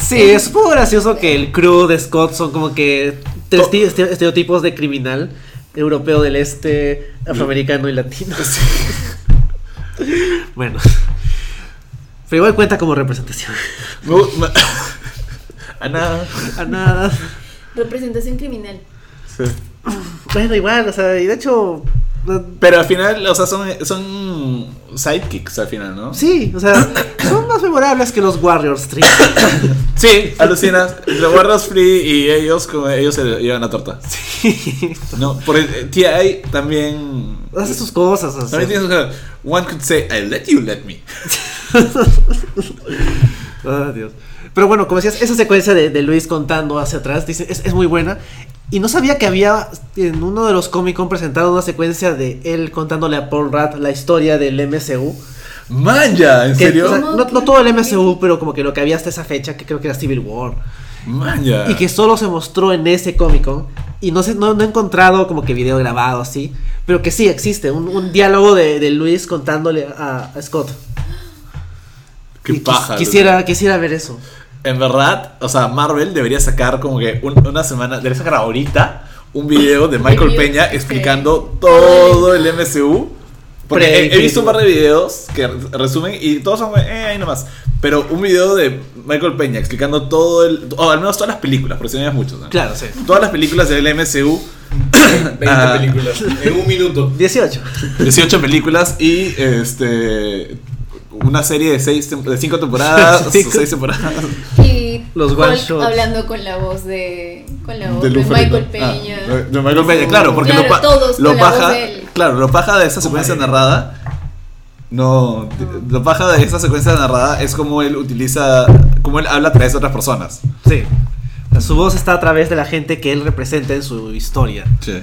sí, es un poco gracioso que el crew de Scott son como que tres este- estereotipos de criminal. Europeo del este, afroamericano y latino. <laughs> Bueno. Pero igual cuenta como representación. A nada. A nada. Representación criminal. Sí. Bueno, igual, o sea, y de hecho. Pero al final, o sea, son, son sidekicks al final, ¿no? Sí, o sea, son más memorables que los Warriors 3. <coughs> Sí, alucinas. Los Warriors Free y ellos, como ellos se llevan la torta. Sí. No, por el, TI también. Hace sus cosas. o sea. También tienes. o sea, One could say, I let you let me. <laughs> Ah, Dios. Pero bueno, como decías, esa secuencia de, de Luis contando hacia atrás dice, es, es muy buena. Y no sabía que había en uno de los Comic Con presentado una secuencia de él contándole a Paul Rudd la historia del MCU. Manja, ¿en Que, serio? o sea, ¿Cómo no, todo el MCU, pero como que lo que había hasta esa fecha, que creo que era Civil War. Manja. Y que solo se mostró en ese Comic Con. Y no, sé, no, no he encontrado como que video grabado así. Pero que sí existe, un, un diálogo de, de Luis contándole a, a Scott. Qué Y quis-. Quisiera, quisiera ver eso. En verdad, o sea, Marvel debería sacar como que un- una semana, debería sacar ahorita un video de Michael Peña explicando todo el MCU. Porque he, visto un par de videos que resumen y todos son eh, ahí nomás. Pero un video de Michael Peña explicando todo el. O al menos todas las películas, porque si no hay muchos. ¿no? Claro, sí. Todas las películas del MCU. 20 <coughs> Ah. películas en un minuto. 18. 18 películas y este. Una serie de, seis, de cinco temporadas <laughs> o Cinco. seis temporadas. Y Los one Hulk shots. hablando con la voz de. Con la voz De de. Michael Peña. Ah, de Michael Peña, claro, porque Claro, lo, todos lo con la voz paja, de él. claro, lo paja de esa secuencia narrada. No, lo paja de esa secuencia narrada es como él utiliza, como él habla a través de otras personas. Sí. O sea, su voz está a través de la gente que él representa en su historia. Sí.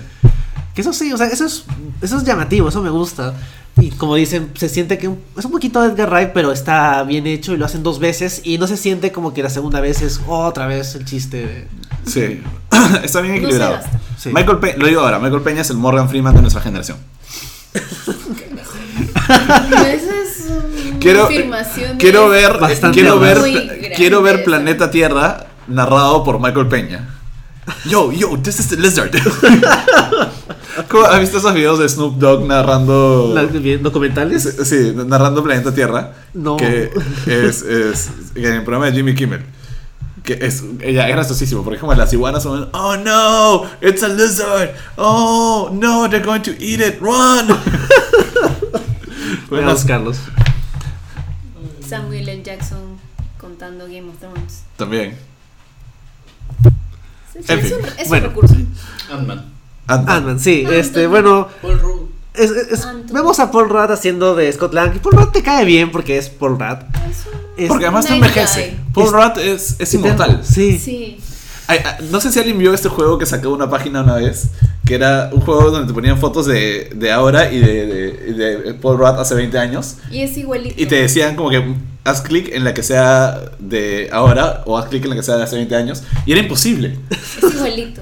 Que eso sí, o sea, eso es, eso es llamativo, eso me gusta. Y como dicen, se siente que es un poquito Edgar Wright, pero está bien hecho y lo hacen dos veces. Y no se siente como que la segunda vez es otra vez el chiste. de- Sí. <coughs> Está bien equilibrado. Sí. Michael Peña, lo digo ahora, Michael Peña es el Morgan Freeman de nuestra generación. Esa es una <laughs> Quiero, afirmación. quiero de- ver, quiero ver, quiero ver. Planeta Tierra narrado por Michael Peña. Yo, yo, this is the lizard. <laughs> ¿Cómo- ¿Has visto esos videos de Snoop Dogg narrando ¿Documentales? Sí, narrando Planeta Tierra. No. Que es, es que en el programa de Jimmy Kimmel. Que es, ella es graciosísimo. Por ejemplo, las iguanas son. Oh no, it's a lizard. Oh no, they're going to eat it. Run. <laughs> Voy a Bueno, buscarlos. Samuel L. Jackson contando Game of Thrones. también. Es un, es bueno. un recurso. Ant-Man. Ant-Man. Sí. Este, bueno, Paul Rudd. es- es- es- Ant-Man. vemos a Paul Rudd haciendo de Scott Lang. Y Paul Rudd te cae bien porque es Paul Rudd. Es un- Es- Porque además te Nice envejece. guy. Paul Es- Rudd es, es inmortal. Sí. Sí. Ay, ay, no sé si alguien vio este juego que sacó una página una vez, que era un juego donde te ponían fotos de, de ahora y de, de- de Paul Rudd hace 20 años. Y es igualito. Y te decían como que haz clic en la que sea de ahora o haz clic en la que sea de hace 20 años. Y era imposible. Es igualito.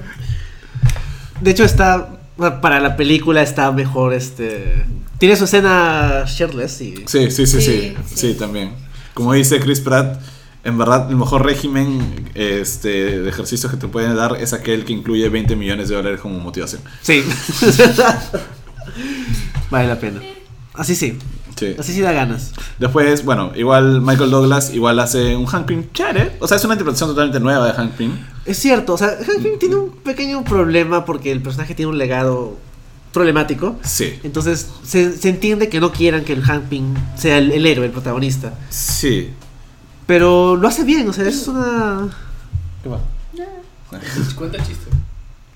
De hecho, está. Para la película está mejor este. Tiene su escena shirtless y. Sí, sí, sí, sí. Sí, Sí, sí. también. Como dice Chris Pratt, en verdad el mejor régimen este, de ejercicios que te pueden dar es aquel que incluye 20 millones de dólares como motivación. Sí. <laughs> vale la pena. Así sí. Sí. Así sí da ganas. Después, bueno, igual Michael Douglas igual hace un Hank Pym chévere. O sea, es una interpretación totalmente nueva de Hank Pym. Es cierto, o sea, Hank Pym tiene un pequeño problema porque el personaje tiene un legado problemático. Sí. Entonces se, se entiende que no quieran que el Hank Pym sea el, el héroe, el protagonista. Sí. Pero lo hace bien, o sea, es una. ¿Qué va? Nada. Cuenta el chiste.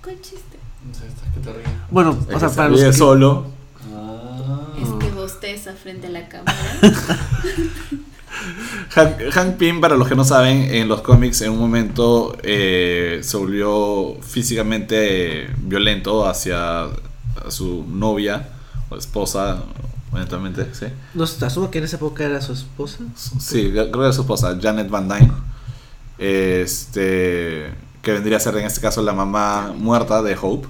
¿Cuál chiste? No sé, estás que te ríes. Bueno, Es o sea, para se los que- solo. Ah. Es que bosteza frente a la cámara. <laughs> Hank, Hank Pym, para los que no saben, en los cómics en un momento eh, se volvió físicamente violento hacia a su novia o esposa, honestamente, sí. No, asumo que en esa época era su esposa. Sí, creo que era su esposa, Janet Van Dyne. Este, que vendría a ser en este caso la mamá muerta de Hope.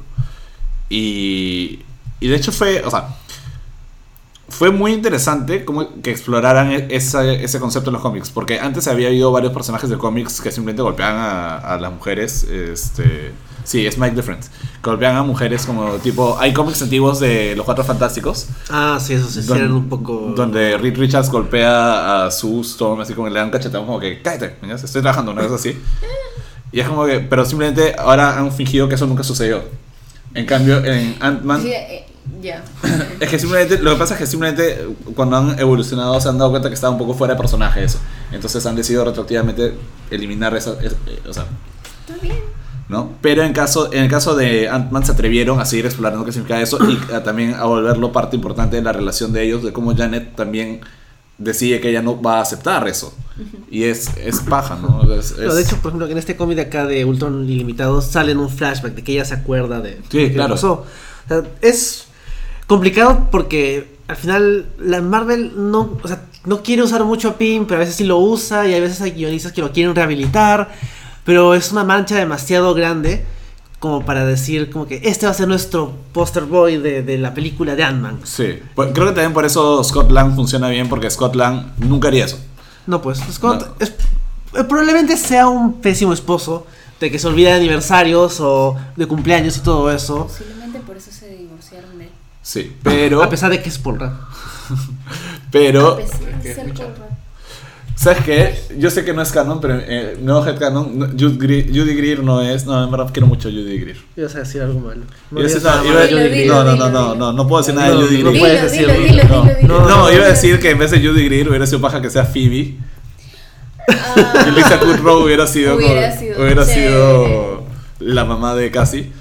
Y, y de hecho fue, o sea, fue muy interesante como que exploraran e- esa- ese concepto en los cómics. Porque antes había habido varios personajes de cómics que simplemente golpeaban a, a las mujeres este, Sí, es Mike Difference. Golpean a mujeres como tipo. Hay cómics antiguos de los Cuatro Fantásticos. Ah, sí, eso se Don- hicieron un poco. Donde Reed Richards golpea a Sue Storm así como le dan cachetón como que cállate, ¿ya? estoy trabajando, una cosa así. <laughs> Y es como que, pero simplemente ahora han fingido que eso nunca sucedió. En cambio, en Ant-Man, Sí, eh, ya. <laughs> es que simplemente, lo que pasa es que simplemente cuando han evolucionado se han dado cuenta que estaba un poco fuera de personaje eso. Entonces han decidido retroactivamente eliminar esa, es- eh, o sea, Está bien. ¿No? Pero en, caso, en el caso de Ant-Man se atrevieron a seguir explorando qué significa eso y a- también a volverlo parte importante de la relación de ellos, de cómo Janet también decide que ella no va a aceptar eso. Y es, es paja, ¿no? Es- de hecho, por ejemplo, en este cómic de acá de Ultron Ilimitado sale en un flashback de que ella se acuerda de Sí, de qué claro. pasó. O sea, es complicado porque al final la Marvel no, o sea, no quiere usar mucho a Pym, pero a veces sí lo usa y a veces hay guionistas que lo quieren rehabilitar, pero es una mancha demasiado grande como para decir como que este va a ser nuestro poster boy de, de la película de Ant-Man. Sí, Pues, creo que también por eso Scott Lang funciona bien, porque Scott Lang nunca haría eso. No, pues Scott No. es- eh, probablemente sea un pésimo esposo de que se olvida de aniversarios o de cumpleaños y todo eso. Posiblemente por eso se divorciaron de él. Sí, pero... A pesar de que es Paul Rudd. <laughs> Pero... A pesar de ser escucha. porra. ¿Sabes qué? Yo sé que no es canon, pero eh, no headcanon. no- Judy Greer, Judy Greer no es. No, en verdad quiero mucho a Judy Greer. Ibas a decir algo malo. Decir- no, iba a- de Judy Dilo, Greer. dilo, no, no, no, no, no, no puedo decir nada de No, Judy no Greer. puedes decirlo. No, dilo, dilo. no, No, iba a decir que en vez de Judy Greer hubiera sido paja que sea Phoebe. Ah, Y Lisa Kudrow hubiera sido, Hubiera como- sido hubiera sido la mamá de Cassie.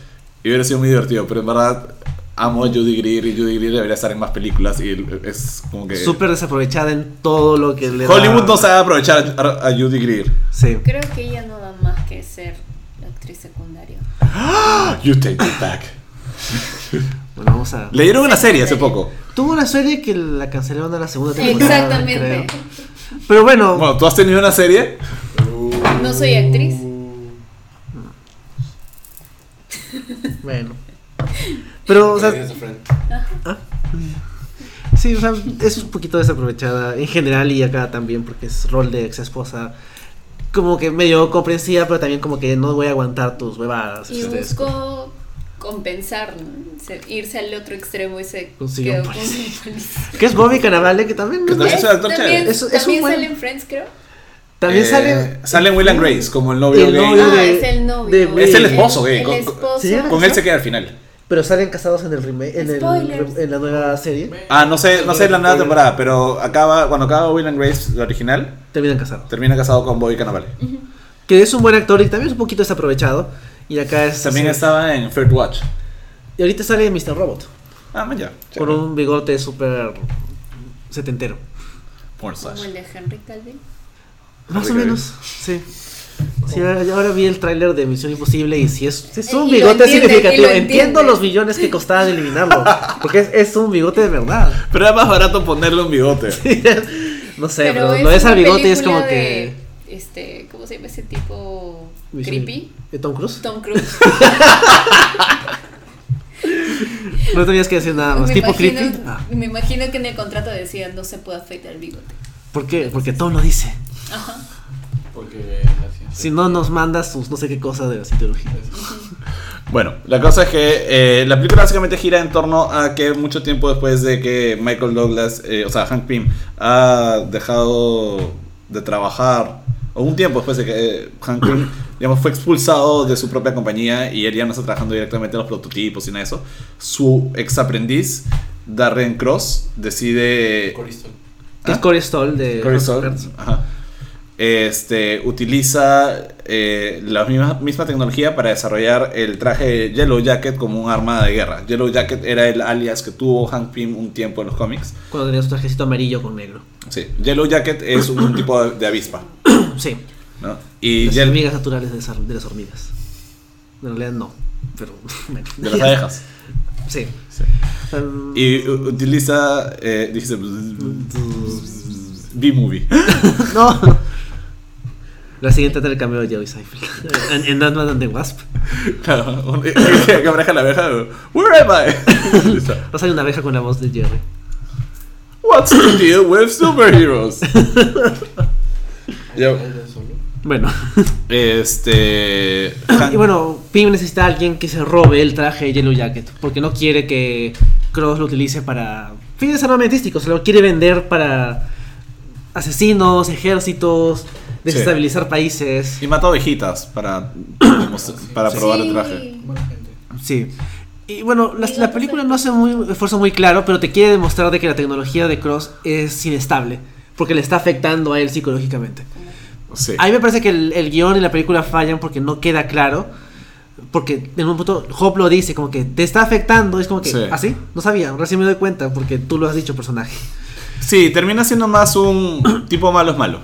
Y hubiera sido muy divertido, pero en verdad amo a Judy Greer y Judy Greer debería estar en más películas y es como que... Súper desaprovechada en todo lo que le da- Hollywood no sabe aprovechar a, a Judy Greer. Sí. Creo que ella no da más que ser actriz secundaria. <gasps> You take it back. Bueno, vamos a... Le dieron una serie hace poco. Tuvo una serie que la cancelaron a la segunda temporada. Exactamente. creo. Pero bueno, Bueno, ¿tú has tenido una serie? No soy actriz. bueno. Pero, o sea, Tienes a friend. Sí, o sea, es un poquito desaprovechada en general y acá también porque es rol de ex esposa. Como que medio comprensiva, pero también como que no voy a aguantar tus huevadas. Y este, buscó compensar, ¿no? Se- irse al otro extremo y se Consiguió quedó con. Que es Bobby Cannavale, que también, Que también es También. Es- es un también buen- sale en Friends, creo. también Eh, sale. Sale Will and Grace como el novio El gay. novio Ah, de- es el novio. de. Es el esposo gay. El Con- esposo. Con él se queda al final. Pero salen casados en el remake, en, el, en la nueva serie. Ah, no sé, no sé la nueva temporada, pero acaba cuando acaba Will and Grace, la original, Terminan casados. termina casado con Bobby Cannavale. Que es un buen actor y también es un poquito desaprovechado. Y acá es. También así- estaba en Third Watch. Y ahorita sale Mr. Robot. Ah, man, ya. Con un bigote súper setentero. Porn slash. Como el de Henry Calvin. Más o menos, sí. Sí, ahora, vi el tráiler de Misión Imposible y si es, es un Y lo bigote entiende, significativo. Entiendo los billones que costaban eliminarlo. Porque es, es un bigote de verdad. Pero era más barato ponerle un bigote. <laughs> no sé, pero, es lo ves al bigote y es como que. Este, ¿cómo se llama ese tipo? Misión- Creepy. ¿De Tom Cruise? Tom Cruise. <laughs> No tenías que decir nada más. me, ¿Tipo imagino, creepy? Ah, me imagino que en el contrato decía no se puede afeitar el bigote. ¿Por qué? Porque Tom lo dice. Ajá. Porque. Si no, nos mandas sus no sé qué cosa de la cientología. Bueno, la cosa es que eh, la película básicamente gira en torno a que mucho tiempo después de que Michael Douglas, eh, o sea, Hank Pym, ha dejado de trabajar, o un tiempo después de que eh, Hank Pym, <coughs> digamos, fue expulsado de su propia compañía y él ya no está trabajando directamente en los prototipos y nada de eso, su ex aprendiz, Darren Cross, decide... Que es ¿Ah? Corey Stoll de Corey Stoll, ajá. Este, utiliza eh, la misma, misma tecnología para desarrollar el traje Yellow Jacket como un arma de guerra. Yellow Jacket era el alias que tuvo Hank Pym un tiempo en los cómics. Cuando tenía su trajecito amarillo con negro. Sí, Yellow Jacket es un tipo de, de avispa. <coughs> Sí. ¿no? Y las hormigas naturales de, las- de las hormigas. En realidad no. Pero. <laughs> bueno. de las abejas. Sí. Sí. Um, Y utiliza. Eh, dice. B-Movie. <laughs> No. La siguiente era el cameo de Joey Seifeld. <laughs> en, en Ant-Man and the Wasp. Claro, <laughs> que maneja la abeja. Where am I? <laughs> Listo. Va a salir una abeja con la voz de Jerry. What's the deal with superheroes? Ya- ¿Es de solo? Bueno. Este. y bueno, Pym necesita a alguien que se robe el traje de Yellow Jacket. Porque no quiere que Cross lo utilice para fines armamentísticos. Se lo quiere vender para asesinos, ejércitos, desestabilizar países. Y mató ovejitas para, digamos, <coughs> para probar el traje. Sí. Y bueno, la, película no hace muy esfuerzo muy claro, pero te quiere demostrar de que la tecnología de Cross es inestable. Porque le está afectando a él psicológicamente. Sí. A mí me parece que el, el guion y la película fallan porque no queda claro. Porque en un punto Hop lo dice, como que te está afectando. Es como que, Sí. ¿así? No sabía, recién me doy cuenta porque tú lo has dicho, personaje. Sí, termina siendo más un tipo malo es malo.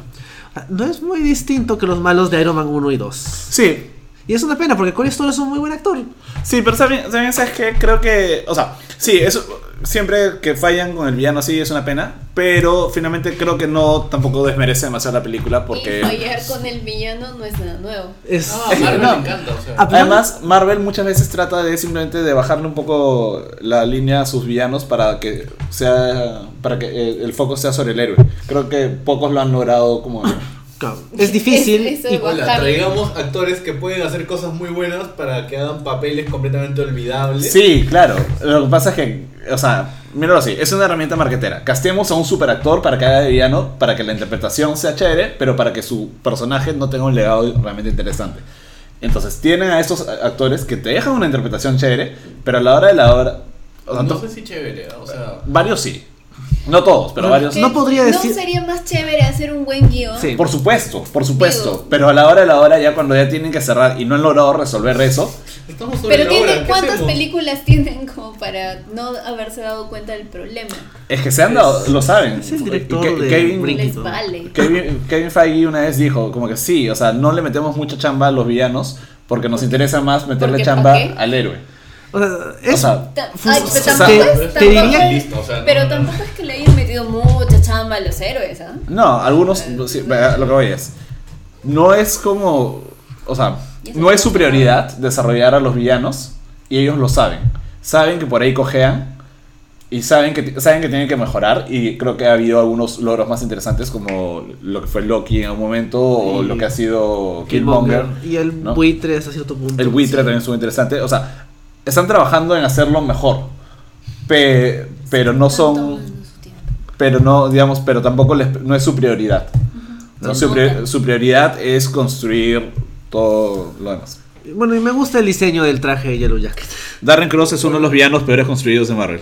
No es muy distinto que los malos de Iron Man 1 y 2. Sí, Y es una pena porque Corey Stoll es un muy buen actor. Sí, pero también, también sabes que creo que, o sea, sí, eso siempre que fallan con el villano sí es una pena, pero finalmente creo que no tampoco desmerece demasiado la película Y porque fallar con el villano no es nada nuevo. Es, Ah, Marvel No. me encanta, o sea. Además Marvel muchas veces trata de simplemente de bajarle un poco la línea a sus villanos para que sea para que el foco sea sobre el héroe. Creo que pocos lo han logrado como <clears throat> es difícil. Es- y- Hola, traigamos actores que pueden hacer cosas muy buenas para que hagan papeles completamente olvidables. Sí, claro. Lo que pasa es que, o sea, míralo así, es una herramienta marquetera. Castemos a un superactor para que haga de villano, para que la interpretación sea chévere, pero para que su personaje no tenga un legado realmente interesante. Entonces, tienen a estos actores que te dejan una interpretación chévere, pero a la hora de la hora... o sea, no to- sé si chévere, o sea. Varios sí. No todos, pero varios. No podría decir- ¿No sería más chévere hacer un buen guion? Sí. Por supuesto, por supuesto. Digo- Pero a la hora de la hora, ya cuando ya tienen que cerrar y no han logrado resolver eso, Estamos sobre Pero la tienen, ¿qué ¿cuántas hacemos? películas tienen como para no haberse dado cuenta del problema? es que se han dado, lo saben. Es el director Y que- de Kevin, Les On. vale. Kevin, Kevin Feige una vez dijo, como que sí, o sea, no le metemos mucha chamba a los villanos porque nos interesa más meterle porque chamba al héroe. O sea, es, O sea, Ay, pero tampoco te- es, te tampoco diría- es- Listo, o sea, no- pero tampoco es que le hayan metido mucha chamba a los héroes, ¿ah? no, algunos, sí, lo que voy es, no es como, o sea, no es su prioridad desarrollar a los villanos y ellos lo saben. Saben que por ahí cojean y saben que, saben que tienen que mejorar y creo que ha habido algunos logros más interesantes como lo que fue Loki en algún momento o Y- lo que ha sido Killmonger. Y el ¿no? buitre hasta cierto punto. El buitre también estuvo interesante. O sea, están trabajando en hacerlo mejor. Pe- pero no son. Pero no, digamos, pero tampoco les- no es su prioridad. No, su, pri- nota. su prioridad es construir todo lo demás. Bueno, y me gusta el diseño del traje de Yellow Jacket. Darren Cross es uno de los villanos peores construidos de Marvel.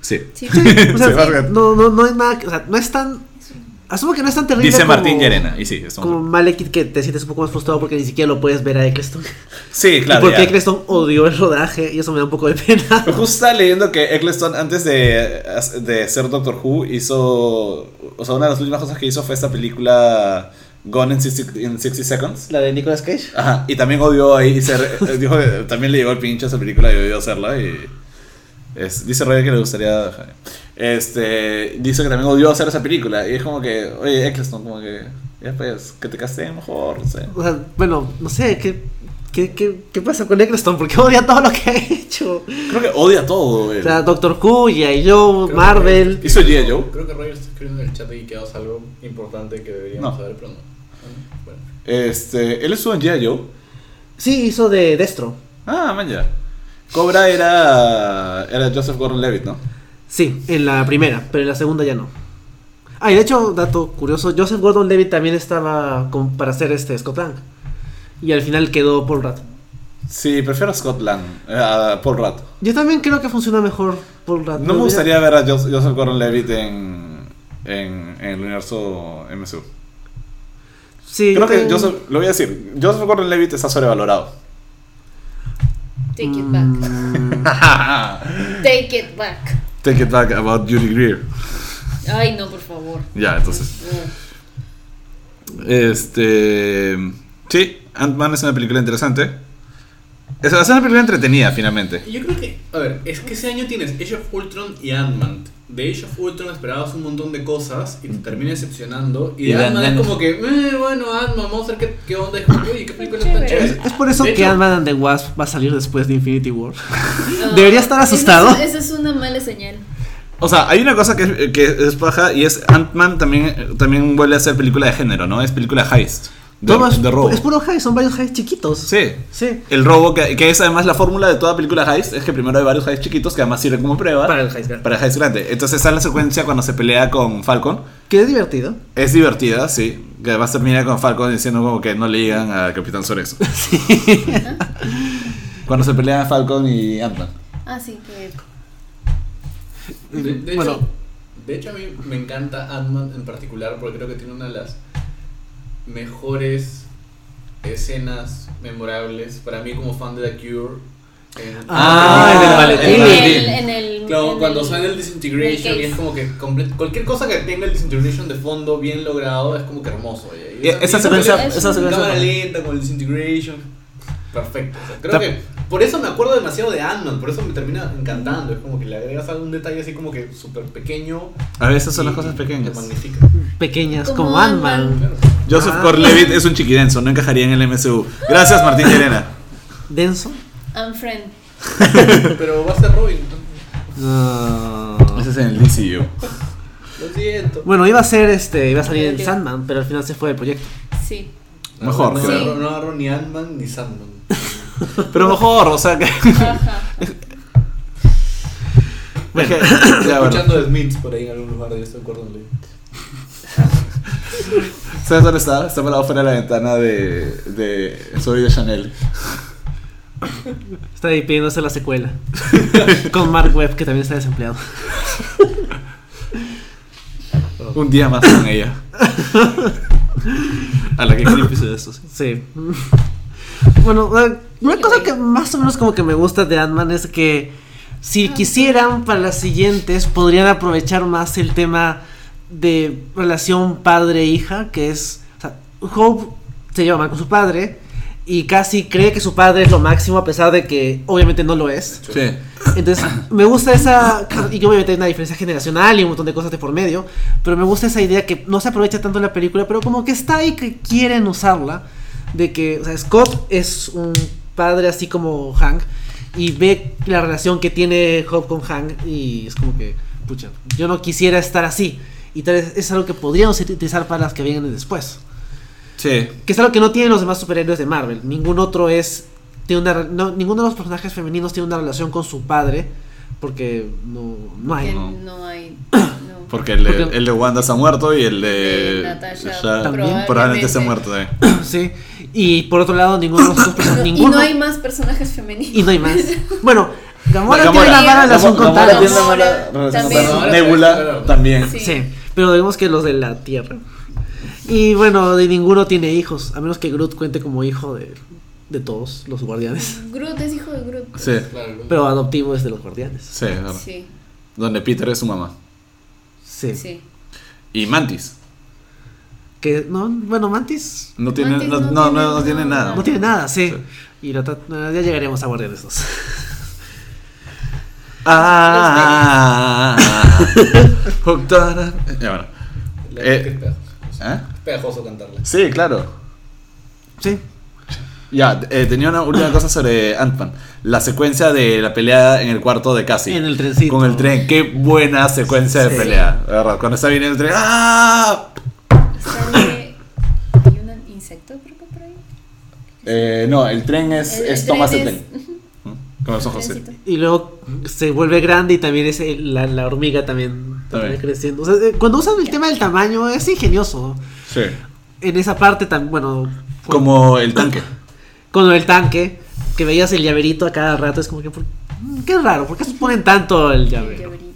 Sí. Sí. <laughs> O sea, Sí, básicamente. no, no, no es nada, o sea, no es tan... Asumo que no es tan terrible Dice como- Martín Llerena. Y sí, estamos- Como Malekith que te sientes un poco más frustrado porque ni siquiera lo puedes ver a Eccleston. Sí, <laughs> claro. y porque ya. Eccleston odió el rodaje y eso me da un poco de pena. <laughs> Justo estaba leyendo que Eccleston, antes de, de ser Doctor Who, hizo. O sea, una de las últimas cosas que hizo fue esta película Gone in 60, in 60 Seconds. La de Nicolas Cage. Ajá, y también odió ahí. y se re- dijo también le llegó el pinche a esa película y odió hacerla. Y es- dice Roger que le gustaría. Este, dice que también odió hacer esa película. Y es como que, oye, Eccleston, como que. Ya pues, que te casteen mejor, no sé. O sea, bueno, no sé, ¿qué, qué, qué, qué pasa con Eccleston? Porque odia todo lo que ha hecho. Creo que odia todo, güey. O sea, Doctor Who, G.I. Joe, Creo Marvel. Hizo G.I. Joe. Creo que Roger está escribiendo en el chat ahí que hagas algo importante que deberíamos No. saber, pero no. Bueno. Este, él estuvo en G.I. Joe. Sí, hizo de Destro. Ah, man, ya. Cobra era. Era Joseph Gordon Levitt, ¿no? Sí, en la primera, pero en la segunda ya no. Ah, y de hecho, dato curioso, Joseph Gordon-Levitt también estaba con- para hacer este Scott Lang. Y al final quedó Paul Rudd. Sí, prefiero a Scott Lang, eh, a Paul Rudd. Yo también creo que funciona mejor Paul Rudd. No me gustaría ver a Jos- Joseph Gordon Levitt en, en, en el universo MSU. Sí, Creo que Joseph, lo voy a decir, Joseph Gordon Levitt está sobrevalorado. Take it back. Mm, <laughs> Take it back. Take it back about Judy Greer. Ay, no, por favor. Ya, entonces. Este. Sí, Ant-Man es una película interesante. Es, es una película entretenida, finalmente. Yo creo que, a ver, es que ese año tienes Age of Ultron y Ant-Man. De Age of Ultron esperabas un montón de cosas y te termina decepcionando. Y Y de Ant-Man es como que, eh, bueno, Antman, vamos a ver qué, qué onda. Es como, oye, qué película tan Chévere. chévere. es por eso De que Ant-Man and the Wasp va a salir después de Infinity War. No, <laughs> Debería estar es- asustado. Eso es, una mala señal. O sea, hay una cosa que, es- que es paja y es Ant-Man también, también vuelve a ser película de género, ¿no? Es película heist. De, de robo. es puro high, son varios highs chiquitos. Sí. Sí. El robo, que, que es además la fórmula de toda película heist, es que primero hay varios heists chiquitos que además sirven como prueba Para el heist grande. para el heist grande. Entonces esa es la secuencia cuando se pelea con Falcon. Que es divertido. Es divertida, sí. Que además termina con Falcon diciendo como que no le digan a Capitán Soreso. <laughs> <laughs> Cuando se pelean Falcon y Ant-Man. Ah, sí, que. De, de Bueno. hecho, de hecho, a mí me encanta Ant-Man en particular porque creo que tiene una de las mejores escenas memorables para mí como fan de The Cure. en- Ah, en el maletín. En el. En el Claro, en cuando el- suena el Disintegration el y es como que cualquier cosa que tenga el Disintegration de fondo bien logrado es como que hermoso. Y- y Y esa secuencia- esa esa secuencia- cámara lenta con el Disintegration. Perfecto. o sea, creo Ta- que por eso me acuerdo demasiado de Ant-Man, por eso me termina encantando. Es como que le agregas algún detalle así como que súper pequeño. A veces son las cosas pequeñas. Te magnifica. Pequeñas, Como como Ant-Man. Claro. Joseph Ah. Gordon-Levitt es un <laughs> chiquidenso, no encajaría en el MCU. Gracias, Martín y Elena. Denso. Unfriend. <laughs> Pero va a ser Robin. No. Ese es en el DCU. Lo siento. Bueno, iba a ser este, iba a salir en. Sandman, pero al final se fue del proyecto. Sí. Mejor, No, no agarro ni Ant-Man ni Sandman. <laughs> Pero mejor, o sea que. <laughs> Bueno. Escuchando The Smiths por ahí en algún lugar de esto, acuérdenle. ¿Sabes dónde está? Está parado fuera de la ventana de, de Soy de Chanel. Está ahí pidiéndose la secuela. <laughs> Con Mark Webb, que también está desempleado. Un día más con ella. A la que creepy de eso. sí. Sí. Bueno, eh, una cosa que más o menos como que me gusta de Ant-Man es que si quisieran para las siguientes podrían aprovechar más el tema de relación padre-hija, que es, o sea, Hope se lleva mal con su padre y casi cree que su padre es lo máximo a pesar de que obviamente no lo es. Sí. Entonces, me gusta esa. Y que obviamente hay una diferencia generacional y un montón de cosas de por medio. Pero me gusta esa idea que no se aprovecha tanto en la película, pero como que está ahí que quieren usarla. De que, o sea, Scott es un padre así como Hank. Y ve la relación que tiene Hope con Hank. Y es como que, pucha, yo no quisiera estar así. Y tal vez es algo que podríamos utilizar para las que vienen después. Sí. Que es algo que no tienen los demás superhéroes de Marvel. Ningún otro es. Tiene una, no, ninguno de los personajes femeninos tiene una relación con su padre. Porque no, no hay. No. no hay. No. <coughs> Porque el de, Porque- el de Wanda se ha muerto y el de. De Natasha ya También. probablemente se ha probablemente. muerto también. <coughs> Sí. Y por otro lado, ninguno de los otros personajes. <coughs> Y no hay más personajes femeninos. y no hay más. Bueno, Gamora, Gamora. tiene una mala relación con Gamora Thanos. Nebula también. Sí. Sí, pero digamos que los de la Tierra. Y bueno, de ninguno tiene hijos, a menos que Groot cuente como hijo de, de todos los guardianes. Groot es hijo de Groot. Sí, Claro. Pero adoptivo es de los guardianes. sí, claro. Sí, Donde Peter es su mamá. Sí. sí. Y Mantis. Que, no, bueno, Mantis No tiene, Mantis no, no no, tiene no, no tiene nada. no tiene nada, sí. Sí. Y lo ya llegaremos a Guardianes 2. <laughs> Ah, hooked on a- Ya bueno. Eh, que es pegajoso. ¿Eh? Es pegajoso cantarla. Sí, claro. Sí. Ya, eh, tenía una última cosa sobre Ant-Man. La secuencia de la pelea en el cuarto de Cassie. En el trencito. Con el tren. Qué buena secuencia de pelea. Verdad, cuando está viniendo el tren. ¡Ah! Sale. <coughs> Hay un insecto, creo que por ahí. Eh, no, el tren es, El- el es Thomas el tren <laughs> tren. es- Con los ojos, sí. Y luego se vuelve grande y también es el- la, la hormiga también, también creciendo. O sea, eh, cuando usan el tema del tamaño es ingenioso. Sí. En esa parte también, bueno, Como el tanque. con el tanque, que veías el llaverito a cada rato, es como que, ¿por- mm, qué raro, ¿por qué se ponen tanto el El llavero? llaverito.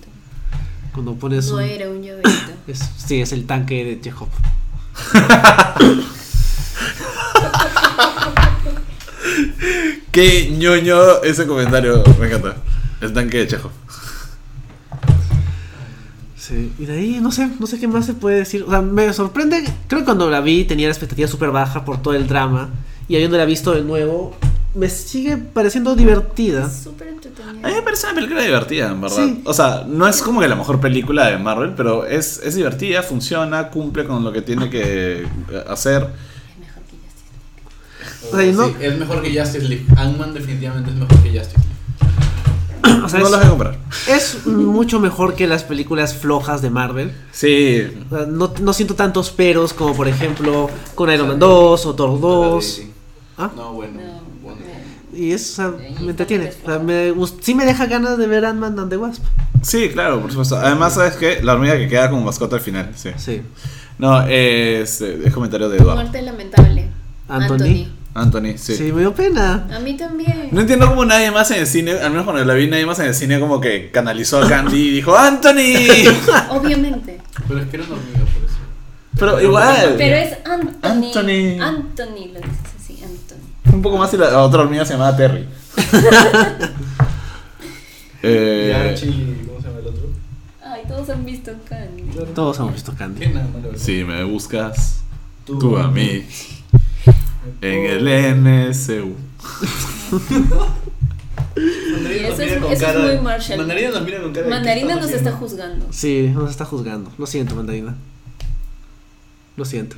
Cuando pones No un- era un llaverito. <coughs> es- sí, es el tanque de Chekhov. Qué ñoño ese comentario. Me encanta. El tanque de Chejo. Sí, y de ahí no sé, no sé qué más se puede decir. O sea, me sorprende. Creo que cuando la vi tenía la expectativa súper baja por todo el drama. Y habiéndola visto de nuevo, me sigue pareciendo divertida. Es súper entretenida. A mí me parece una película divertida, en verdad. Sí. O sea, no es como que la mejor película de Marvel, pero es, es divertida, funciona, cumple con lo que tiene que hacer. Es mejor que Justice League. O sea, no- es mejor que Justice League. Ant-Man definitivamente es mejor que Justice League. O sea, no es- los voy a comprar. Es mucho mejor que las películas flojas de Marvel. Sí, O sea, No, no siento tantos peros como por ejemplo con Iron Man 2 o Thor 2. ¿Ah? No, bueno. Y eso o sea, me entretiene. O sea, me sí me deja ganas de ver Ant-Man and the Wasp. sí, claro, por supuesto. Además, ¿sabes qué? La hormiga que queda como mascota al final, sí. Sí. No, es, es comentario de Eduardo. Muerte lamentable. Anthony. Anthony, sí. Sí, me dio pena. A mí también. No entiendo cómo nadie más en el cine, al menos cuando la vi, nadie más en el cine como que canalizó a Candy y dijo ¡Anthony! <laughs> Obviamente. Pero es que era una hormiga, por eso. Pero igual. Pero es Anthony. Anthony. Anthony lo Anthony. Un poco más y la otra hormiga se llamaba Terry. <laughs> eh, Y Archie, ¿cómo se llama el otro? Ay, todos han visto Candy. Todos hemos visto Candy. ¿Qué nada malo? si me buscas, Tú. tú a mí, en el NSU. Mandarina nos es- mira con eso es cara. muy Marshall. Mandarina nos mira con cara. de, ¿qué Mandarina estamos nos está juzgando. Sí, nos está juzgando. Lo siento, Mandarina. Lo siento.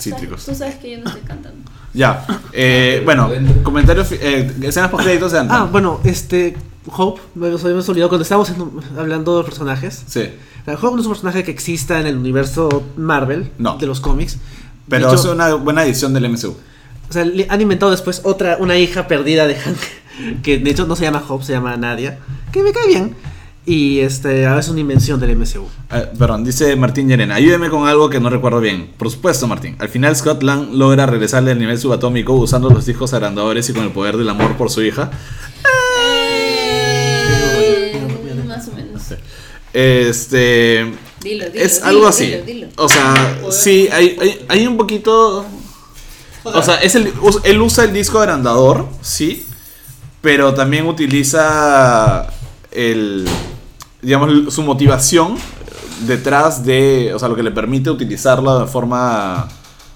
Cítricos. Tú sabes que yo no estoy cantando. <laughs> Ya, eh, bueno, comentarios, eh, escenas post créditos de Ah, Ant-Man. bueno, este. Hope, me habíamos olvidado cuando estábamos en- hablando de personajes. Sí, Hope no es un personaje que exista en el universo Marvel No. de los cómics. pero es una buena edición del MCU. O sea, le han inventado después otra, una hija perdida de Hank, <laughs> que de hecho no se llama Hope, se llama Nadia, que me cae bien. Y este, ahora es una invención del MCU. Eh, perdón, dice Martín Yerena, ayúdeme con algo que no recuerdo bien. Por supuesto, Martín. Al final Scott Lang logra regresarle al nivel subatómico usando los discos agrandadores y con el poder del amor por su hija. Eh, más o menos. Este... Dilo, dilo. es dilo, algo así. Dilo, dilo. O sea, sí, hay, hay, hay un poquito... O sea, es el, él usa el disco agrandador, sí, pero también utiliza el, digamos, su motivación detrás de, o sea, lo que le permite utilizarlo de forma,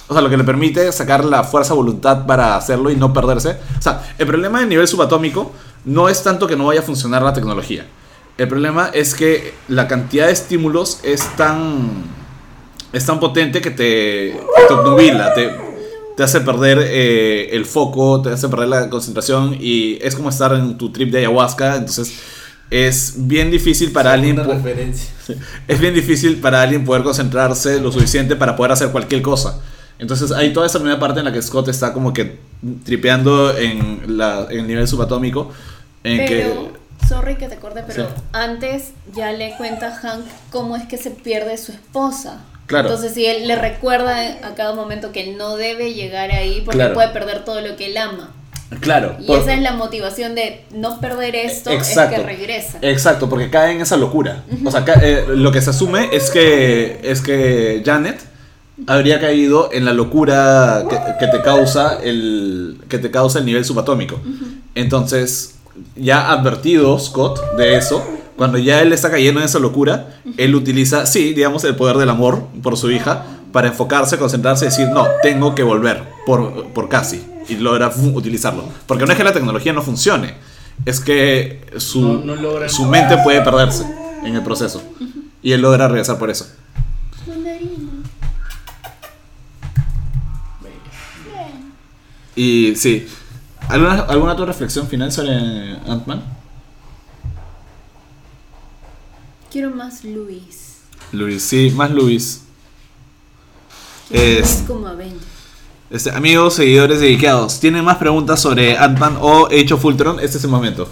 o sea, lo que le permite sacar la fuerza de voluntad para hacerlo y no perderse. O sea, el problema del nivel subatómico no es tanto que no vaya a funcionar la tecnología. El problema es que la cantidad de estímulos es tan, es tan potente que te, te obnubila, te, te hace perder eh, el foco, te hace perder la concentración y es como estar en tu trip de ayahuasca, entonces es bien difícil para alguien po- referencia. <laughs> es bien difícil para alguien poder concentrarse lo suficiente para poder hacer cualquier cosa. Entonces hay toda esa primera parte en la que Scott está como que tripeando en, la, en el nivel subatómico. En Pero, que, sorry que te acordé, pero Sí. antes ya le cuenta a Hank cómo es que se pierde su esposa. Claro. Entonces, si él le recuerda a cada momento que él no debe llegar ahí porque Claro. puede perder todo lo que él ama. Claro. Y por- esa es la motivación de no perder esto, Exacto. es que regresa. Exacto, porque cae en esa locura. O sea, eh, lo que se asume es que, es que Janet habría caído en la locura que, que te causa el que te causa el nivel subatómico. Entonces, ya advertido Scott de eso, cuando ya él está cayendo en esa locura, él utiliza, sí, digamos, el poder del amor por su hija para enfocarse, concentrarse y decir, no, tengo que volver por, por casi. Y logra utilizarlo. Porque no es que la tecnología no funcione, es que su, No- no logra- su mente puede perderse en el proceso. Y él logra regresar por eso. Y sí. ¿Alguna, ¿Alguna otra reflexión final sobre Ant-Man? Quiero más Luis. Luis, sí, más Luis. Quiero Es- Luis como Avenger. Este, amigos, seguidores dedicados, ¿tienen más preguntas sobre Ant-Man o Age of Ultron? Este es el momento.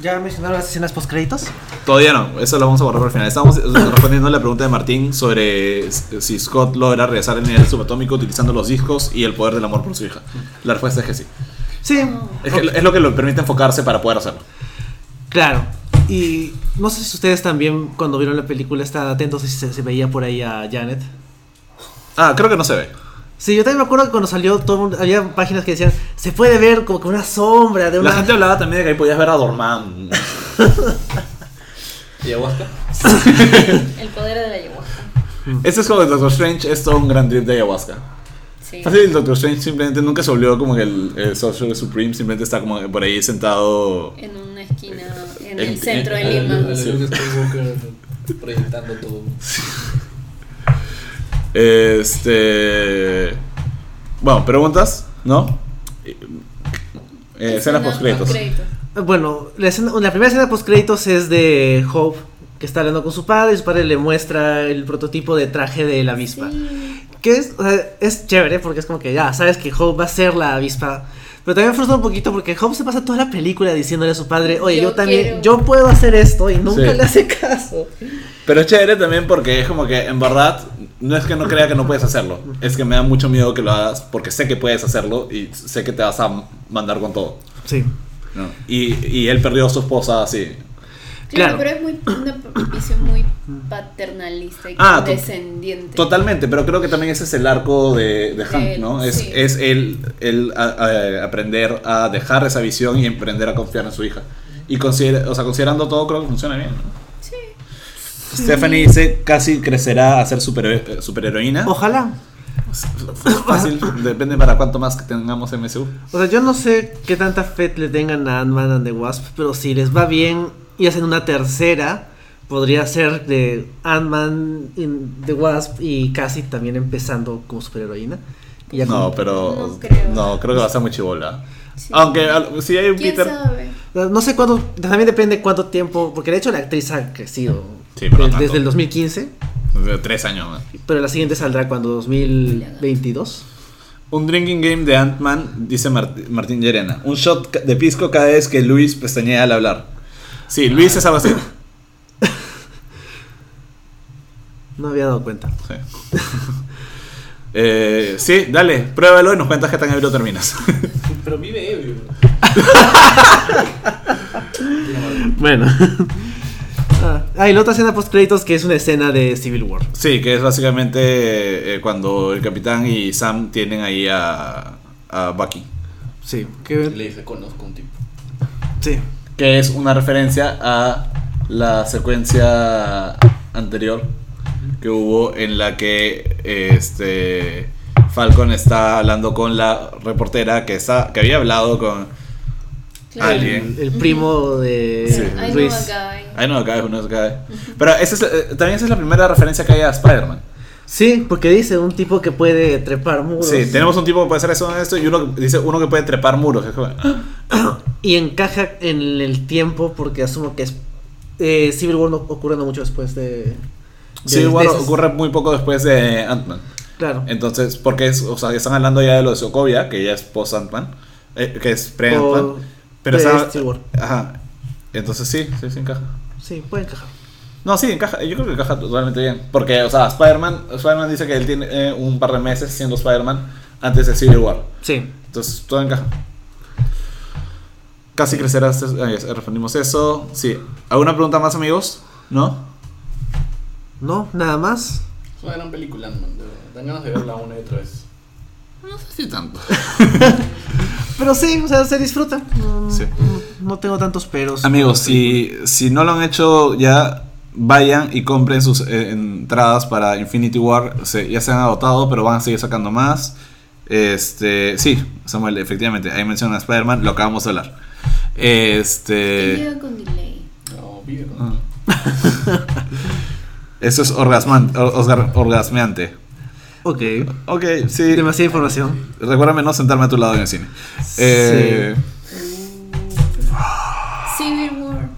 ¿Ya mencionaron las escenas post créditos? Todavía no, eso lo vamos a borrar por el final. Estamos <coughs> respondiendo a la pregunta de Martín sobre si Scott logra regresar al nivel subatómico utilizando los discos y el poder del amor por su hija. La respuesta es que sí. Sí, Es, que- es lo que le permite enfocarse para poder hacerlo. claro. Y no sé si ustedes también, cuando vieron la película, estaban atentos si se, se veía por ahí a Janet. Ah, creo que no se ve. Sí, yo también me acuerdo que cuando salió, todo el mundo- había páginas que decían, se puede ver como que una sombra de una... La gente hablaba también de que ahí podías ver a Dormammu. <laughs> ¿Y ayahuasca? El poder de la ayahuasca. Este es como el Doctor Strange, es todo un gran trip de ayahuasca. Sí. Fácil, el Doctor Strange simplemente nunca se volvió como que el, el Sorcerer Supreme, simplemente está como por ahí sentado. En una esquina, en En- el centro de en- Lima. El Sí. Luke Skywalker <laughs> proyectando todo. Este. Bueno, preguntas, ¿no? Eh, escenas post créditos. postcréditos. Bueno, la, escena- la primera escena post créditos es de Hope que está hablando con su padre y su padre le muestra el prototipo de traje de la avispa. Sí. Que es, o sea, es chévere porque es como que ya sabes que Hope va a ser la avispa. Pero también frustra un poquito porque Hope se pasa toda la película diciéndole a su padre, oye, yo, Yo también, quiero". yo puedo hacer esto y nunca Sí. le hace caso. Pero es chévere también porque es como que en verdad no es que no crea que no puedes hacerlo, es que me da mucho miedo que lo hagas porque sé que puedes hacerlo y sé que te vas a mandar con todo. Sí. ¿no? Y, y él perdió a su esposa así. Claro, Claro. pero es muy, una visión muy paternalista y Ah, descendiente. Totalmente, pero creo que también ese es el arco de, de Hank, él, ¿no? Es, sí. es él, él a- a- aprender a dejar esa visión y aprender a confiar en su hija. Y considera, o sea, considerando todo, creo que funciona bien. ¿no? Stephanie dice casi crecerá a ser super, superheroína. Ojalá. Fácil, depende para cuánto más que tengamos MSU. O sea, yo no sé qué tanta fe le tengan a Ant-Man and the Wasp, pero si les va bien y hacen una tercera, podría ser de Ant-Man in the Wasp y casi también empezando como superheroína. Y ya No, como- pero. No creo. No, creo que va a ser muy chivola. Sí. Aunque si hay un ¿Quién Peter. sabe? No sé cuánto, también depende cuánto tiempo, porque de hecho la actriz ha crecido Sí, pero de- tanto. desde el 2015, Tres años más. pero la siguiente saldrá cuando 2022. Un drinking game de Ant-Man, dice Mart- Martín Llerena. Un shot de pisco cada vez que Luis pestañea al hablar. Sí, Luis es algo así. <coughs> No había dado cuenta. Sí. <laughs> Eh, sí, dale, pruébalo y nos cuentas qué tan ebrio terminas. <laughs> Pero vive ebrio. <laughs> Bueno. Ah, ah, y la otra escena post créditos que es una escena de Civil War. sí, que es básicamente eh, cuando el capitán y Sam tienen ahí a, a Bucky. Sí, que, Le dice, conozco un tipo. sí. Que es una referencia a la secuencia anterior que hubo en la que este Falcon está hablando con la reportera que está que había hablado con Claro. alguien. El primo de Sí. I know Luis. a guy. Ay, no cae, no cae. Pero esa es, eh, también esa es la primera referencia que hay a Spider-Man. Sí, porque dice un tipo que puede trepar muros. Sí, tenemos un tipo que puede hacer eso en esto y uno que- dice uno que puede trepar muros. <coughs> Y encaja en el tiempo porque asumo que es eh, Civil War no ocurre mucho después de. de- Civil War ocurre muy poco después de Ant-Man. Claro. Entonces, porque es, o sea, están hablando ya de lo de Sokovia, que ya es post Ant-Man, eh, que es pre Ant-Man. O Pero War. Ajá. Entonces sí, sí, sí encaja. Sí, puede encajar. No, sí, encaja. Yo creo que encaja totalmente bien. Porque, o sea, Spider-Man Spider dice que él tiene eh, un par de meses siendo Spider-Man antes de Civil War. Sí. Entonces, todo encaja. Casi crecerá. este- ah, ya respondimos eso. Sí. ¿Alguna pregunta más, amigos? ¿No? ¿No? Nada más. Es una gran película, man. de. Dan ganas de verla una y otra vez. No sé si tanto. <laughs> Pero sí, o sea, se disfruta. No, Sí. no- no tengo tantos peros. Amigos, si, si no lo han hecho ya, vayan y compren sus eh, entradas para Infinity War. Se- ya se han agotado, pero van a seguir sacando más. Este, sí, Samuel, efectivamente, ahí menciona a Spider-Man, lo acabamos de hablar. Este, con delay. No, vive con. ah. <laughs> eso es orgasman- or- osgar- orgasmeante. Ok. Ok, sí. Demasiada información. Recuérdame no sentarme a tu lado en el cine. Eh, Civil War.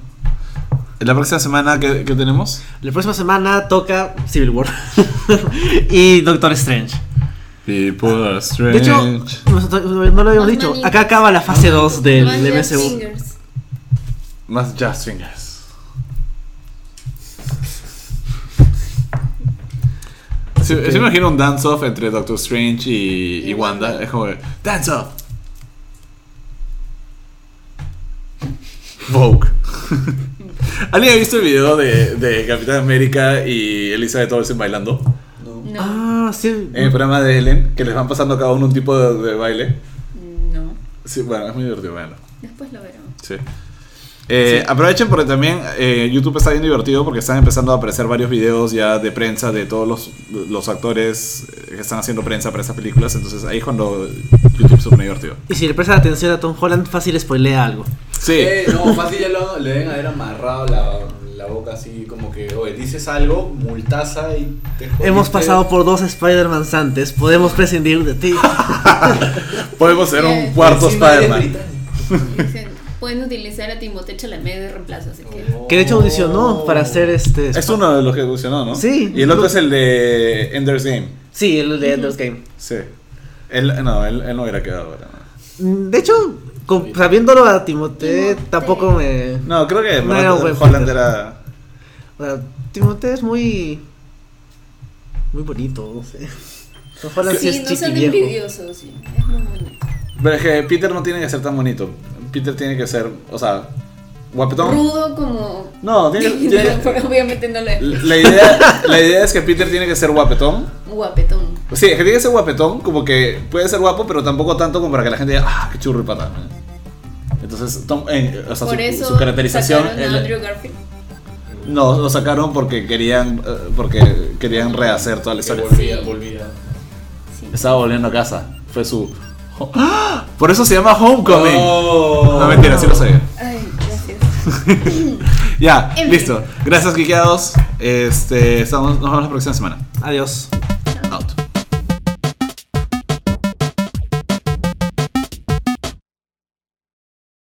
La próxima semana, ¿qué, qué tenemos? La próxima semana toca Civil War. <laughs> y Doctor Strange. People are De strange. hecho, nosotros no lo habíamos dicho. Acá acaba la fase 2 del Más Jack MCU. Fingers. Más Just Fingers. Sí, sí me imagino un dance-off entre Doctor Strange y, y Y Wanda. Wanda. Es como, dance-off. Vogue. <laughs> ¿Alguien ha visto el video de, de Capitán América y Elizabeth Olsen bailando? No. No. Ah, sí. En el programa de Ellen, que les van pasando a cada uno un tipo de, de baile. No. Sí, bueno, es muy divertido, véanlo. Después lo veremos. Sí. Eh, Aprovechen porque también eh, YouTube está bien divertido porque están empezando a aparecer varios videos ya de prensa de todos los, los actores eh, que están haciendo prensa para estas películas. Entonces ahí es cuando YouTube se pone divertido. Y si le prestan atención a Tom Holland, fácil spoilea algo. Sí. Eh, no, fácil ya lo, le deben haber amarrado la, la boca así como que, oye, dices algo, multaza y te jodiste. Hemos pasado por dos Spider-Man antes. Podemos prescindir de ti. Podemos ser un cuarto Spider-Man. Pueden utilizar a Timothée Chalamet de reemplazo, así que... Que de hecho audicionó para hacer este. Es uno de los que funcionó, ¿no? Sí. Y el otro es el de Ender's Game. Sí, el de Ender's Game. Sí. Él, no, él, él no hubiera quedado ahora. De hecho, con- sabiéndolo a Timothée, Timothée. tampoco me. No, creo que No era un buen Holland era... O sea, Timothée es muy. Muy bonito, no sé. Holland sí, Sí, es no sean envidiosos, sí. Es muy bonito. Pero es que Peter no tiene que ser tan bonito. Peter tiene que ser, o sea, guapetón. Rudo como... No, tiene, tiene- <laughs> obviamente no lo es. la, idea, la idea es que Peter tiene que ser guapetón. Guapetón. Sí, es que tiene que ser guapetón, como que puede ser guapo, pero tampoco tanto como para que la gente diga, ah, qué churro y pata. Entonces, Tom- eh, o sea, Por su, eso su caracterización. sacaron a el- Andrew Garfield. no, lo sacaron porque querían, eh, porque querían rehacer toda la historia. volvía, volvía. Sí. Estaba volviendo a casa. Fue su. ¡Ah! <gasps> Por eso se llama Homecoming. Oh. No, mentira, sí lo sabía. Ay, gracias. <laughs> Ya, En fin. listo. Gracias, Quiqueados. Este, estamos, nos vemos la próxima semana. Adiós.